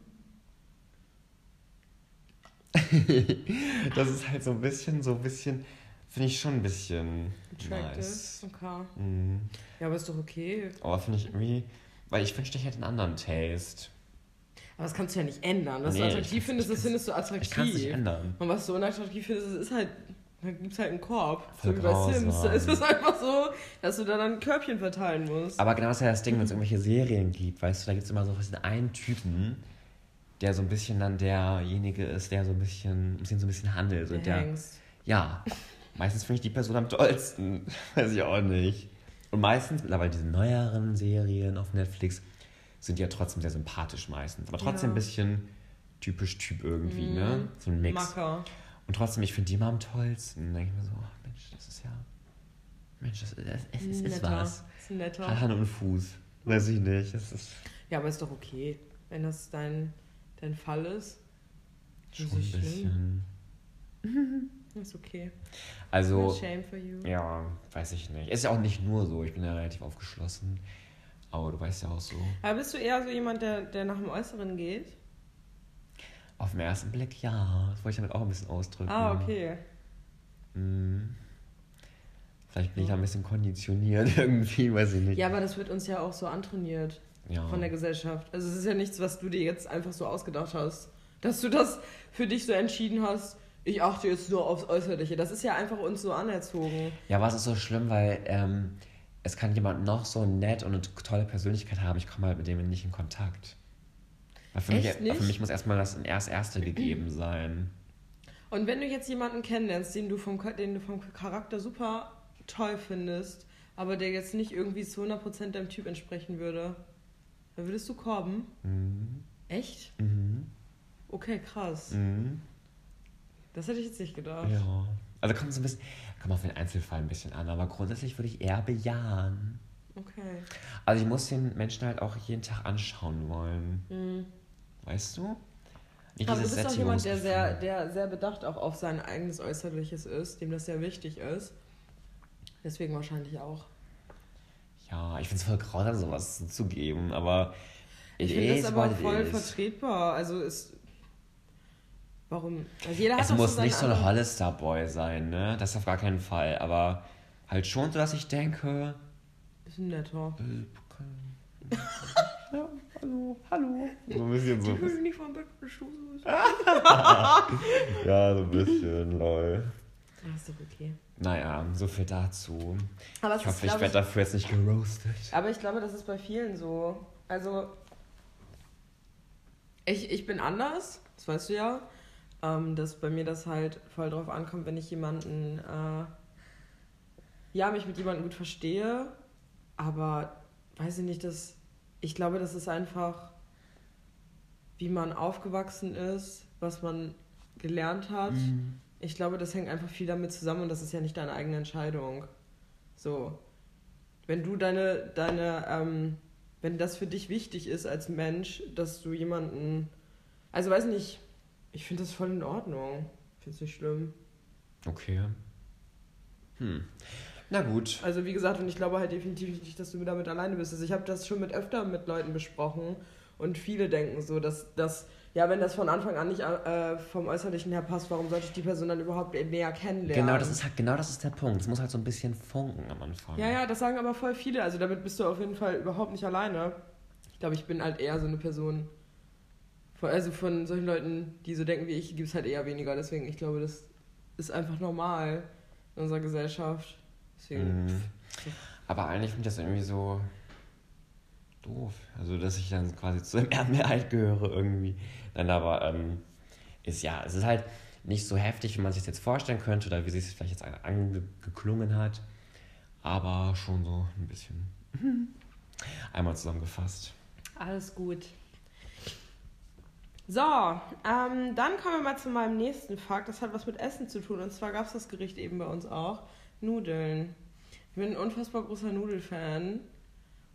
A: das ist halt so ein bisschen, so ein bisschen, finde ich schon ein bisschen
B: Attractive.
A: nice.
B: Okay.
A: Mhm.
B: Ja, aber ist doch okay.
A: Aber finde ich irgendwie, weil ich wünschte, ich hätte einen anderen Taste.
B: Aber das kannst du ja nicht ändern. Was
A: Nee,
B: du attraktiv findest, das findest du
A: Ich kann es nicht
B: attraktiv.
A: ändern.
B: Und was du unattraktiv findest, ist halt Dann gibt es halt einen Korb.
A: Voll
B: so wie bei. Sims. Da ist es einfach so, dass du da dann ein Körbchen verteilen musst.
A: Aber genau das ist ja das Ding, wenn es irgendwelche Serien gibt, weißt du, da gibt es immer so diesen einen Typen, der so ein bisschen dann derjenige ist, der so ein bisschen, ein bisschen so ein bisschen handelt.
B: Der
A: der,
B: Hengst.
A: ja, meistens finde ich die Person am tollsten. Weiß ich auch nicht. Und meistens, mittlerweile diese neueren Serien auf Netflix, sind die ja trotzdem sehr sympathisch meistens. Aber trotzdem
B: Ja. Mhm.
A: ein bisschen typisch Typ irgendwie, ne? So ein Mix.
B: Macker.
A: Und trotzdem, ich finde die immer am tollsten. Dann denke ich mir so, ach Mensch, das ist ja. Mensch, das, das, es ist, ist was.
B: Ist ein netter.
A: Hat Hand und Fuß. Weiß ich nicht. Das ist
B: Ja, aber ist doch okay, wenn das dein, dein Fall ist.
A: schon ein bisschen.
B: Ist okay.
A: Also,
B: shame for you.
A: ja, weiß ich nicht. Ist ja auch nicht nur so. Ich bin ja relativ aufgeschlossen. Aber du weißt ja auch so.
B: Aber bist du eher so jemand, der, der nach dem Äußeren geht?
A: Auf den ersten Blick ja. Das wollte ich damit auch ein bisschen ausdrücken.
B: Ah, okay.
A: Mhm. Vielleicht bin ich da ein bisschen konditioniert irgendwie, weiß ich nicht.
B: Ja, aber das wird uns ja auch so antrainiert
A: Ja.
B: von der Gesellschaft. Also es ist ja nichts, was du dir jetzt einfach so ausgedacht hast. Dass du das für dich so entschieden hast, ich achte jetzt nur aufs Äußerliche. Das ist ja einfach uns so anerzogen.
A: Ja, aber es ist so schlimm, weil ähm, es kann jemand noch so nett und eine tolle Persönlichkeit haben, ich komme halt mit dem nicht in Kontakt. Weil für,
B: Echt
A: mich,
B: nicht?
A: für mich muss erstmal das erst Erste gegeben sein.
B: Und wenn du jetzt jemanden kennenlernst, den du vom, den du vom Charakter super toll findest, aber der jetzt nicht irgendwie zu 100% deinem Typ entsprechen würde, dann würdest du korben?
A: Mhm.
B: Echt?
A: Mhm.
B: Okay, krass.
A: Mhm.
B: Das hätte ich jetzt nicht gedacht.
A: Ja. Also kommt so ein bisschen, kommt auf den Einzelfall ein bisschen an, aber grundsätzlich würde ich eher bejahen.
B: Okay.
A: Also ich muss den Menschen halt auch jeden Tag anschauen wollen.
B: Mhm.
A: Weißt du? Nicht
B: Aber du bist auch jemand, der sehr, der sehr bedacht auch auf sein eigenes Äußerliches ist, dem das sehr wichtig ist. Deswegen wahrscheinlich auch.
A: Ja, ich finde es voll grausam, sowas zuzugeben, aber
B: Ich finde
A: is
B: das aber voll
A: is.
B: vertretbar. Also ist. Warum? Also jeder hat
A: Es muss
B: so
A: nicht so ein Hollister-Boy sein, ne? Das auf gar keinen Fall. Aber halt schon so, dass ich denke.
B: Ist ein netter.
A: äh, ja, hallo, hallo. So ein bisschen so.
B: Die Höhle nicht vom Bett ist.
A: Ja, so ein bisschen, lol.
B: Ah, ist doch okay.
A: Naja, so viel dazu.
B: Aber,
A: Ich
B: ist,
A: hoffe, ich
B: glaub
A: werde dafür jetzt nicht geroastet.
B: aber ich glaube, das ist bei vielen so. Also, ich, ich bin anders, das weißt du ja. Ähm, dass bei mir das halt voll drauf ankommt, wenn ich jemanden, äh, ja, mich mit jemandem gut verstehe, aber weiß ich nicht, dass ich glaube, das ist einfach, wie man aufgewachsen ist, was man gelernt hat.
A: Mhm.
B: Ich glaube, das hängt einfach viel damit zusammen und das ist ja nicht deine eigene Entscheidung. So. Wenn du deine, deine, ähm, wenn das für dich wichtig ist als Mensch, dass du jemanden, also weiß nicht, ich finde das voll in Ordnung. Ich finde es nicht schlimm.
A: Okay. Hm. Na gut.
B: Also wie gesagt, und ich glaube halt definitiv nicht, dass du damit alleine bist. Also ich habe das schon mit öfter mit Leuten besprochen und viele denken so, dass das, ja, wenn das von Anfang an nicht äh, vom Äußerlichen her passt, warum sollte ich die Person dann überhaupt näher kennenlernen?
A: Genau, das ist halt, genau das ist der Punkt. Es muss halt so ein bisschen funken am Anfang.
B: Ja, ja, das sagen aber voll viele. Also damit bist du auf jeden Fall überhaupt nicht alleine. Ich glaube, ich bin halt eher so eine Person. Also von solchen Leuten, die so denken wie ich, gibt es halt eher weniger. Deswegen, ich glaube, das ist einfach normal in unserer Gesellschaft. Deswegen.
A: Mhm. Aber eigentlich finde ich das irgendwie so doof. Also, dass ich dann quasi zur Mehrheit gehöre irgendwie. Nein, aber ähm, ist ja, es ist halt nicht so heftig, wie man sich das jetzt vorstellen könnte oder wie sich es vielleicht jetzt angeklungen hat. Aber schon so ein bisschen. Einmal zusammengefasst.
B: Alles gut. So, ähm, dann kommen wir mal zu meinem nächsten Fakt. Das hat was mit Essen zu tun. Und zwar gab es das Gericht eben bei uns auch. Nudeln. Ich bin ein unfassbar großer Nudelfan.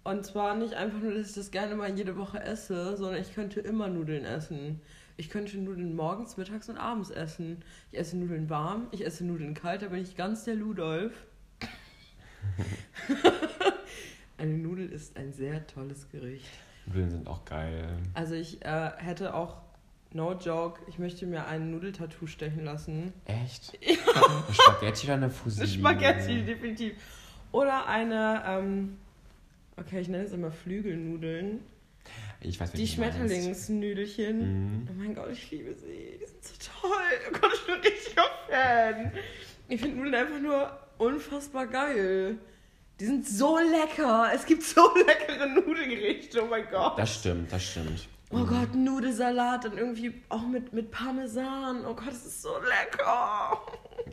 B: Und zwar nicht einfach nur, dass ich das gerne mal jede Woche esse, sondern ich könnte immer Nudeln essen. Ich könnte Nudeln morgens, mittags und abends essen. Ich esse Nudeln warm, ich esse Nudeln kalt, da bin ich ganz der Ludolf. Eine Nudel ist ein sehr tolles Gericht.
A: Nudeln sind auch geil.
B: Also ich äh, hätte auch, no joke, ich möchte mir ein Nudeltattoo stechen lassen.
A: Echt? Eine Spaghetti oder eine Fusilli?
B: Spaghetti, definitiv. Oder eine, ähm, okay, ich nenne es immer Flügelnudeln.
A: Ich weiß,
B: Die
A: du meinst.
B: Schmetterlingsnüdelchen.
A: Mhm.
B: Oh mein Gott, ich liebe sie. Die sind so toll. Oh Gott, ich bin ein richtiger Fan. Ich finde Nudeln einfach nur unfassbar geil. Die sind so lecker. Es gibt so leckere Nudelgerichte. Oh mein Gott.
A: Das stimmt, das stimmt.
B: Oh Gott, Nudelsalat und irgendwie auch mit, mit Parmesan. Oh Gott, das ist so lecker.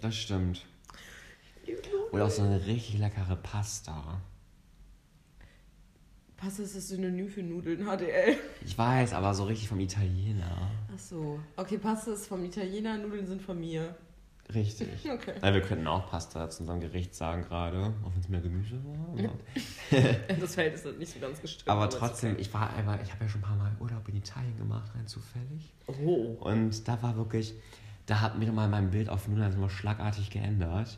A: Das stimmt. Oder auch so eine richtig leckere Pasta.
B: Pasta ist das Synonym für Nudeln, HDL.
A: Ich weiß, aber so richtig vom Italiener.
B: Ach so. Okay, Pasta ist vom Italiener, Nudeln sind von mir.
A: Richtig.
B: Okay.
A: Nein, wir könnten auch Pasta zu unserem Gericht sagen gerade, auch wenn es mehr Gemüse war. Aber,
B: Das Verhältnis ist nicht so ganz gestimmt.
A: aber trotzdem,
B: okay.
A: ich war einmal, ich habe ja schon ein paar Mal Urlaub in Italien gemacht, rein zufällig.
B: Oh.
A: Und da war wirklich, da hat mir mal mein Bild auf Nudeln immer schlagartig geändert.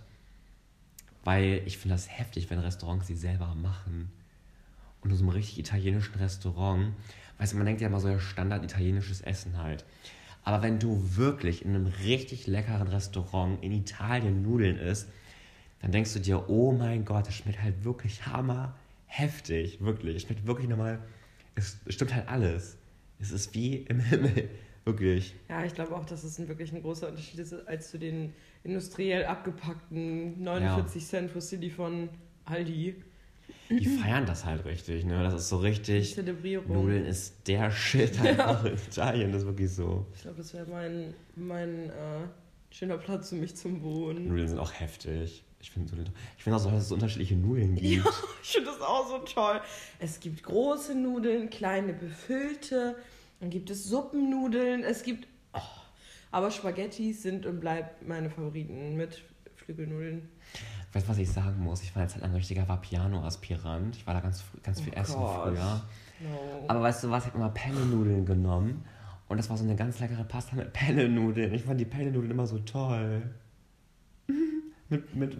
A: Weil ich finde das heftig, wenn Restaurants die selber machen. Und in so einem richtig italienischen Restaurant, weißt du, man denkt ja immer so ja Standard italienisches Essen halt. Aber wenn du wirklich in einem richtig leckeren Restaurant in Italien Nudeln isst, dann denkst du dir, oh mein Gott, das schmeckt halt wirklich hammer heftig, wirklich. Es schmeckt wirklich nochmal, es stimmt halt alles. Es ist wie im Himmel, wirklich.
B: Ja, ich glaube auch, dass es ein, wirklich ein großer Unterschied ist als zu den industriell abgepackten 49 Cent Fusilli von Aldi.
A: Die feiern das halt richtig, ne? Das ist so richtig.
B: Zelebrierung.
A: Nudeln ist der Shit einfach in Italien, das ist wirklich so.
B: Ich glaube, das wäre mein, mein äh, schöner Platz für mich zum Wohnen.
A: Nudeln sind auch heftig. Ich finde ich find auch so, dass es so unterschiedliche Nudeln gibt.
B: Ja, ich finde das auch so toll. Es gibt große Nudeln, kleine befüllte, dann gibt es Suppennudeln, es gibt. Oh, aber Spaghettis sind und bleiben meine Favoriten mit Flügelnudeln.
A: Weißt du, was ich sagen muss? Ich war jetzt halt ein richtiger Vapiano-Aspirant. Ich war da ganz, ganz viel
B: Oh
A: essen
B: Gott.
A: früher.
B: No.
A: Aber weißt du was? Ich habe immer Penne-Nudeln genommen. Und das war so eine ganz leckere Pasta mit Penne-Nudeln. Ich fand die Penne-Nudeln immer so toll. mit, mit, mit,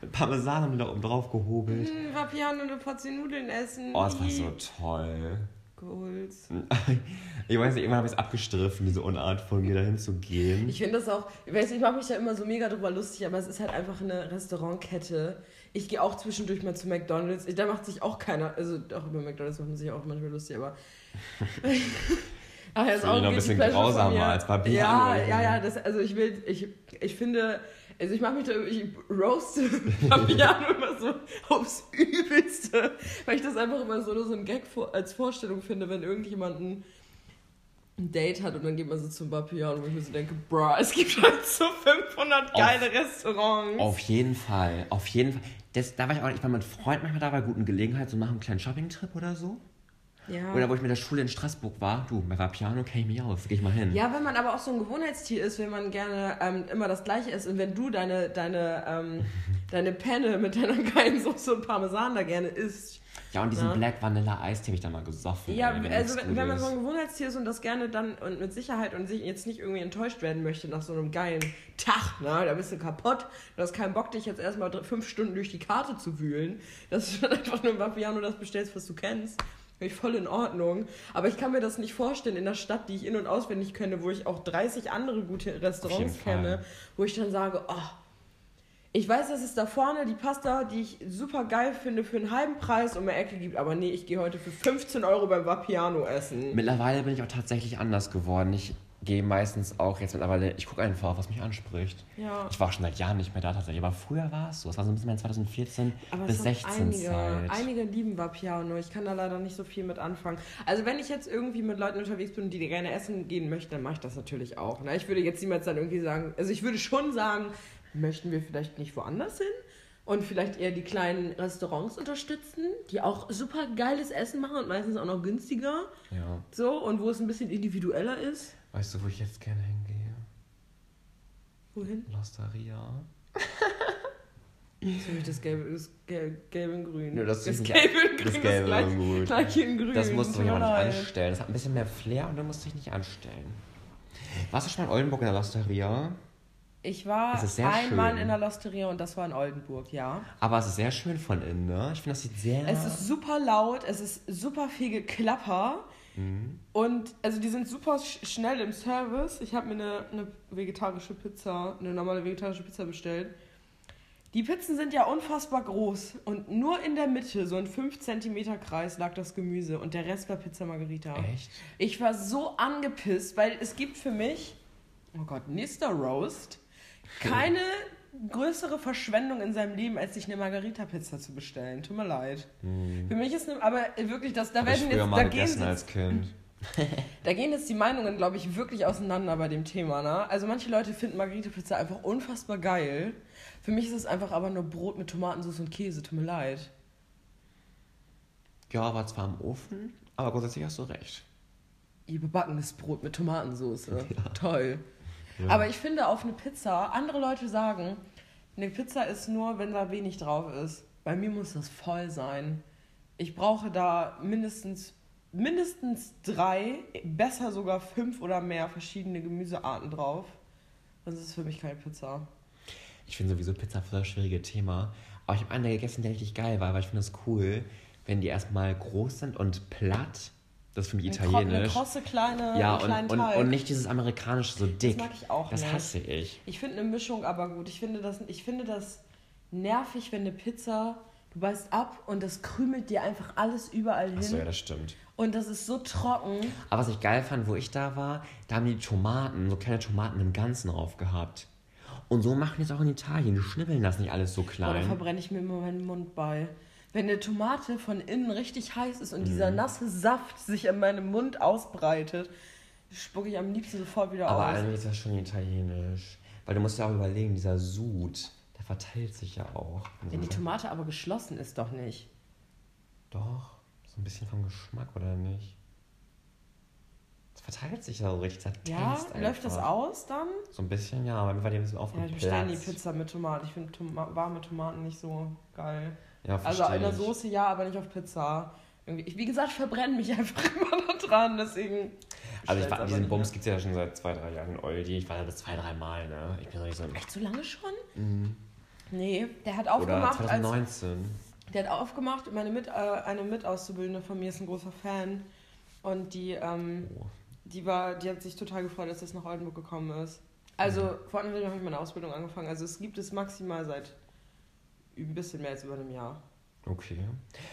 A: mit Parmesan haben die da oben drauf gehobelt.
B: Hm, Vapiano und eine Portion Nudeln essen.
A: Oh, das war so toll.
B: Goals.
A: Ich weiß nicht, irgendwann habe ich es abgestriffen, diese Unart von mir dahin zu gehen.
B: Ich finde das auch, ich weiß, nicht, ich mache mich da immer so mega drüber lustig, aber es ist halt einfach eine Restaurantkette. Ich gehe auch zwischendurch mal zu McDonalds. Da macht sich auch keiner, also auch über McDonalds macht man sich auch manchmal lustig, aber. Ach, ja, ist
A: ich noch ein bisschen grausamer als Papier.
B: Ja, ja, ja, das, also ich will, ich, ich finde, also ich mache mich da, ich roaste Fabiano immer so aufs Übelste, weil ich das einfach immer so, so ein Gag vor, als Vorstellung finde, wenn irgendjemand ein, Date hat und dann geht man so zum Vapiano, wo ich mir so denke, bruh, es gibt halt so 500 geile Restaurants.
A: Auf jeden Fall, auf jeden Fall. Das, da war ich auch, ich war mit Freunden manchmal da bei guten Gelegenheit, so nach einem kleinen Shopping-Trip oder so.
B: Ja.
A: Oder wo ich mit der Schule in Straßburg war. Du, bei Vapiano kenne ich aus, geh ich mal hin.
B: Ja, wenn man aber auch so ein Gewohnheitstier ist, wenn man gerne ähm, immer das Gleiche isst und wenn du deine, deine, ähm, deine Penne mit deiner geilen Soße und Parmesan da gerne isst.
A: Ja, und diesen
B: Ja.
A: Black Vanilla Eis, den habe ich da mal gesoffen.
B: Ja,
A: ey, wenn
B: also wenn, wenn man so ein Gewohnheitstier ist und das gerne dann und mit Sicherheit und sich jetzt nicht irgendwie enttäuscht werden möchte nach so einem geilen Tag, ne, da bist du kaputt, du hast keinen Bock, dich jetzt erstmal fünf Stunden durch die Karte zu wühlen, dass du dann einfach nur im Vapiano das bestellst, was du kennst. Finde ich voll in Ordnung. Aber ich kann mir das nicht vorstellen in einer Stadt, die ich in- und auswendig kenne, wo ich auch 30 andere gute Restaurants kenne, wo ich dann sage, oh, ich weiß, dass es da vorne die Pasta, die ich super geil finde, für einen halben Preis um die Ecke gibt, aber nee, ich gehe heute für 15 Euro beim Vapiano essen.
A: Mittlerweile bin ich auch tatsächlich anders geworden. Ich gehe meistens auch jetzt mittlerweile, ich gucke einfach, was mich anspricht.
B: Ja.
A: Ich war schon seit Jahren nicht mehr da tatsächlich, aber früher war es so. Es war so ein bisschen mein 2014
B: Aber
A: bis
B: es hat
A: 16
B: einige,
A: Zeit.
B: einige lieben Vapiano. Ich kann da leider nicht so viel mit anfangen. Also wenn ich jetzt irgendwie mit Leuten unterwegs bin, die gerne essen gehen möchten, dann mache ich das natürlich auch. Ne? Ich würde jetzt niemals dann irgendwie sagen, also ich würde schon sagen, möchten wir vielleicht nicht woanders hin? Und vielleicht eher die kleinen Restaurants unterstützen, die auch super geiles Essen machen und meistens auch noch günstiger.
A: Ja.
B: So, und wo es ein bisschen individueller ist.
A: Weißt du, wo ich jetzt gerne hingehe?
B: Wohin?
A: Losteria.
B: Das ist für mich das Gelbe, das Gelbe, Gelbe in Grün.
A: Nö, das
B: das Gelbe in Grün.
A: das Gelbe
B: gleich,
A: in Grün.
B: Gleich in Grün.
A: Das musst du mir aber nicht anstellen. Das hat ein bisschen mehr Flair und du musst dich nicht anstellen. Warst du schon mal in Oldenburg in der Losteria?
B: Ich war einmal
A: schön.
B: in der Losteria und das war in Oldenburg, ja.
A: Aber es ist sehr schön von innen, ne? Ich finde, das sieht sehr...
B: Es ist super laut, es ist super viel Geklapper
A: Mhm.
B: und also die sind super sch schnell im Service. Ich habe mir eine, eine vegetarische Pizza, eine normale vegetarische Pizza bestellt. Die Pizzen sind ja unfassbar groß und nur in der Mitte, so ein 5 cm Kreis, lag das Gemüse und der Rest war Pizza Margherita.
A: Echt?
B: Ich war so angepisst, weil es gibt für mich, oh Gott, nächster Roast, keine größere Verschwendung in seinem Leben, als sich eine Margarita-Pizza zu bestellen. Tut mir leid.
A: Hm.
B: Für mich ist eine, aber wirklich, das, da
A: Hab
B: werden jetzt,
A: mal
B: da gehen,
A: gegessen
B: jetzt,
A: als Kind.
B: da gehen jetzt die Meinungen, glaube ich, wirklich auseinander bei dem Thema. Ne? Also manche Leute finden Margarita-Pizza einfach unfassbar geil. Für mich ist es einfach aber nur Brot mit Tomatensauce und Käse. Tut mir leid.
A: Ja, war zwar im Ofen, aber grundsätzlich hast du recht.
B: Überbackenes Brot mit Tomatensauce. Toll.
A: Ja.
B: Aber ich finde auf eine Pizza, andere Leute sagen, eine Pizza ist nur, wenn da wenig drauf ist. Bei mir muss das voll sein. Ich brauche da mindestens, mindestens drei, besser sogar fünf oder mehr verschiedene Gemüsearten drauf. Sonst ist es für mich keine Pizza.
A: Ich finde sowieso Pizza voll das schwierige Thema. Aber ich habe eine gegessen, der richtig geil war, weil ich finde es cool, wenn die erstmal groß sind und platt. Das ist für mich
B: Eine kro- Eine
A: italienisch.
B: krosse kleine,
A: ja, und, und, und nicht dieses amerikanische, so dick.
B: mag ich auch
A: Das
B: nicht.
A: hasse ich.
B: Ich finde eine Mischung aber gut. Ich finde, das, ich finde das nervig, wenn eine Pizza, du beißt ab und das krümelt dir einfach alles überall hin.
A: Achso, ja, das stimmt.
B: Und das ist so trocken.
A: Aber was ich geil fand, wo ich da war, da haben die Tomaten, so kleine Tomaten im Ganzen drauf gehabt. Und so machen die es auch in Italien. Die schnibbeln das nicht alles so
B: Oh, da
A: klein.
B: verbrenne ich mir immer meinen Mund bei. Wenn eine Tomate von innen richtig heiß ist und
A: Mhm.
B: dieser nasse Saft sich in meinem Mund ausbreitet, spucke ich am liebsten sofort wieder
A: Aber
B: aus.
A: eigentlich ist das schon italienisch. Weil du musst ja auch überlegen, dieser Sud, der verteilt sich ja auch.
B: Wenn die Tomate aber geschlossen ist, doch nicht.
A: Doch, so ein bisschen vom Geschmack, oder nicht? Es verteilt sich ja so richtig. Das
B: Ja, läuft das aus dann?
A: So ein bisschen, ja, aber mir war die ein bisschen
B: Ja,
A: aufgeplatzt.
B: ich bestelle die Pizza mit Tomaten. Ich finde Toma warme Tomaten nicht so geil.
A: Ja,
B: Also in der. Soße ja, aber nicht auf Pizza. Ich, wie gesagt, verbrenne mich einfach immer da dran, deswegen.
A: Also ich war, diesen Bums gibt es ja schon seit zwei, drei Jahren in Oldie. Ich war da bis zwei, drei Mal, ne? Ich bin nicht so...
B: Echt so lange schon?
A: Mhm.
B: Nee, der hat
A: Oder
B: aufgemacht, als,
A: 2019.
B: der hat aufgemacht. Meine mit, äh, eine Mitauszubildende von mir ist ein großer Fan und die, ähm,
A: Oh.
B: die war, die hat sich total gefreut, dass das nach Oldenburg gekommen ist. Also
A: Mhm.
B: vor anderem habe ich meine Ausbildung angefangen. Also es gibt es maximal seit ein bisschen mehr als über einem Jahr.
A: Okay.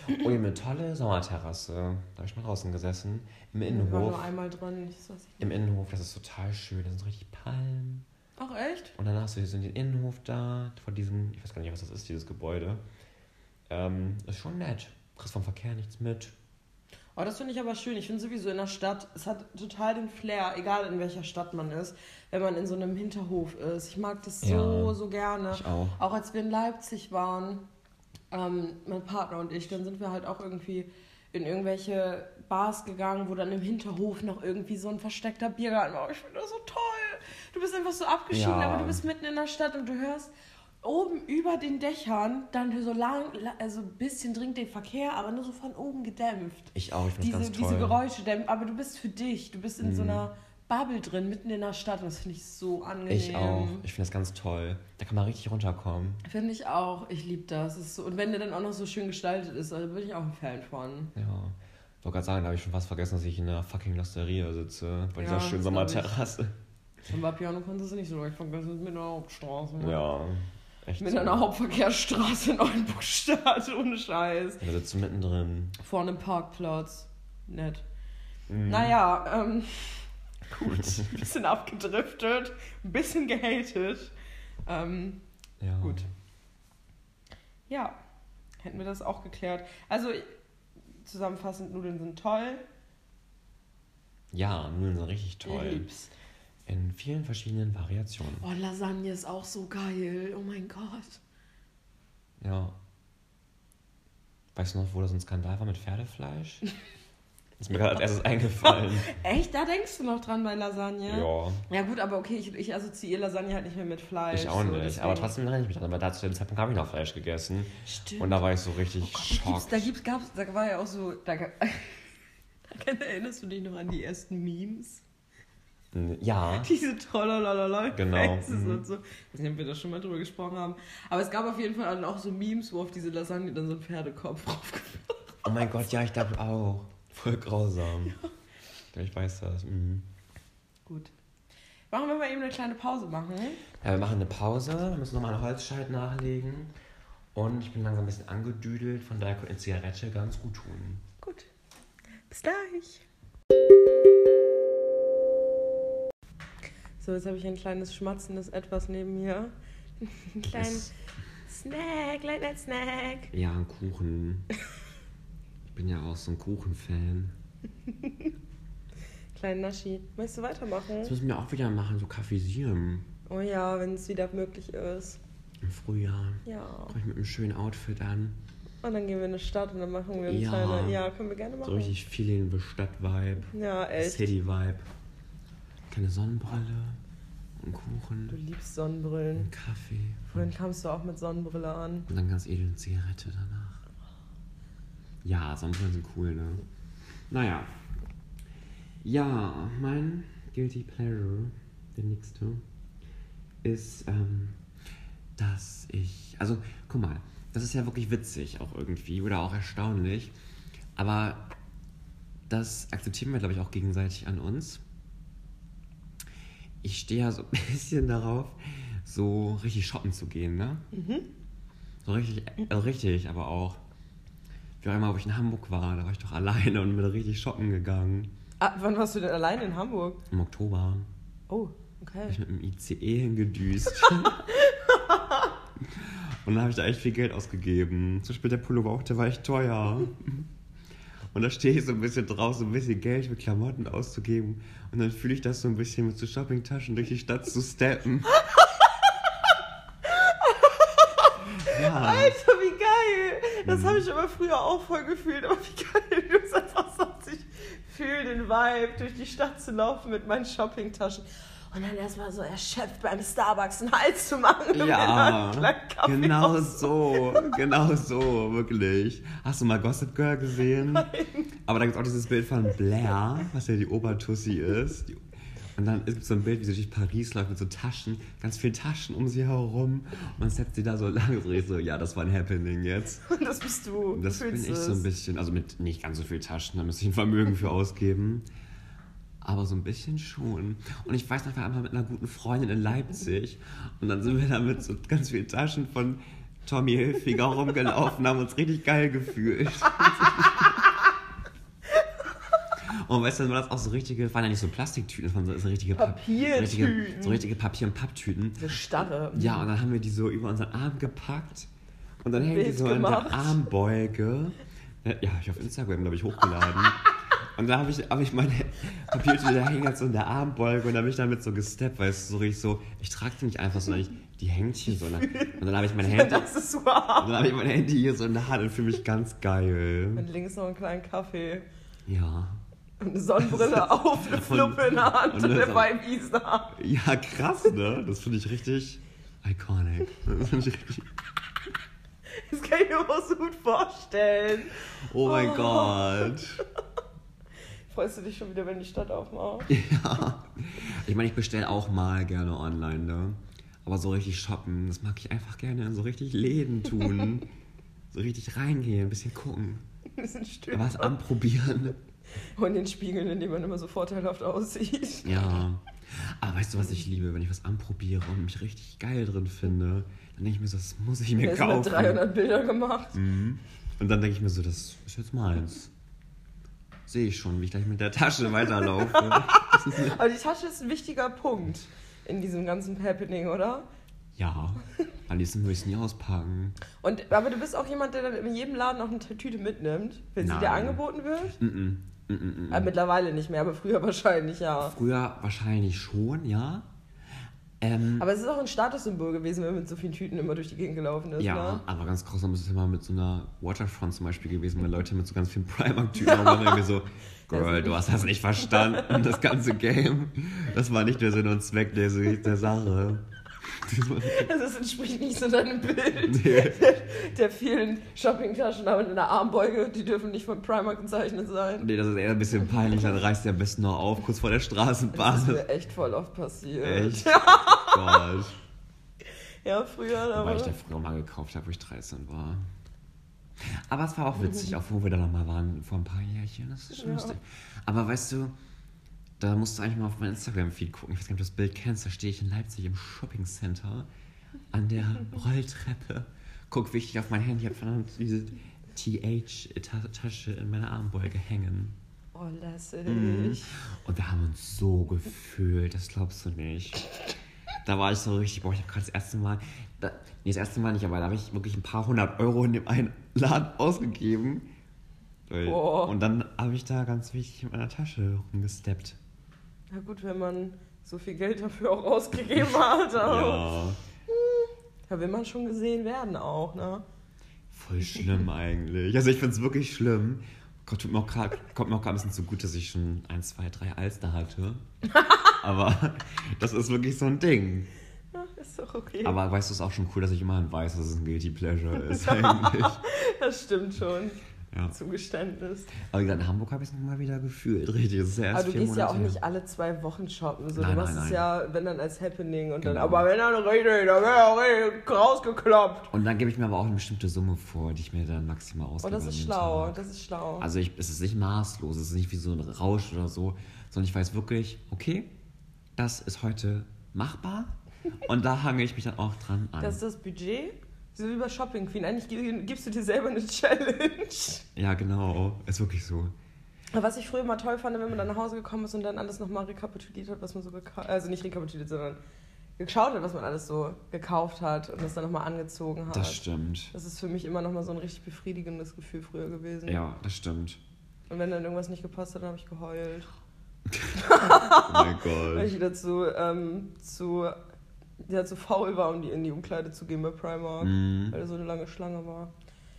A: Oh, hier eine tolle Sommerterrasse. Da habe ich mal draußen gesessen. Im
B: Ich war
A: Innenhof.
B: nur einmal drin. Ich weiß nicht.
A: Im Innenhof, das ist total schön. Da sind so richtig Palmen.
B: Ach echt?
A: Und dann hast du so den Innenhof da, vor diesem, ich weiß gar nicht, was das ist, dieses Gebäude. Ähm, ist schon nett. Kriegst vom Verkehr nichts mit.
B: Oh, das finde ich aber schön. Ich finde sowieso in der Stadt, es hat total den Flair, egal in welcher Stadt man ist, wenn man in so einem Hinterhof ist. Ich mag das so,
A: Ja.
B: so gerne.
A: Ich auch.
B: Auch als wir in Leipzig waren, ähm, mein Partner und ich, dann sind wir halt auch irgendwie in irgendwelche Bars gegangen, wo dann im Hinterhof noch irgendwie so ein versteckter Biergarten war. Ich finde das so toll. Du bist einfach so abgeschieden,
A: Ja.
B: aber du bist mitten in der Stadt und du hörst oben über den Dächern dann so lang, also ein bisschen dringt den Verkehr, aber nur so von oben gedämpft.
A: Ich auch, ich finde das ganz toll.
B: diese Geräusche dämpfen, aber du bist für dich, du bist in so
A: Mhm.
B: einer Bubble drin, mitten in der Stadt und das finde ich so angenehm.
A: Ich auch. Ich finde das ganz toll. Da kann man richtig runterkommen.
B: Finde ich auch. Ich liebe das. Ist so, und wenn der dann auch noch so schön gestaltet ist, also bin ich auch ein Fan von.
A: Ja. Ich wollte gerade sagen, da habe ich schon fast vergessen, dass ich in einer fucking Losteria sitze. Bei
B: Ja,
A: dieser schönen
B: das.
A: Sommerterrasse.
B: Und bei Piano konntest du nicht so leicht vergessen, mit einer Hauptstraße. ne?
A: Ja. Echt.
B: Mit einer Hauptverkehrsstraße in Oldenburg-Stadt, ohne Scheiß.
A: Da sitzt du mittendrin.
B: Vor einem Parkplatz. Nett.
A: Mhm.
B: Naja, ähm, gut. Ein bisschen abgedriftet, ein bisschen gehatet. Ähm,
A: Ja.
B: Gut. ja, hätten wir das auch geklärt. Also, zusammenfassend, Nudeln sind toll.
A: Ja, Nudeln sind richtig
B: Ich
A: toll.
B: lieb's.
A: In vielen verschiedenen Variationen.
B: Oh, Lasagne ist auch so geil. Oh mein Gott.
A: Ja. Weißt du noch, wo das ein Skandal war mit Pferdefleisch? ist mir gerade als erstes eingefallen.
B: Echt? Da denkst du noch dran bei Lasagne?
A: ja.
B: Ja gut, aber okay, ich, ich assoziiere Lasagne halt nicht mehr mit Fleisch.
A: Ich auch
B: so,
A: nicht.
B: deswegen-
A: Aber trotzdem erinnere ich mich dran. Aber da zu dem Zeitpunkt habe ich noch Fleisch gegessen.
B: Stimmt.
A: Und da war ich so richtig
B: oh Gott, da gibt's,
A: schockt.
B: da gibt's, gab's, da war ja auch so, da, da erinnerst du dich noch an die ersten Memes?
A: Ja.
B: Diese trollalala
A: Genau, mhm.
B: und so. Ich weiß nicht, ob wir da schon mal drüber gesprochen haben. Aber es gab auf jeden Fall dann auch so Memes, wo auf diese Lasagne dann so ein Pferdekopf draufgeführt
A: Oh mein Gott, ja, ich glaube auch. Voll grausam. Ja. Ich weiß das. Mhm.
B: Gut. Machen wir mal eben eine kleine Pause machen.
A: Ja, wir machen eine Pause, wir müssen nochmal einen Holzscheit nachlegen. Und ich bin langsam ein bisschen angedüdelt, von daher könnte eine Zigarette ganz gut tun.
B: Gut. Bis gleich. So, jetzt habe ich ein kleines schmatzendes Etwas neben mir. Einen kleinen
A: Es-
B: Snack, Late Night Snack.
A: Ja, ein Kuchen. Ich bin ja auch so ein Kuchenfan.
B: Kleinen Naschi. Möchtest du weitermachen?
A: Das müssen wir auch wieder machen, so kaffeesieren.
B: Oh ja, wenn es wieder möglich ist.
A: Im Frühjahr.
B: Ja.
A: Komme ich mit einem schönen Outfit an.
B: Und dann gehen wir in eine Stadt und dann machen wir eine
A: Ja.
B: kleine. Ja, können wir gerne machen.
A: So richtig Feeling, Stadt-Vibe,
B: Ja, echt.
A: City-Vibe. Keine Sonnenbrille, ein
B: Du
A: Kuchen,
B: liebst Sonnenbrillen.
A: ein Kaffee.
B: Vorhin kamst du auch mit Sonnenbrille an.
A: Und dann ganz edel eine Zigarette danach. Ja, Sonnenbrillen sind cool, ne? Naja. Ja, mein Guilty Pleasure, der nächste, ist, ähm, dass ich. Also, guck mal, das ist ja wirklich witzig auch irgendwie oder auch erstaunlich. Aber das akzeptieren wir, glaube ich, auch gegenseitig an uns. Ich stehe ja so ein bisschen darauf, so richtig shoppen zu gehen, ne? So richtig, also richtig, aber auch. Wie auch immer, wo ich in Hamburg war, da war ich doch alleine und bin richtig shoppen gegangen.
B: Ah, wann warst du denn allein in Hamburg?
A: Im Oktober
B: Oh,
A: bin
B: okay.
A: ich mit dem ICE hingedüst. und dann habe ich da echt viel Geld ausgegeben. Zum Beispiel der Pullover auch, der war echt teuer. Und da stehe ich so ein bisschen drauf, so ein bisschen Geld für Klamotten auszugeben. Und dann fühle ich das so ein bisschen mit so Shoppingtaschen durch die Stadt zu steppen. ja.
B: Alter, wie geil! Das
A: Mhm.
B: habe ich aber früher auch voll gefühlt. Aber wie geil du einfach sagst. Ich fühle den Vibe, durch die Stadt zu laufen mit meinen Shoppingtaschen. Und dann erstmal so erschöpft beim Starbucks einen Hals zu machen.
A: Ja, genau so, genau so, wirklich. Hast du mal Gossip Girl gesehen? Aber da gibt es auch dieses Bild von Blair, was ja die Obertussi ist. Die, und dann gibt es so ein Bild, wie sie durch Paris läuft mit so Taschen, ganz vielen Taschen um sie herum. Und dann setzt sie da so lang. So, so, ja, das war ein Happening jetzt.
B: Und das bist du.
A: Das bin ich so ein
B: es.
A: bisschen, also mit nicht ganz so viel Taschen, da müsste ich ein Vermögen für ausgeben. Aber so ein bisschen schon. Und ich weiß noch, wir waren mit einer guten Freundin in Leipzig. Und dann sind wir da mit so ganz vielen Taschen von Tommy Hilfiger rumgelaufen, haben uns richtig geil gefühlt. Und weißt du, dann war das auch so richtige, waren ja nicht so Plastiktüten, waren so, so richtige Pap-
B: Papiertüten.
A: So richtige, so richtige Papier- und Papptüten.
B: Diese Starre.
A: Ja, und dann haben wir die so über unseren Arm gepackt und dann hängt die so in
B: gemacht.
A: der Armbeuge. Ja, ich auf Instagram, glaube ich, hochgeladen. Und da habe ich, hab ich meine Papiertüte, da hängt so in der Armbeuge und da bin ich damit so gesteppt, weil es so richtig so, ich trage die nicht einfach, sondern ich, die hängt hier so. Und dann, und dann habe ich mein Handy,
B: Das ist
A: und
B: wahr.
A: dann habe ich mein Handy hier so in der Hand und fühle mich ganz geil.
B: Und links noch einen kleinen Kaffee.
A: Ja.
B: Und eine Sonnenbrille auf, eine Fluppe in der Hand
A: und
B: und
A: eine
B: der
A: Sonne-
B: Vibe Isa.
A: Ja, krass, ne? Das finde ich richtig iconic. Das finde ich richtig
B: Das kann ich mir auch so gut vorstellen.
A: Oh mein
B: Oh.
A: Gott.
B: Freust du dich schon wieder, wenn die Stadt aufmacht?
A: Ja. Ich meine, ich bestelle auch mal gerne online, ne? Aber so richtig shoppen, das mag ich einfach gerne in so richtig Läden tun. so richtig reingehen, ein bisschen gucken.
B: Ein bisschen still.
A: Was anprobieren.
B: Und den Spiegeln, in dem man immer so vorteilhaft aussieht.
A: Ja. Aber weißt du, was ich liebe? Wenn ich was anprobiere und mich richtig geil drin finde, dann denke ich mir so, das muss ich mir
B: Er ist mit
A: kaufen.
B: 300 Bilder gemacht.
A: Mhm. Und dann denke ich mir so, das ist jetzt meins. Sehe ich schon, wie ich gleich mit der Tasche weiterlaufe.
B: Aber die Tasche ist ein wichtiger Punkt in diesem ganzen Happening, oder?
A: ja, am liebsten würde ich es nie auspacken.
B: Und, aber du bist auch jemand, der dann in jedem Laden noch eine Tüte mitnimmt, wenn sie dir
A: Nein.
B: angeboten wird?
A: Mm -mm. Mm -mm -mm.
B: Äh, mittlerweile nicht mehr, aber früher wahrscheinlich, ja.
A: Früher wahrscheinlich schon, ja. Ähm,
B: Aber es ist auch ein Statussymbol gewesen, wenn man mit so vielen Tüten immer durch die Gegend gelaufen ist.
A: ja,
B: Ne?
A: aber ganz grausam ist es immer mit so einer Waterfront zum Beispiel gewesen, wenn Leute mit so ganz vielen Primark-Typen haben irgendwie so, Girl, du hast das nicht verstanden, das ganze Game. Das war nicht der Sinn und Zweck der, der Sache.
B: Das entspricht nicht so deinem Bild
A: Nee.
B: der vielen Shoppingtaschen aber in der Armbeuge. Die dürfen nicht von Primark gezeichnet sein.
A: Nee, das ist eher ein bisschen peinlich, dann reißt der am besten noch auf, kurz vor der
B: Das ist
A: Straßenbahn.
B: mir echt voll oft passiert.
A: Echt? Gott.
B: Ja, früher.
A: Weil
B: Aber
A: ich da früher mal gekauft habe, wo ich 13 war. Aber es war auch witzig, auch wo wir da noch mal waren, vor ein paar Jährchen. Das ist schon
B: Ja.
A: lustig. Aber weißt du, da musst du eigentlich mal auf mein Instagram-Feed gucken. Ich weiß gar nicht, ob du das Bild kennst. Da stehe ich in Leipzig im Shopping-Center an der Rolltreppe. Guck wichtig auf mein Handy, habe verdammt diese TH-Tasche in meiner Armbeuge hängen.
B: oh, lässig.
A: Mhm. Und wir haben uns so gefühlt, das glaubst du nicht. Da war ich so richtig, boah, ich habe gerade das erste Mal, da, nee, das erste Mal nicht, aber da habe ich wirklich ein paar hundert Euro in dem einen Laden ausgegeben.
B: Boah.
A: Und dann habe ich da ganz wichtig in meiner Tasche rumgesteppt.
B: Na gut, wenn man so viel Geld dafür auch ausgegeben hat.
A: Ja,
B: Da will man schon gesehen werden auch, ne?
A: voll schlimm eigentlich. Also ich finde es wirklich schlimm. Gott, tut mir auch grad, kommt mir auch gerade ein bisschen zugute, dass ich schon ein, zwei, drei Alster hatte. Aber das ist wirklich so ein Ding.
B: Ja, ist doch okay.
A: Aber weißt du, es ist auch schon cool, dass ich immerhin weiß, dass es ein Guilty Pleasure ist eigentlich.
B: das stimmt schon.
A: Ja.
B: Zugeständnis.
A: Aber wie gesagt, in Hamburg habe ich es nochmal wieder gefühlt, richtig. Das ist ja erst
B: Aber du gehst ja auch
A: Monate
B: nicht alle zwei Wochen shoppen. So.
A: Nein,
B: du machst
A: nein,
B: es
A: nein.
B: ja, wenn dann als Happening und dann,
A: Genau.
B: aber wenn dann richtig, dann wäre auch richtig rausgekloppt.
A: Und dann gebe ich mir aber auch eine bestimmte Summe vor, die ich mir dann maximal
B: Oh,
A: ausgebe.
B: das
A: an
B: ist schlau,
A: Tag.
B: das ist schlau.
A: Also ich, es ist nicht maßlos, es ist nicht wie so ein Rausch oder so, sondern ich weiß wirklich, okay, das ist heute machbar und da hange ich mich dann auch dran an.
B: das ist das Budget. So wie bei Shopping Queen. Eigentlich gi- gibst du dir selber eine Challenge.
A: ja, genau, ist wirklich so.
B: Was ich früher mal toll fand, wenn man dann nach Hause gekommen ist und dann alles nochmal rekapituliert hat, was man so gekauft Also nicht rekapituliert, sondern geschaut hat, was man alles so gekauft hat und das dann nochmal angezogen hat.
A: Das stimmt.
B: Das ist für mich immer nochmal so ein richtig befriedigendes Gefühl früher gewesen.
A: Ja, das stimmt.
B: Und wenn dann irgendwas nicht gepasst hat, dann habe ich geheult.
A: Oh mein
B: Weil
A: Gott.
B: ich wieder zu, ähm, zu, ja, zu faul war, um die in die Umkleide zu gehen bei Primark.
A: Mhm.
B: Weil da so eine lange Schlange war.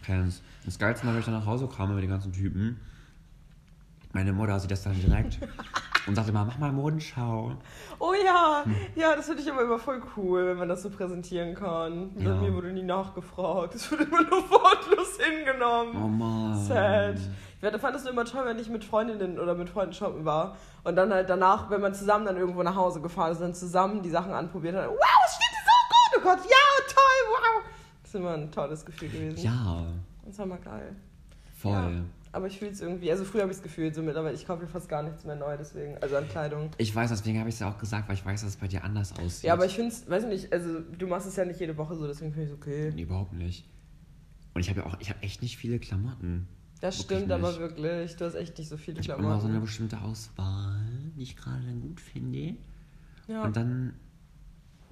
A: Das, das Geilste war, wenn ich dann nach Hause kam mit den ganzen Typen. Meine Mutter sieht das dann direkt und sagte mal, mach mal Modenschau.
B: Oh ja,
A: Hm.
B: ja, das finde ich aber immer voll cool, wenn man das so präsentieren kann. Bei
A: Ja.
B: mir wurde nie nachgefragt. Es wurde immer nur wortlos hingenommen.
A: Oh Mann.
B: Sad. Ich werde- fand es immer toll, wenn ich mit Freundinnen oder mit Freunden shoppen war und dann halt danach, wenn man zusammen dann irgendwo nach Hause gefahren ist, dann zusammen die Sachen anprobiert hat. Wow, es steht so gut! Oh Gott, ja, toll, wow! Das ist immer ein tolles Gefühl gewesen.
A: Ja,
B: Das war mal geil.
A: voll.
B: Ja. Aber ich fühle es irgendwie, also früher habe ich es gefühlt, so mittlerweile, ich kaufe fast gar nichts mehr neu, deswegen, also an Kleidung.
A: Ich weiß, deswegen habe ich es ja auch gesagt, weil ich weiß, dass es bei dir anders aussieht.
B: Ja, aber ich finde es, weiß ich nicht, also du machst es ja nicht jede Woche so, deswegen finde ich es okay.
A: Nee, überhaupt nicht. Und ich habe ja auch, ich habe echt nicht viele Klamotten.
B: Das
A: Wirklich
B: stimmt aber
A: nicht.
B: wirklich, du hast echt nicht so viele
A: Ich habe immer so eine
B: Klamotten.
A: bestimmte Auswahl, die ich gerade dann gut finde.
B: Ja.
A: Und dann,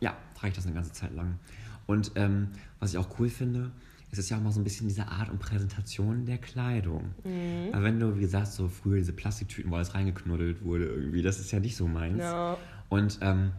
A: ja, trage ich das eine ganze Zeit lang. Und ähm, was ich auch cool finde, es ist ja auch mal so ein bisschen diese Art und Präsentation der Kleidung.
B: Mhm.
A: Aber wenn du, wie gesagt, so früher diese Plastiktüten, wo alles reingeknuddelt wurde irgendwie, das ist ja nicht so meins.
B: Ja.
A: Und ähm,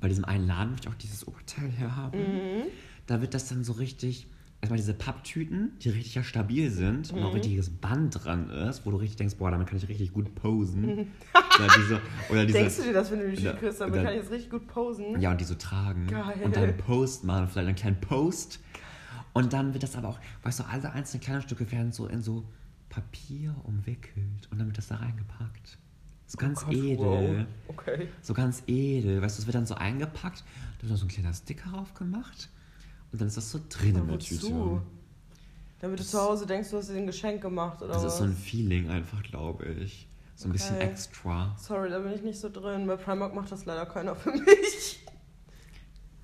A: bei diesem einen Laden, wo ich auch dieses Oberteil herhabe,
B: Mhm.
A: da wird das dann so richtig, erstmal diese Papptüten, die richtig ja stabil sind und
B: Mhm.
A: auch richtiges Band dran ist, wo du richtig denkst, boah, damit kann ich richtig gut posen. oder diese, oder diese,
B: Denkst du dir das, wenn du die
A: Oder-
B: kriegst, damit
A: oder-
B: kann ich jetzt richtig gut posen?
A: ja, und die so tragen.
B: Geil.
A: Und dann Post machen, vielleicht einen kleinen Post. Und dann wird das aber auch, weißt du, alle einzelnen Kleidungsstücke werden so in so Papier umwickelt und dann wird das da reingepackt. So ganz
B: Oh Gott,
A: edel.
B: wow. Okay.
A: So ganz edel. Weißt du, es wird dann so eingepackt, dann wird so ein kleiner Sticker drauf gemacht und dann ist das so drin in der Tüte.
B: Damit du zu Hause denkst, du hast dir ein Geschenk gemacht oder
A: Das
B: was?
A: ist so ein Feeling einfach, glaube ich. So ein bisschen
B: Okay.
A: extra.
B: Sorry, da bin ich nicht so drin. Bei Primark macht das leider keiner für mich.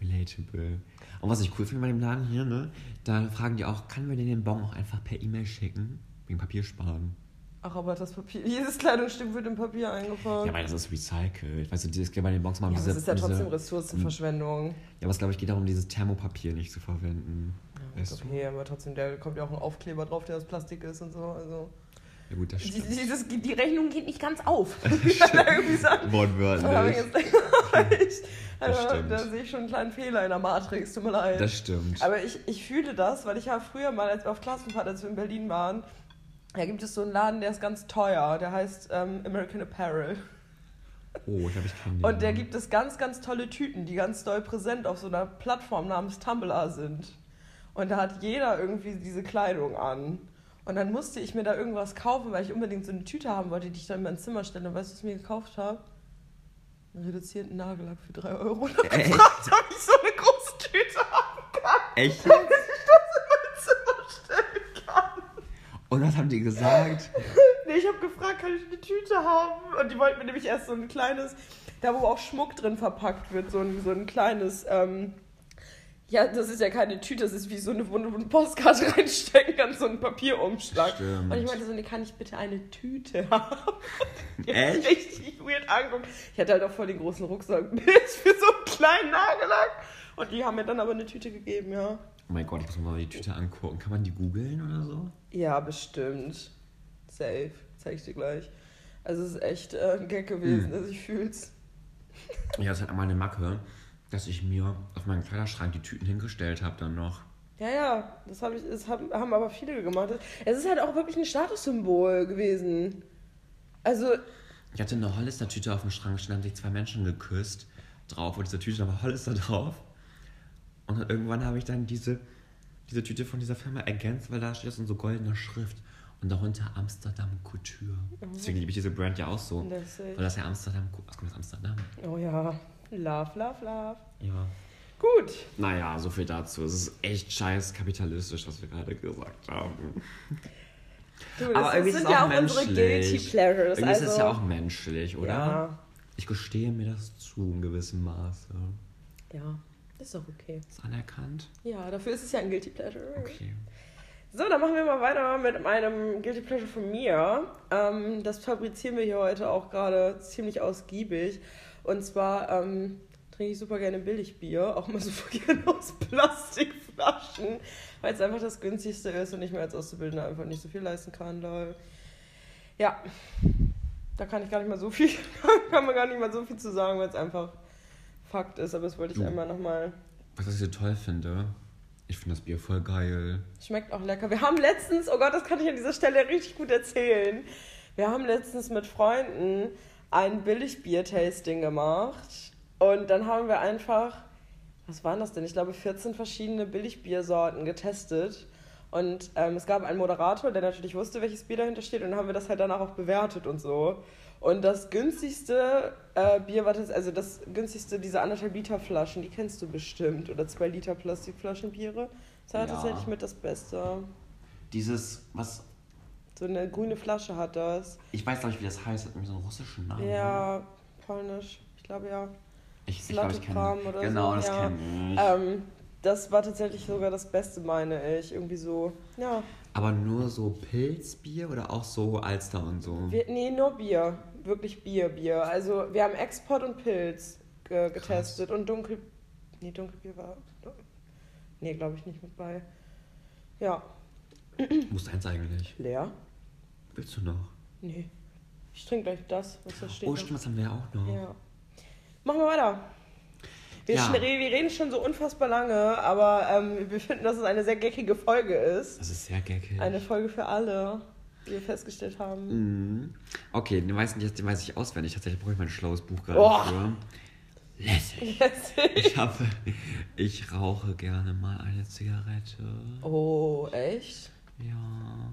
A: Relatable. Und was ich cool finde bei dem Laden hier, ne, da fragen die auch, kann wir denn den Bon auch einfach per E-Mail schicken? Wegen Papiersparen.
B: Ach, aber das Papier, jedes Kleidungsstück wird in Papier eingepackt.
A: Ja, weil das ist recycelt. Weißt du, dieses bei den Boxen um
B: Ja,
A: diese.
B: es ist ja
A: diese-
B: trotzdem Ressourcenverschwendung.
A: Ja, aber es glaube ich geht darum, dieses Thermopapier nicht zu verwenden.
B: Ja,
A: weißt du?
B: okay, aber trotzdem, da kommt ja auch ein Aufkleber drauf, der aus Plastik ist und so. Also.
A: Ja gut, das stimmt.
B: die, das, die Rechnung geht nicht ganz auf.
A: Wortwörtlich. Das
B: also,
A: stimmt.
B: da sehe ich schon einen kleinen Fehler in der Matrix, tut mir leid.
A: Das stimmt.
B: Aber ich, ich fühle das, weil ich ja früher mal als wir auf Klassenfahrt, als wir in Berlin waren, da gibt es so einen Laden, der ist ganz teuer. Der heißt ähm, American Apparel.
A: Oh, ich glaube, ich kenne den.
B: Und der gibt es ganz, ganz tolle Tüten, die ganz doll präsent auf so einer Plattform namens Tumblr sind. Und da hat jeder irgendwie diese Kleidung an. Und dann musste ich mir da irgendwas kaufen, weil ich unbedingt so eine Tüte haben wollte, die ich dann in mein Zimmer stelle. Und weißt du, was ich mir gekauft habe? Einen reduzierten Nagellack für 3 Euro. Und hab
A: Echt?
B: gefragt, ob ich so eine große Tüte haben kann,
A: Echt?
B: damit ich das in mein Zimmer stellen kann.
A: Und was haben die gesagt?
B: Nee, ich habe gefragt, kann ich eine Tüte haben? Und die wollten mir nämlich erst so ein kleines, da wo auch Schmuck drin verpackt wird, so ein, so ein kleines, ähm, Ja, das ist ja keine Tüte, das ist wie so eine, eine Postkarte reinstecken kannst, so ein Papierumschlag.
A: Stimmt.
B: Und ich meinte so, nee, kann ich bitte eine Tüte haben? Die
A: Echt?
B: richtig weird angeguckt. Ich hatte halt auch voll den großen Rucksack mit für so einen kleinen Nagellack. Und die haben mir dann aber eine Tüte gegeben, ja.
A: Oh mein Gott, ich muss mir mal die Tüte angucken. Kann man die googeln oder so?
B: Ja, bestimmt. Safe. Zeig ich dir gleich. Also es ist echt äh, ein Gag gewesen,
A: Hm.
B: dass ich fühl's.
A: Ja, ist halt einmal eine Macke, dass ich mir auf meinen Kleiderschrank die Tüten hingestellt habe dann noch.
B: Ja, ja, das, hab ich, das haben, haben aber viele gemacht. Es ist halt auch wirklich ein Statussymbol gewesen. Also,
A: Ich hatte eine Hollister-Tüte auf dem Schrank stehen, haben sich zwei Menschen geküsst drauf und diese Tüte da war Hollister drauf. Und irgendwann habe ich dann diese, diese Tüte von dieser Firma ergänzt, weil da steht das in so goldener Schrift. Und darunter Amsterdam Couture. Deswegen liebe ich diese Brand ja auch so.
B: Das
A: Weil das ja Amsterdam, was kommt aus Amsterdam?
B: oh ja, love, love, love.
A: Ja.
B: Gut.
A: Naja, so viel dazu. Es ist echt scheiß kapitalistisch, was wir gerade gesagt haben.
B: Du,
A: Aber irgendwie
B: das
A: ist
B: sind
A: es
B: ja
A: auch
B: auch unsere
A: menschlich.
B: Guilty Pleasures.
A: Irgendwie
B: also,
A: ist es ja auch menschlich, oder?
B: Ja,
A: Ich gestehe mir das zu in gewissem Maße.
B: ja, ist doch okay.
A: Ist anerkannt?
B: Ja, dafür ist es ja ein Guilty Pleasure.
A: Okay.
B: So, dann machen wir mal weiter mit meinem Guilty Pleasure von mir. Ähm, das fabrizieren wir hier heute auch gerade ziemlich ausgiebig. Und zwar ähm, trinke ich super gerne Billigbier, auch mal super gerne aus Plastikflaschen, weil es einfach das günstigste ist und ich mir als Auszubildender einfach nicht so viel leisten kann. Lol. Ja, da kann ich gar nicht mal so viel, kann man gar nicht mal so viel zu sagen, weil es einfach Fakt ist. Aber das wollte ich
A: Du.
B: einmal nochmal
A: Was ich so toll finde, ich finde das Bier voll geil.
B: Schmeckt auch lecker. Wir haben letztens, oh Gott, das kann ich an dieser Stelle richtig gut erzählen. Wir haben letztens mit Freunden ein Billigbier-Tasting gemacht. Und dann haben wir einfach, was waren das denn? Ich glaube, 14 verschiedene Billigbiersorten getestet. Und ähm, es gab einen Moderator, der natürlich wusste, welches Bier dahinter steht. Und dann haben wir das halt danach auch bewertet und so. Und das günstigste äh, Bier war das, also das günstigste, diese anderthalb Liter Flaschen, die kennst du bestimmt. Oder zwei Liter Plastikflaschen Biere. Das war
A: Ja.
B: tatsächlich mit das Beste.
A: Dieses, was,
B: So eine grüne Flasche hat das.
A: ich weiß gar nicht, wie das heißt, hat irgendwie so einen russischen Namen.
B: Ja, polnisch. Ich glaube ja.
A: ich, ich glaube, ich kenne
B: oder
A: Genau,
B: so,
A: das
B: ja.
A: kenne ich.
B: Ähm, das war tatsächlich sogar das Beste, meine ich. Irgendwie so, ja.
A: Aber nur so Pilzbier oder auch so Alster und so?
B: Wir, nee, nur Bier. Wirklich Bier, Bier. Also wir haben Export und Pilz ge getestet und Dunkel... Nee, Dunkelbier war... Nee, glaube ich nicht mit bei. Ja,
A: Muss eins eigentlich.
B: leer?
A: Willst du noch?
B: Nee. Ich trinke gleich das, was da steht.
A: Oh, stimmt, das haben wir ja auch noch.
B: Ja. Machen wir weiter. Wir,
A: Ja.
B: wir reden schon so unfassbar lange, aber ähm, wir finden, dass es eine sehr geckige Folge ist.
A: Das ist sehr geckig.
B: Eine Folge für alle, wie wir festgestellt haben.
A: Mhm. Okay, den weiß, nicht, den weiß ich auswendig. Tatsächlich brauche ich mein schlaues Buch gerade
B: Boah.
A: für. Lässig. Ich habe, ich rauche gerne mal eine Zigarette.
B: oh, echt?
A: Ja.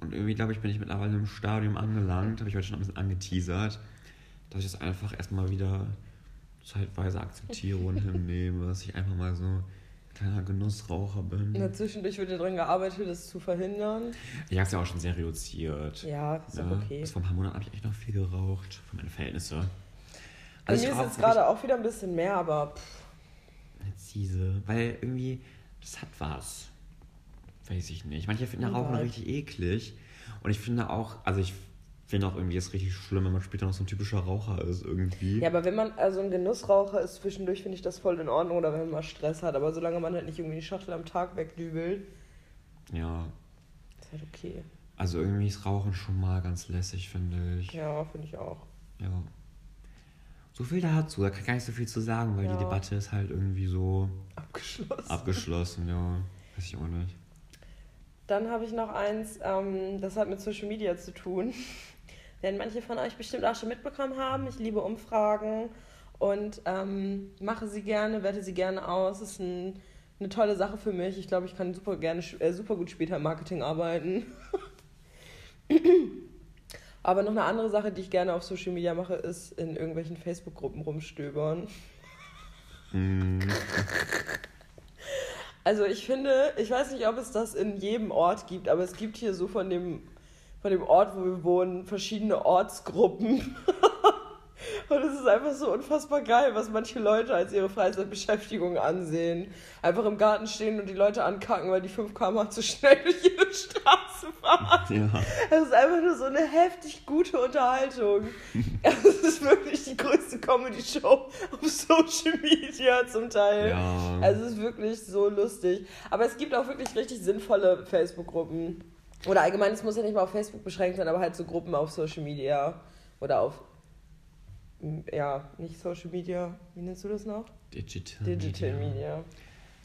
A: Und irgendwie, glaube ich, bin ich mittlerweile im Stadium angelangt, habe ich heute schon ein bisschen angeteasert, dass ich das einfach erstmal wieder zeitweise akzeptiere und hinnehme, dass ich einfach mal so kleiner Genussraucher bin.
B: Na, zwischendurch wird ja dran gearbeitet, das zu verhindern.
A: Ich habe es ja auch schon sehr reduziert.
B: Ja, ist
A: Ja,
B: okay.
A: Bis vor ein paar Monaten habe ich echt noch viel geraucht, für meine Verhältnisse. Also
B: mir ist jetzt gerade auch wieder ein bisschen mehr, aber pff,
A: diese, weil irgendwie, das hat was. Weiß ich nicht. Manche finden ja Rauchen richtig eklig. Und ich finde auch, also ich finde auch irgendwie, es ist richtig schlimm, wenn man später noch so ein typischer Raucher ist irgendwie.
B: ja, aber wenn man also ein Genussraucher ist, zwischendurch finde ich das voll in Ordnung oder wenn man mal Stress hat. Aber solange man halt nicht irgendwie die Schachtel am Tag wegdübelt,
A: Ja.
B: ist halt okay.
A: Also irgendwie ist Rauchen schon mal ganz lässig, finde ich.
B: Ja, finde ich auch.
A: Ja. So viel dazu, da kann ich gar nicht so viel zu sagen, weil
B: Ja.
A: die Debatte ist halt irgendwie so
B: Abgeschlossen.
A: abgeschlossen, ja. Weiß ich auch nicht.
B: Dann habe ich noch eins, ähm, das hat mit Social Media zu tun. Werden manche von euch bestimmt auch schon mitbekommen haben. Ich liebe Umfragen und ähm, mache sie gerne, werte sie gerne aus. Es ist ein, eine tolle Sache für mich. Ich glaube, ich kann super gerne, äh, super gut später im Marketing arbeiten. Aber noch eine andere Sache, die ich gerne auf Social Media mache, ist in irgendwelchen Facebook-Gruppen rumstöbern.
A: Mm,
B: Also ich finde, ich weiß nicht, ob es das in jedem Ort gibt, aber es gibt hier so von dem, von dem Ort, wo wir wohnen, verschiedene Ortsgruppen. Und es ist einfach so unfassbar geil, was manche Leute als ihre Freizeitbeschäftigung ansehen. Einfach im Garten stehen und die Leute ankacken, weil die 5 km zu schnell durch jede Straße fahren.
A: Ja.
B: Es ist einfach nur so eine heftig gute Unterhaltung. Es ist wirklich die größte Comedy-Show auf Social Media zum Teil.
A: Ja.
B: Also es ist wirklich so lustig. Aber es gibt auch wirklich richtig sinnvolle Facebook-Gruppen. Oder allgemein, es muss ja nicht mal auf Facebook beschränkt sein, aber halt so Gruppen auf Social Media. Oder auf, ja, nicht Social Media, wie nennst du das noch?
A: Digital,
B: Digital Media.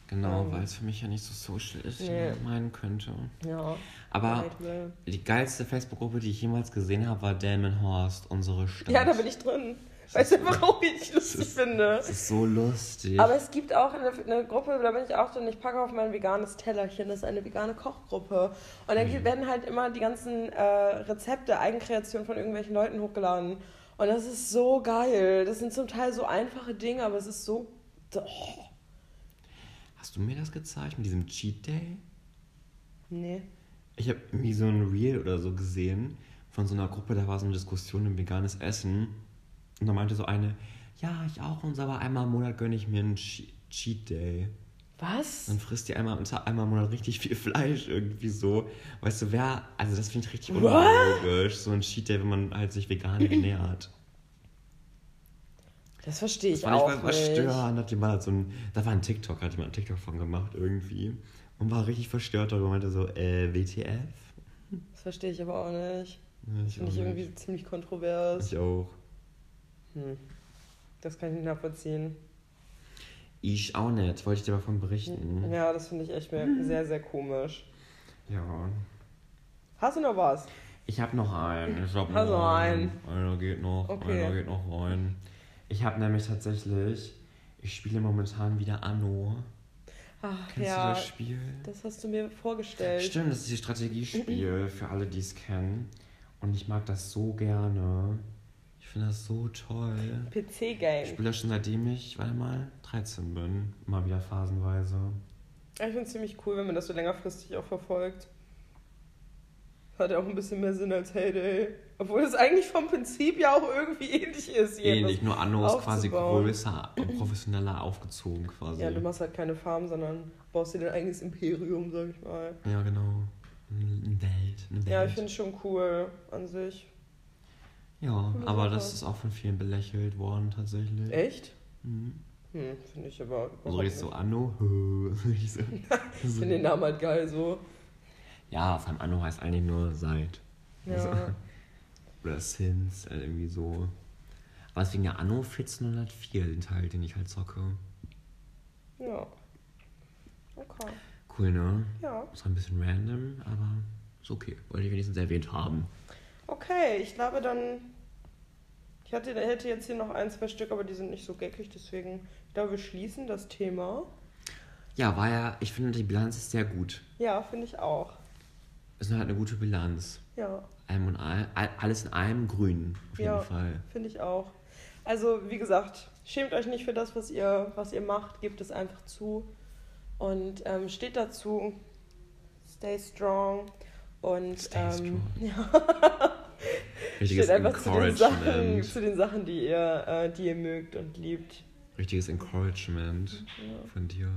A: Genau,
B: Ähm.
A: weil es für mich ja nicht so social ist, wie
B: Nee.
A: man meinen könnte.
B: Ja.
A: Aber
B: Right,
A: die geilste Facebook-Gruppe, die ich jemals gesehen habe, war Delmenhorst, unsere Stadt.
B: Ja, da bin ich drin. Weißt du, warum ich es lustig
A: ist-
B: finde?
A: Das ist so lustig.
B: Aber es gibt auch eine, eine Gruppe, da bin ich auch drin. Ich packe auf mein veganes Tellerchen. Das ist eine vegane Kochgruppe. Und dann
A: Mhm.
B: werden halt immer die ganzen äh, Rezepte, Eigenkreationen von irgendwelchen Leuten hochgeladen. Und das ist so geil. Das sind zum Teil so einfache Dinge, aber es ist so. Oh,
A: Hast du mir das gezeigt mit diesem Cheat Day?
B: nee.
A: Ich habe irgendwie so ein Reel oder so gesehen von so einer Gruppe, da war so eine Diskussion um veganes Essen. Und da meinte so eine, ja, ich auch, und so, aber einmal im Monat gönne ich mir einen Che- Cheat Day.
B: Was?
A: Dann frisst die einmal, einmal im Monat richtig viel Fleisch irgendwie so. Weißt du, wer, also das finde ich richtig unlogisch, so ein Cheat Day, wenn man halt sich vegan ernährt.
B: Das verstehe ich
A: Das fand
B: auch
A: ich voll
B: nicht.
A: verstörend. Hat jemand halt so ein, da war ein TikTok, hat jemand einen TikTok von gemacht irgendwie. Und war richtig verstört darüber, meinte so, äh, WTF?
B: Das verstehe ich aber auch nicht.
A: Ja,
B: Das finde ich irgendwie
A: nicht.
B: ziemlich kontrovers.
A: Ich auch.
B: Hm. Das kann ich nicht nachvollziehen.
A: Ich auch nicht, wollte ich dir davon berichten.
B: Ja, das finde ich echt sehr, sehr komisch.
A: Ja.
B: Hast du noch was?
A: Ich habe noch einen. Ich hab
B: Hast
A: noch
B: du
A: einen. Einer geht noch,
B: Okay.
A: einer geht noch rein. Ich habe nämlich tatsächlich, ich spiele momentan wieder Anno.
B: Ach
A: Kennst
B: ja,
A: du das Spiel?
B: das hast du mir vorgestellt.
A: Stimmt, das ist die Strategiespiel für alle, die es kennen. Und ich mag das so gerne. Ich finde das so toll. Ich
B: PC-Game.
A: spiele das schon seitdem ich, warte mal, 13 bin. Immer wieder phasenweise.
B: Ich finde es ziemlich cool, wenn man das so längerfristig auch verfolgt. Hat ja auch ein bisschen mehr Sinn als Heyday. Obwohl es eigentlich vom Prinzip ja auch irgendwie ähnlich ist.
A: Ähnlich, nur Anno ist quasi größer und professioneller aufgezogen quasi.
B: Ja, du machst halt keine Farm, sondern baust dir dein eigenes Imperium, sag ich mal.
A: Ja, genau. Eine Welt. Eine Welt.
B: Ja, ich finde es schon cool an sich.
A: Ja, aber das ist auch von vielen belächelt worden tatsächlich.
B: Echt?
A: Mhm.
B: Hm, finde ich aber.
A: So
B: überhaupt
A: richtig so. Anno. Ich
B: finde den Namen halt geil so.
A: ja, vor allem Anno heißt eigentlich nur seit. Also,
B: Ja.
A: Oder Since, äh, irgendwie so. Aber deswegen der Anno 1404, den Teil, den ich halt zocke.
B: ja. Okay.
A: Cool, ne?
B: Ja.
A: Ist ein bisschen random, aber ist okay. Wollte ich wenigstens erwähnt haben.
B: Okay, ich glaube dann. Ich hatte, hätte jetzt hier noch ein, zwei Stück, aber die sind nicht so geckig, deswegen. Ich glaube, wir schließen das Thema.
A: Ja, war ja, ich finde, die Bilanz ist sehr gut.
B: Ja, finde ich auch.
A: Ist halt eine gute Bilanz.
B: Ja,
A: Allem und all, alles in allem grün, auf jeden
B: Ja.
A: Fall.
B: finde ich auch. Also, wie gesagt, schämt euch nicht für das, was ihr, was ihr macht, gebt es einfach zu und ähm, steht dazu. Stay strong und
A: Stay
B: ähm,
A: strong.
B: ja,
A: Richtiges
B: steht einfach zu den, Sachen,
A: Encouragement.
B: zu den Sachen, die ihr, äh, die ihr mögt und liebt.
A: Richtiges Encouragement
B: Ja.
A: von dir.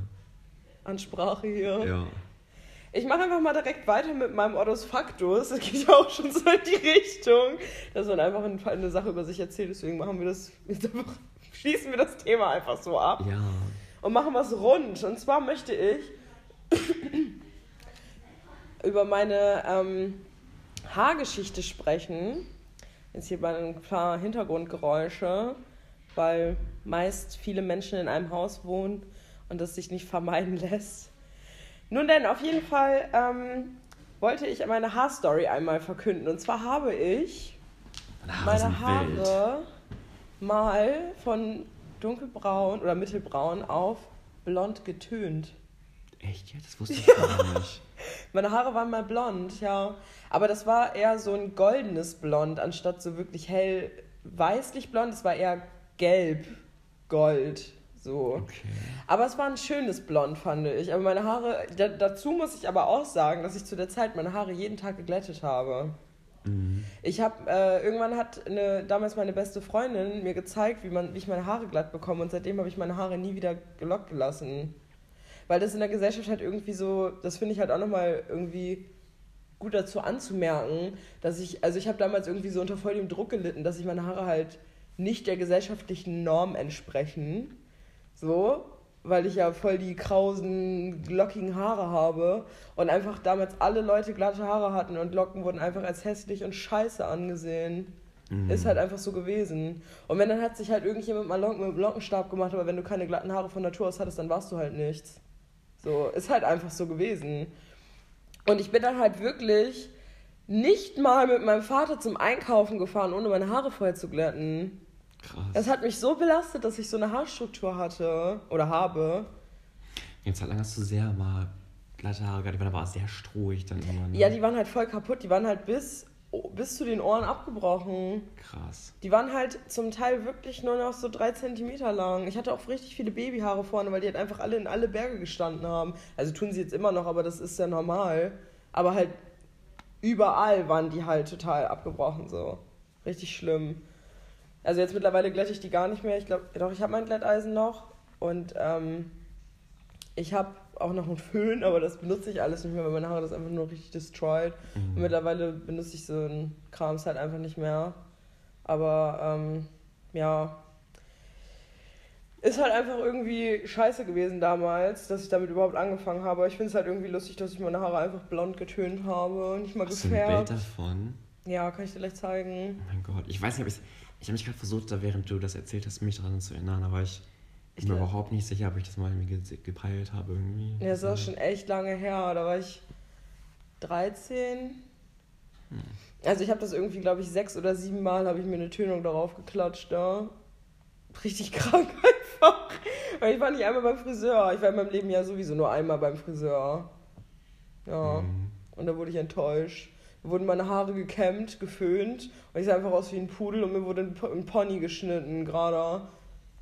B: Ansprache hier.
A: Ja.
B: Ich mache einfach mal direkt weiter mit meinem Odus Factus. Das geht ja auch schon so in die Richtung, dass man einfach eine, Sache über sich erzählt. Deswegen machen wir das, schließen wir das Thema einfach so ab
A: Ja.
B: und machen was rund. Und zwar möchte ich über meine ähm, Haargeschichte sprechen. Jetzt hier bei ein paar Hintergrundgeräusche, weil meist viele Menschen in einem Haus wohnen und das sich nicht vermeiden lässt. Nun denn, auf jeden Fall ähm, wollte ich meine Haarstory einmal verkünden. Und zwar habe ich
A: Meine Haare
B: meine
A: sind wild.
B: Haare mal von dunkelbraun oder mittelbraun auf blond getönt.
A: Echt jetzt? Das wusste ich gar nicht.
B: Meine Haare waren mal blond, ja. Aber das war eher so ein goldenes Blond, anstatt so wirklich hell weißlich blond. Es war eher gelb, gold, so.
A: Okay.
B: Aber es war ein schönes Blond, fand ich. Aber meine Haare, da, dazu muss ich aber auch sagen, dass ich zu der Zeit meine Haare jeden Tag geglättet habe.
A: Mhm.
B: Ich habe äh, irgendwann hat eine, damals meine beste Freundin mir gezeigt, wie man, wie ich meine Haare glatt bekomme und seitdem habe ich meine Haare nie wieder gelockt gelassen, weil das in der Gesellschaft halt irgendwie so, das finde ich halt auch nochmal irgendwie gut dazu anzumerken, dass ich, also ich habe damals irgendwie so unter voll dem Druck gelitten, dass ich meine Haare halt nicht der gesellschaftlichen Norm entsprechen, so weil ich ja voll die krausen, lockigen Haare habe und einfach damals alle Leute glatte Haare hatten und Locken wurden einfach als hässlich und scheiße angesehen.
A: Mhm.
B: Ist halt einfach so gewesen. Und wenn dann hat sich halt irgendjemand mal Locken mit dem Lockenstab gemacht, aber wenn du keine glatten Haare von Natur aus hattest, dann warst du halt nichts. So, ist halt einfach so gewesen. Und ich bin dann halt wirklich nicht mal mit meinem Vater zum Einkaufen gefahren, ohne meine Haare vorher zu glätten.
A: Krass.
B: Es hat mich so belastet, dass ich so eine Haarstruktur hatte oder habe.
A: Jetzt halt lang hast du sehr mal glatte Haare gehabt, die waren aber auch sehr strohig dann immer. Ne?
B: Ja, die waren halt voll kaputt. Die waren halt bis, bis zu den Ohren abgebrochen.
A: Krass.
B: Die waren halt zum Teil wirklich nur noch so drei Zentimeter lang. Ich hatte auch richtig viele Babyhaare vorne, weil die halt einfach alle in alle Berge gestanden haben. Also tun sie jetzt immer noch, aber das ist ja normal. Aber halt überall waren die halt total abgebrochen so. Richtig schlimm. Also jetzt mittlerweile glätte ich die gar nicht mehr. Ich glaube, doch, ich habe mein Glätteisen noch. Und ähm, ich habe auch noch einen Föhn, aber das benutze ich alles nicht mehr, weil meine Haare das einfach nur richtig destroyed.
A: Mhm.
B: Und mittlerweile benutze ich so einen Krams halt einfach nicht mehr. Aber ähm, ja, ist halt einfach irgendwie scheiße gewesen damals, dass ich damit überhaupt angefangen habe. Ich finde es halt irgendwie lustig, dass ich meine Haare einfach blond getönt habe, nicht mal
A: Hast du ein Bild
B: gefärbt.
A: davon?
B: Ja, kann ich dir gleich zeigen.
A: Oh mein Gott. Ich weiß nicht, ob ich Ich habe mich gerade versucht, da während du das erzählt hast, mich daran zu erinnern, aber ich
B: Ich
A: bin mir überhaupt nicht sicher, ob ich das mal irgendwie ge- gepeilt habe irgendwie.
B: Ja, das ist auch schon echt lange her. Da war ich 13.
A: Hm.
B: Also ich habe das irgendwie, glaube ich, sechs oder sieben Mal habe ich mir eine Tönung darauf geklatscht da. Richtig krank einfach. Weil ich war nicht einmal beim Friseur. Ich war in meinem Leben ja sowieso nur einmal beim Friseur. Ja.
A: Mhm.
B: Und da wurde ich enttäuscht. Da wurden meine Haare gekämmt, geföhnt und ich sah einfach aus wie ein Pudel und mir wurde ein Pony geschnitten gerade.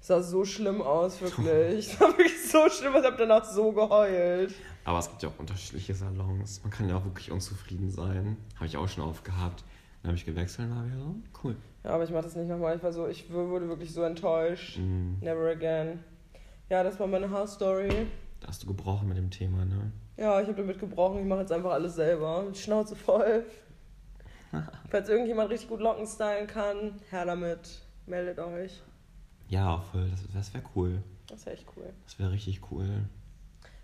B: Das sah so schlimm aus, wirklich. Das war wirklich so schlimm, ich habe danach so geheult.
A: Aber es gibt ja auch unterschiedliche Salons. Man kann ja auch wirklich unzufrieden sein. Habe ich auch schon oft gehabt. Dann habe ich gewechselt und war wieder so, cool.
B: Ja, aber ich mache das nicht nochmal. Ich war so, ich wurde wirklich so enttäuscht.
A: Mhm.
B: Never again. Ja, das war meine Haarstory.
A: Da hast du gebrochen mit dem Thema, ne?
B: Ja, ich habe damit gebrochen. Ich mache jetzt einfach alles selber. Die Schnauze voll. Falls irgendjemand richtig gut Locken stylen kann, her damit. Meldet euch.
A: Ja, voll. Das, das wäre cool.
B: Das ist echt cool.
A: Das wäre richtig cool.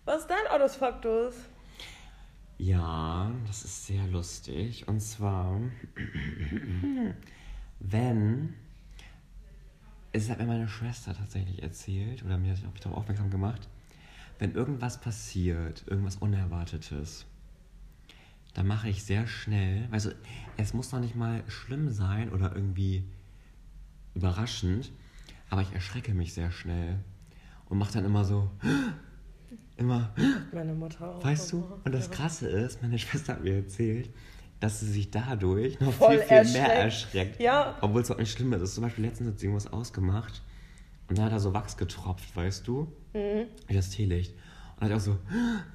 B: Was ist dein Autos Faktus?
A: Ja, das ist sehr lustig. Und zwar, wenn, es hat mir meine Schwester tatsächlich erzählt, oder mir hat auch darauf aufmerksam gemacht, wenn irgendwas passiert, irgendwas Unerwartetes, dann mache ich sehr schnell, also es muss noch nicht mal schlimm sein oder irgendwie überraschend, aber ich erschrecke mich sehr schnell und mache dann immer so, immer,
B: Meine Mutter auch.
A: Weißt du? Und das. Krasse ist, meine Schwester hat mir erzählt, dass sie sich dadurch noch
B: Voll
A: viel, viel mehr
B: erschreckt.
A: erschreckt.
B: Ja.
A: Obwohl es auch nicht schlimm ist. Zum Beispiel letztens hat sie irgendwas ausgemacht und dann hat er so Wachs getropft, weißt du?
B: Mhm.
A: Das Teelicht. Und hat auch so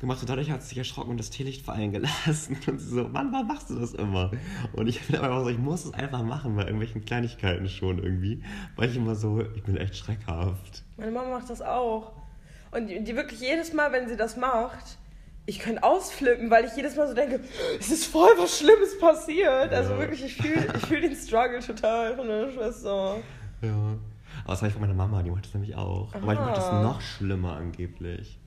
A: gemacht und dadurch hat sie sich erschrocken und das Teelicht fallen gelassen. Und sie so, Mann, warum machst du das immer? Und ich bin aber so, ich muss es einfach machen bei irgendwelchen Kleinigkeiten schon irgendwie. Weil ich immer so, ich bin echt schreckhaft.
B: Meine Mama macht das auch. Und die, die wirklich jedes Mal, wenn sie das macht, ich könnte ausflippen, weil ich jedes Mal so denke, es ist voll was Schlimmes passiert. Also
A: Ja.
B: wirklich, ich fühle ich fühl den Struggle total von meiner Schwester.
A: Ja. Aber das habe ich von meiner Mama, die macht das nämlich auch. Aber ich mache das noch schlimmer angeblich.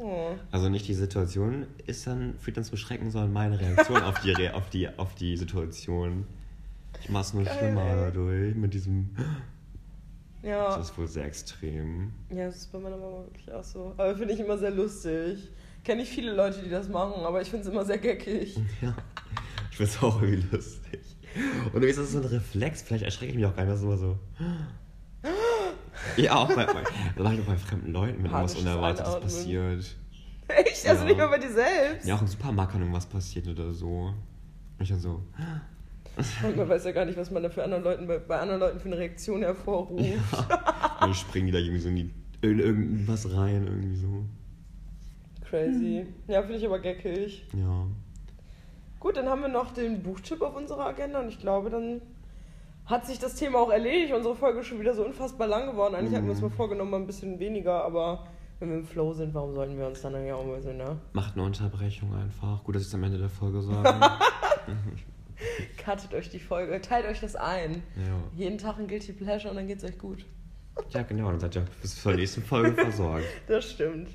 B: Oh.
A: Also nicht die Situation ist dann, führt dann zum Schrecken, sondern meine Reaktion auf die, Re auf die, auf die Situation. Ich mache es nur
B: Geil,
A: schlimmer
B: ey.
A: dadurch, mit diesem.
B: Ja.
A: Das ist wohl sehr extrem.
B: ja, das ist bei meiner Mama wirklich auch so. Aber finde ich immer sehr lustig. Kenne ich viele Leute, die das machen, aber ich finde es immer sehr geckig.
A: Ja. Ich finde es auch irgendwie lustig. Und irgendwie ist das so ein Reflex, vielleicht erschrecke ich mich auch gar nicht, das ist immer so. Ja, auch bei, auch bei fremden Leuten, wenn irgendwas Unerwartetes
B: Einatmen.
A: passiert.
B: Echt? Also
A: Ja.
B: nicht mal bei dir selbst?
A: Ja, auch im Supermarkt kann irgendwas passiert oder so. Und ich dann so,
B: Und man weiß ja gar nicht, was man da für anderen Leuten, bei, bei anderen Leuten für eine Reaktion hervorruft.
A: und dann springen die da irgendwie so in, die, in irgendwas rein, irgendwie so.
B: Crazy. Ja, finde ich aber geckig.
A: Ja.
B: Gut, dann haben wir noch den Buchtipp auf unserer Agenda und ich glaube, dann hat sich das Thema auch erledigt. Unsere Folge ist schon wieder so unfassbar lang geworden. Eigentlich hatten wir uns mal vorgenommen, mal ein bisschen weniger, aber wenn wir im Flow sind, warum sollten wir uns dann ja auch mal so, ne?
A: Macht eine Unterbrechung einfach. Gut, dass ich es am Ende der Folge sage.
B: Cuttet euch die Folge, teilt euch das ein.
A: ja.
B: Jeden Tag ein Guilty Pleasure und dann geht's euch gut.
A: ja, genau. Dann seid ihr bis zur nächsten Folge versorgt.
B: Das stimmt.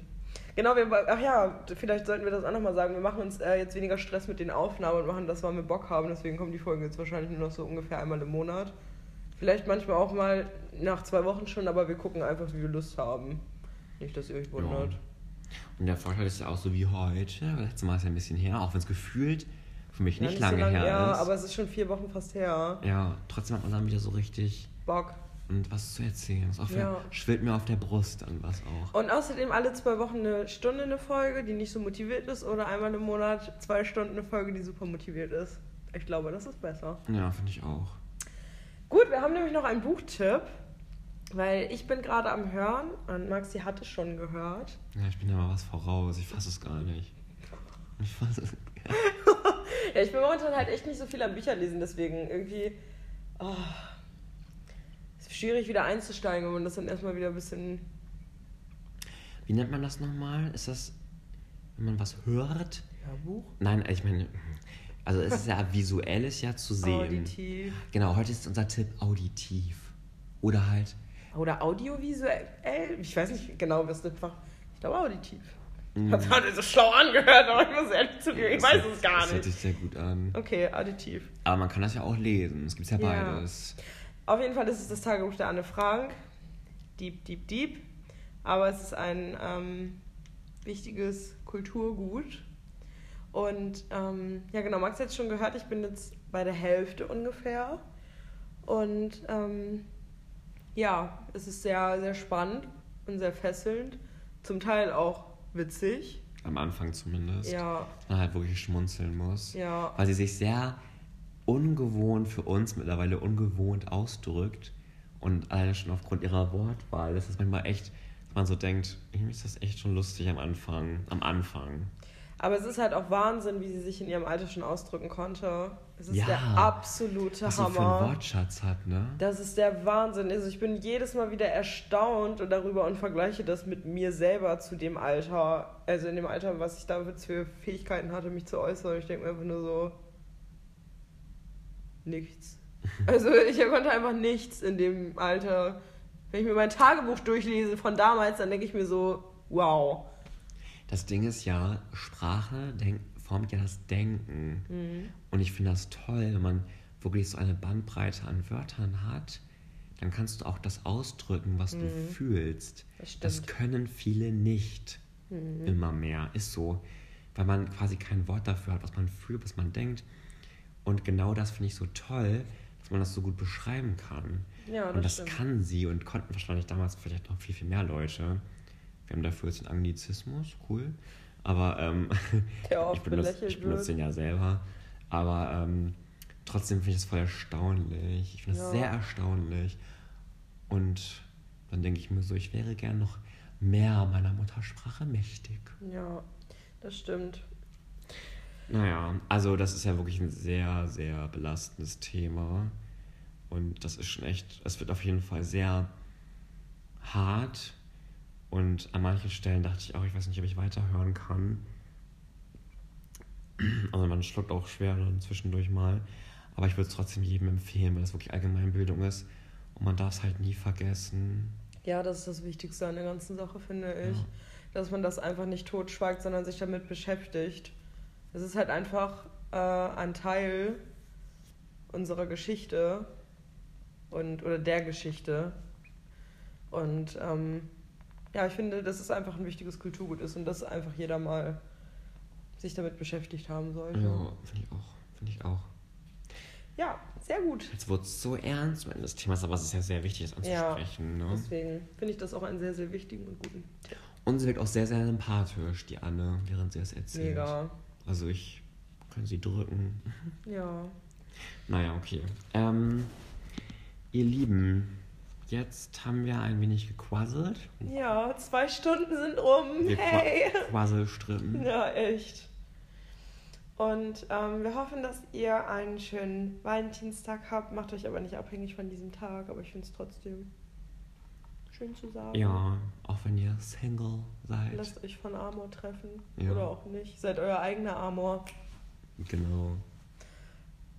B: Genau, wir, ach ja, vielleicht sollten wir das auch nochmal sagen. Wir machen uns äh, jetzt weniger Stress mit den Aufnahmen und machen das, weil wir Bock haben. Deswegen kommen die Folgen jetzt wahrscheinlich nur noch so ungefähr einmal im Monat. Vielleicht manchmal auch mal nach zwei Wochen schon, aber wir gucken einfach, wie wir Lust haben. Nicht, dass ihr euch wundert.
A: Und der Vorteil ist ja auch so wie heute. Letztes Mal ist ja ein bisschen her, auch wenn es gefühlt für mich
B: Ja,
A: nicht,
B: so
A: lange
B: lang-
A: her
B: Ja,
A: ist.
B: aber es ist schon vier Wochen fast her.
A: ja, trotzdem hat man dann wieder so richtig
B: Bock.
A: Und was zu erzählen. Für,
B: Ja.
A: schwillt mir auf der Brust an was auch.
B: Und außerdem alle zwei Wochen eine Stunde eine Folge, die nicht so motiviert ist, oder einmal im Monat zwei Stunden eine Folge, die super motiviert ist. Ich glaube, das ist besser.
A: Ja, finde ich auch.
B: Gut, wir haben nämlich noch einen Buchtipp, weil ich bin gerade am Hören und Maxi hat es schon gehört.
A: Ja, ich bin ja mal was voraus. Ich fasse es gar nicht. Ich fasse es.
B: Ja, ich bin momentan halt echt nicht so viel am Bücherlesen, deswegen irgendwie oh, schwierig wieder einzusteigen, wenn man das dann erstmal wieder ein bisschen.
A: Wie nennt man das nochmal? Ist das, wenn man was hört?
B: Hörbuch?
A: Nein, ich meine, also es ist ja visuelles ja zu sehen.
B: Auditiv.
A: Genau, heute ist unser Tipp auditiv. Oder halt,
B: Oder audiovisuell? Ich weiß nicht genau, was das war. Ich glaube auditiv.
A: Mm.
B: Das hat so schlau angehört, aber ich muss ehrlich zugeben, ich
A: das
B: weiß es gar
A: Das hört
B: nicht.
A: sich sehr gut an.
B: Okay, auditiv.
A: Aber man kann das ja auch lesen. Es gibt ja
B: Ja.
A: beides.
B: Auf jeden Fall ist es das Tagebuch der Anne Frank. Deep, deep, deep. Aber es ist ein ähm, wichtiges Kulturgut. Und ähm, ja, genau, Max hat es schon gehört, ich bin jetzt bei der Hälfte ungefähr. Und ähm, ja, es ist sehr, sehr spannend und sehr fesselnd. Zum Teil auch witzig.
A: Am Anfang zumindest.
B: Ja,
A: Man halt wirklich schmunzeln muss.
B: ja.
A: Weil sie sich sehr ungewohnt für uns mittlerweile ungewohnt ausdrückt. Und alleine schon aufgrund ihrer Wortwahl, das ist manchmal echt, dass man so denkt, irgendwie ist das echt schon lustig am Anfang. Am Anfang.
B: Aber es ist halt auch Wahnsinn, wie sie sich in ihrem Alter schon ausdrücken konnte. Es ist
A: Ja.
B: der absolute
A: Was sie für einen
B: Hammer.
A: Wortschatz hat, ne?
B: Das ist der Wahnsinn. Also ich bin jedes Mal wieder erstaunt und darüber und vergleiche das mit mir selber zu dem Alter, also in dem Alter, was ich damals für Fähigkeiten hatte, mich zu äußern. Ich denke mir einfach nur so, nichts. Also ich konnte einfach nichts in dem Alter. Wenn ich mir mein Tagebuch durchlese von damals, dann denke ich mir so, wow.
A: Das Ding ist ja, Sprache denk, formt ja das Denken.
B: Mhm.
A: Und ich finde das toll, wenn man wirklich so eine Bandbreite an Wörtern hat, dann kannst du auch das ausdrücken, was du fühlst.
B: Mhm. Das
A: Das.
B: Mhm.
A: können viele nicht immer mehr. Ist so. Weil man quasi kein Wort dafür hat, was man fühlt, was man denkt. Und genau das finde ich so toll, dass man das so gut beschreiben kann.
B: Ja, das
A: und das
B: stimmt.
A: kann sie und konnten wahrscheinlich damals vielleicht noch viel, viel mehr Leute. Wir haben dafür jetzt einen Anglizismus, cool. Aber ähm, ich, benutze, ich benutze den ja selber. Aber ähm, trotzdem finde ich das voll erstaunlich. Ich finde das
B: Ja.
A: sehr erstaunlich. Und dann denke ich mir so, ich wäre gern noch mehr meiner Muttersprache mächtig.
B: Ja, das stimmt.
A: Naja, also das ist ja wirklich ein sehr, sehr belastendes Thema. Und das ist schon echt, es wird auf jeden Fall sehr hart. Und an manchen Stellen dachte ich auch, ich weiß nicht, ob ich weiterhören kann. Also man schluckt auch schwer dann zwischendurch mal. Aber ich würde es trotzdem jedem empfehlen, weil es wirklich Allgemeinbildung ist. Und man darf es halt nie vergessen.
B: Ja, das ist das Wichtigste an der ganzen Sache, finde ich.
A: Ja.
B: Dass man das einfach nicht totschweigt, sondern sich damit beschäftigt. Es ist halt einfach äh, ein Teil unserer Geschichte und oder der Geschichte. Und ähm, ja, ich finde, dass es einfach ein wichtiges Kulturgut ist und dass einfach jeder mal sich damit beschäftigt haben sollte.
A: Ja, finde ich auch. Finde ich auch.
B: Ja, sehr gut.
A: Jetzt wurde es so ernst am Ende des Themas, aber es ist ja sehr wichtig, das
B: Ja.
A: anzusprechen. Ne?
B: Deswegen finde ich das auch einen sehr, sehr wichtigen und guten Tipp.
A: Und sie wirkt auch sehr, sehr sympathisch, die Anne, während sie es erzählt.
B: Mega.
A: Also ich kann sie drücken.
B: Ja.
A: Naja, okay. Ähm, ihr Lieben, jetzt haben wir ein wenig gequasselt.
B: Ja, zwei Stunden sind um.
A: Wir
B: Hey.
A: qua Quasselstrippen.
B: Ja, echt. Und ähm, wir hoffen, dass ihr einen schönen Valentinstag habt. Macht euch aber nicht abhängig von diesem Tag, aber ich finde es trotzdem schön zu sagen.
A: Ja, auch wenn ihr Single seid.
B: Lasst euch von Amor treffen.
A: Ja.
B: Oder auch nicht. Seid euer eigener Amor.
A: Genau.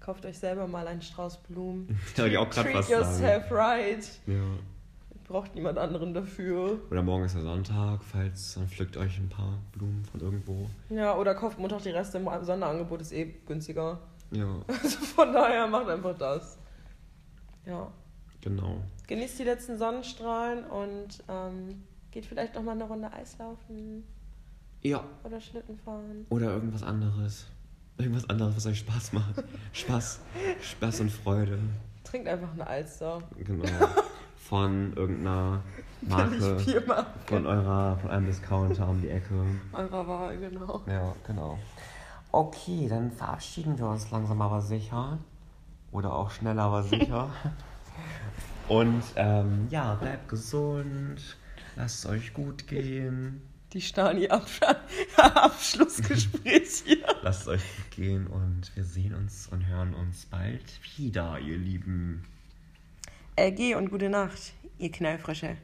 B: Kauft euch selber mal einen Strauß Blumen.
A: Ich wollte auch gerade was sagen.
B: yourself right.
A: Ja.
B: Braucht niemand anderen dafür.
A: Oder morgen ist der Sonntag, falls dann pflückt euch ein paar Blumen von irgendwo.
B: Ja, oder kauft Montag die Reste im Sonderangebot, ist eh günstiger.
A: Ja,
B: Also von daher macht einfach das. Ja.
A: Genau.
B: Genießt die letzten Sonnenstrahlen und ähm, geht vielleicht noch mal eine Runde Eislaufen
A: Ja,
B: oder Schlitten fahren.
A: oder irgendwas anderes. Irgendwas anderes, was euch Spaß macht. Spaß, Spaß und Freude.
B: Trinkt einfach eine Alster.
A: Genau. Von irgendeiner Marke. Von eurer, von einem Discounter um die Ecke.
B: Eurer Wahl, genau.
A: Ja, genau. Okay, dann verabschieden wir uns langsam aber sicher. Oder auch schnell aber sicher. Und ähm, ja, bleibt gesund. Lasst es euch gut gehen.
B: Die Stani-Abschlussgespräch hier.
A: Lasst es euch gut gehen und wir sehen uns und hören uns bald wieder, ihr Lieben.
B: LG und gute Nacht, ihr Knallfrische.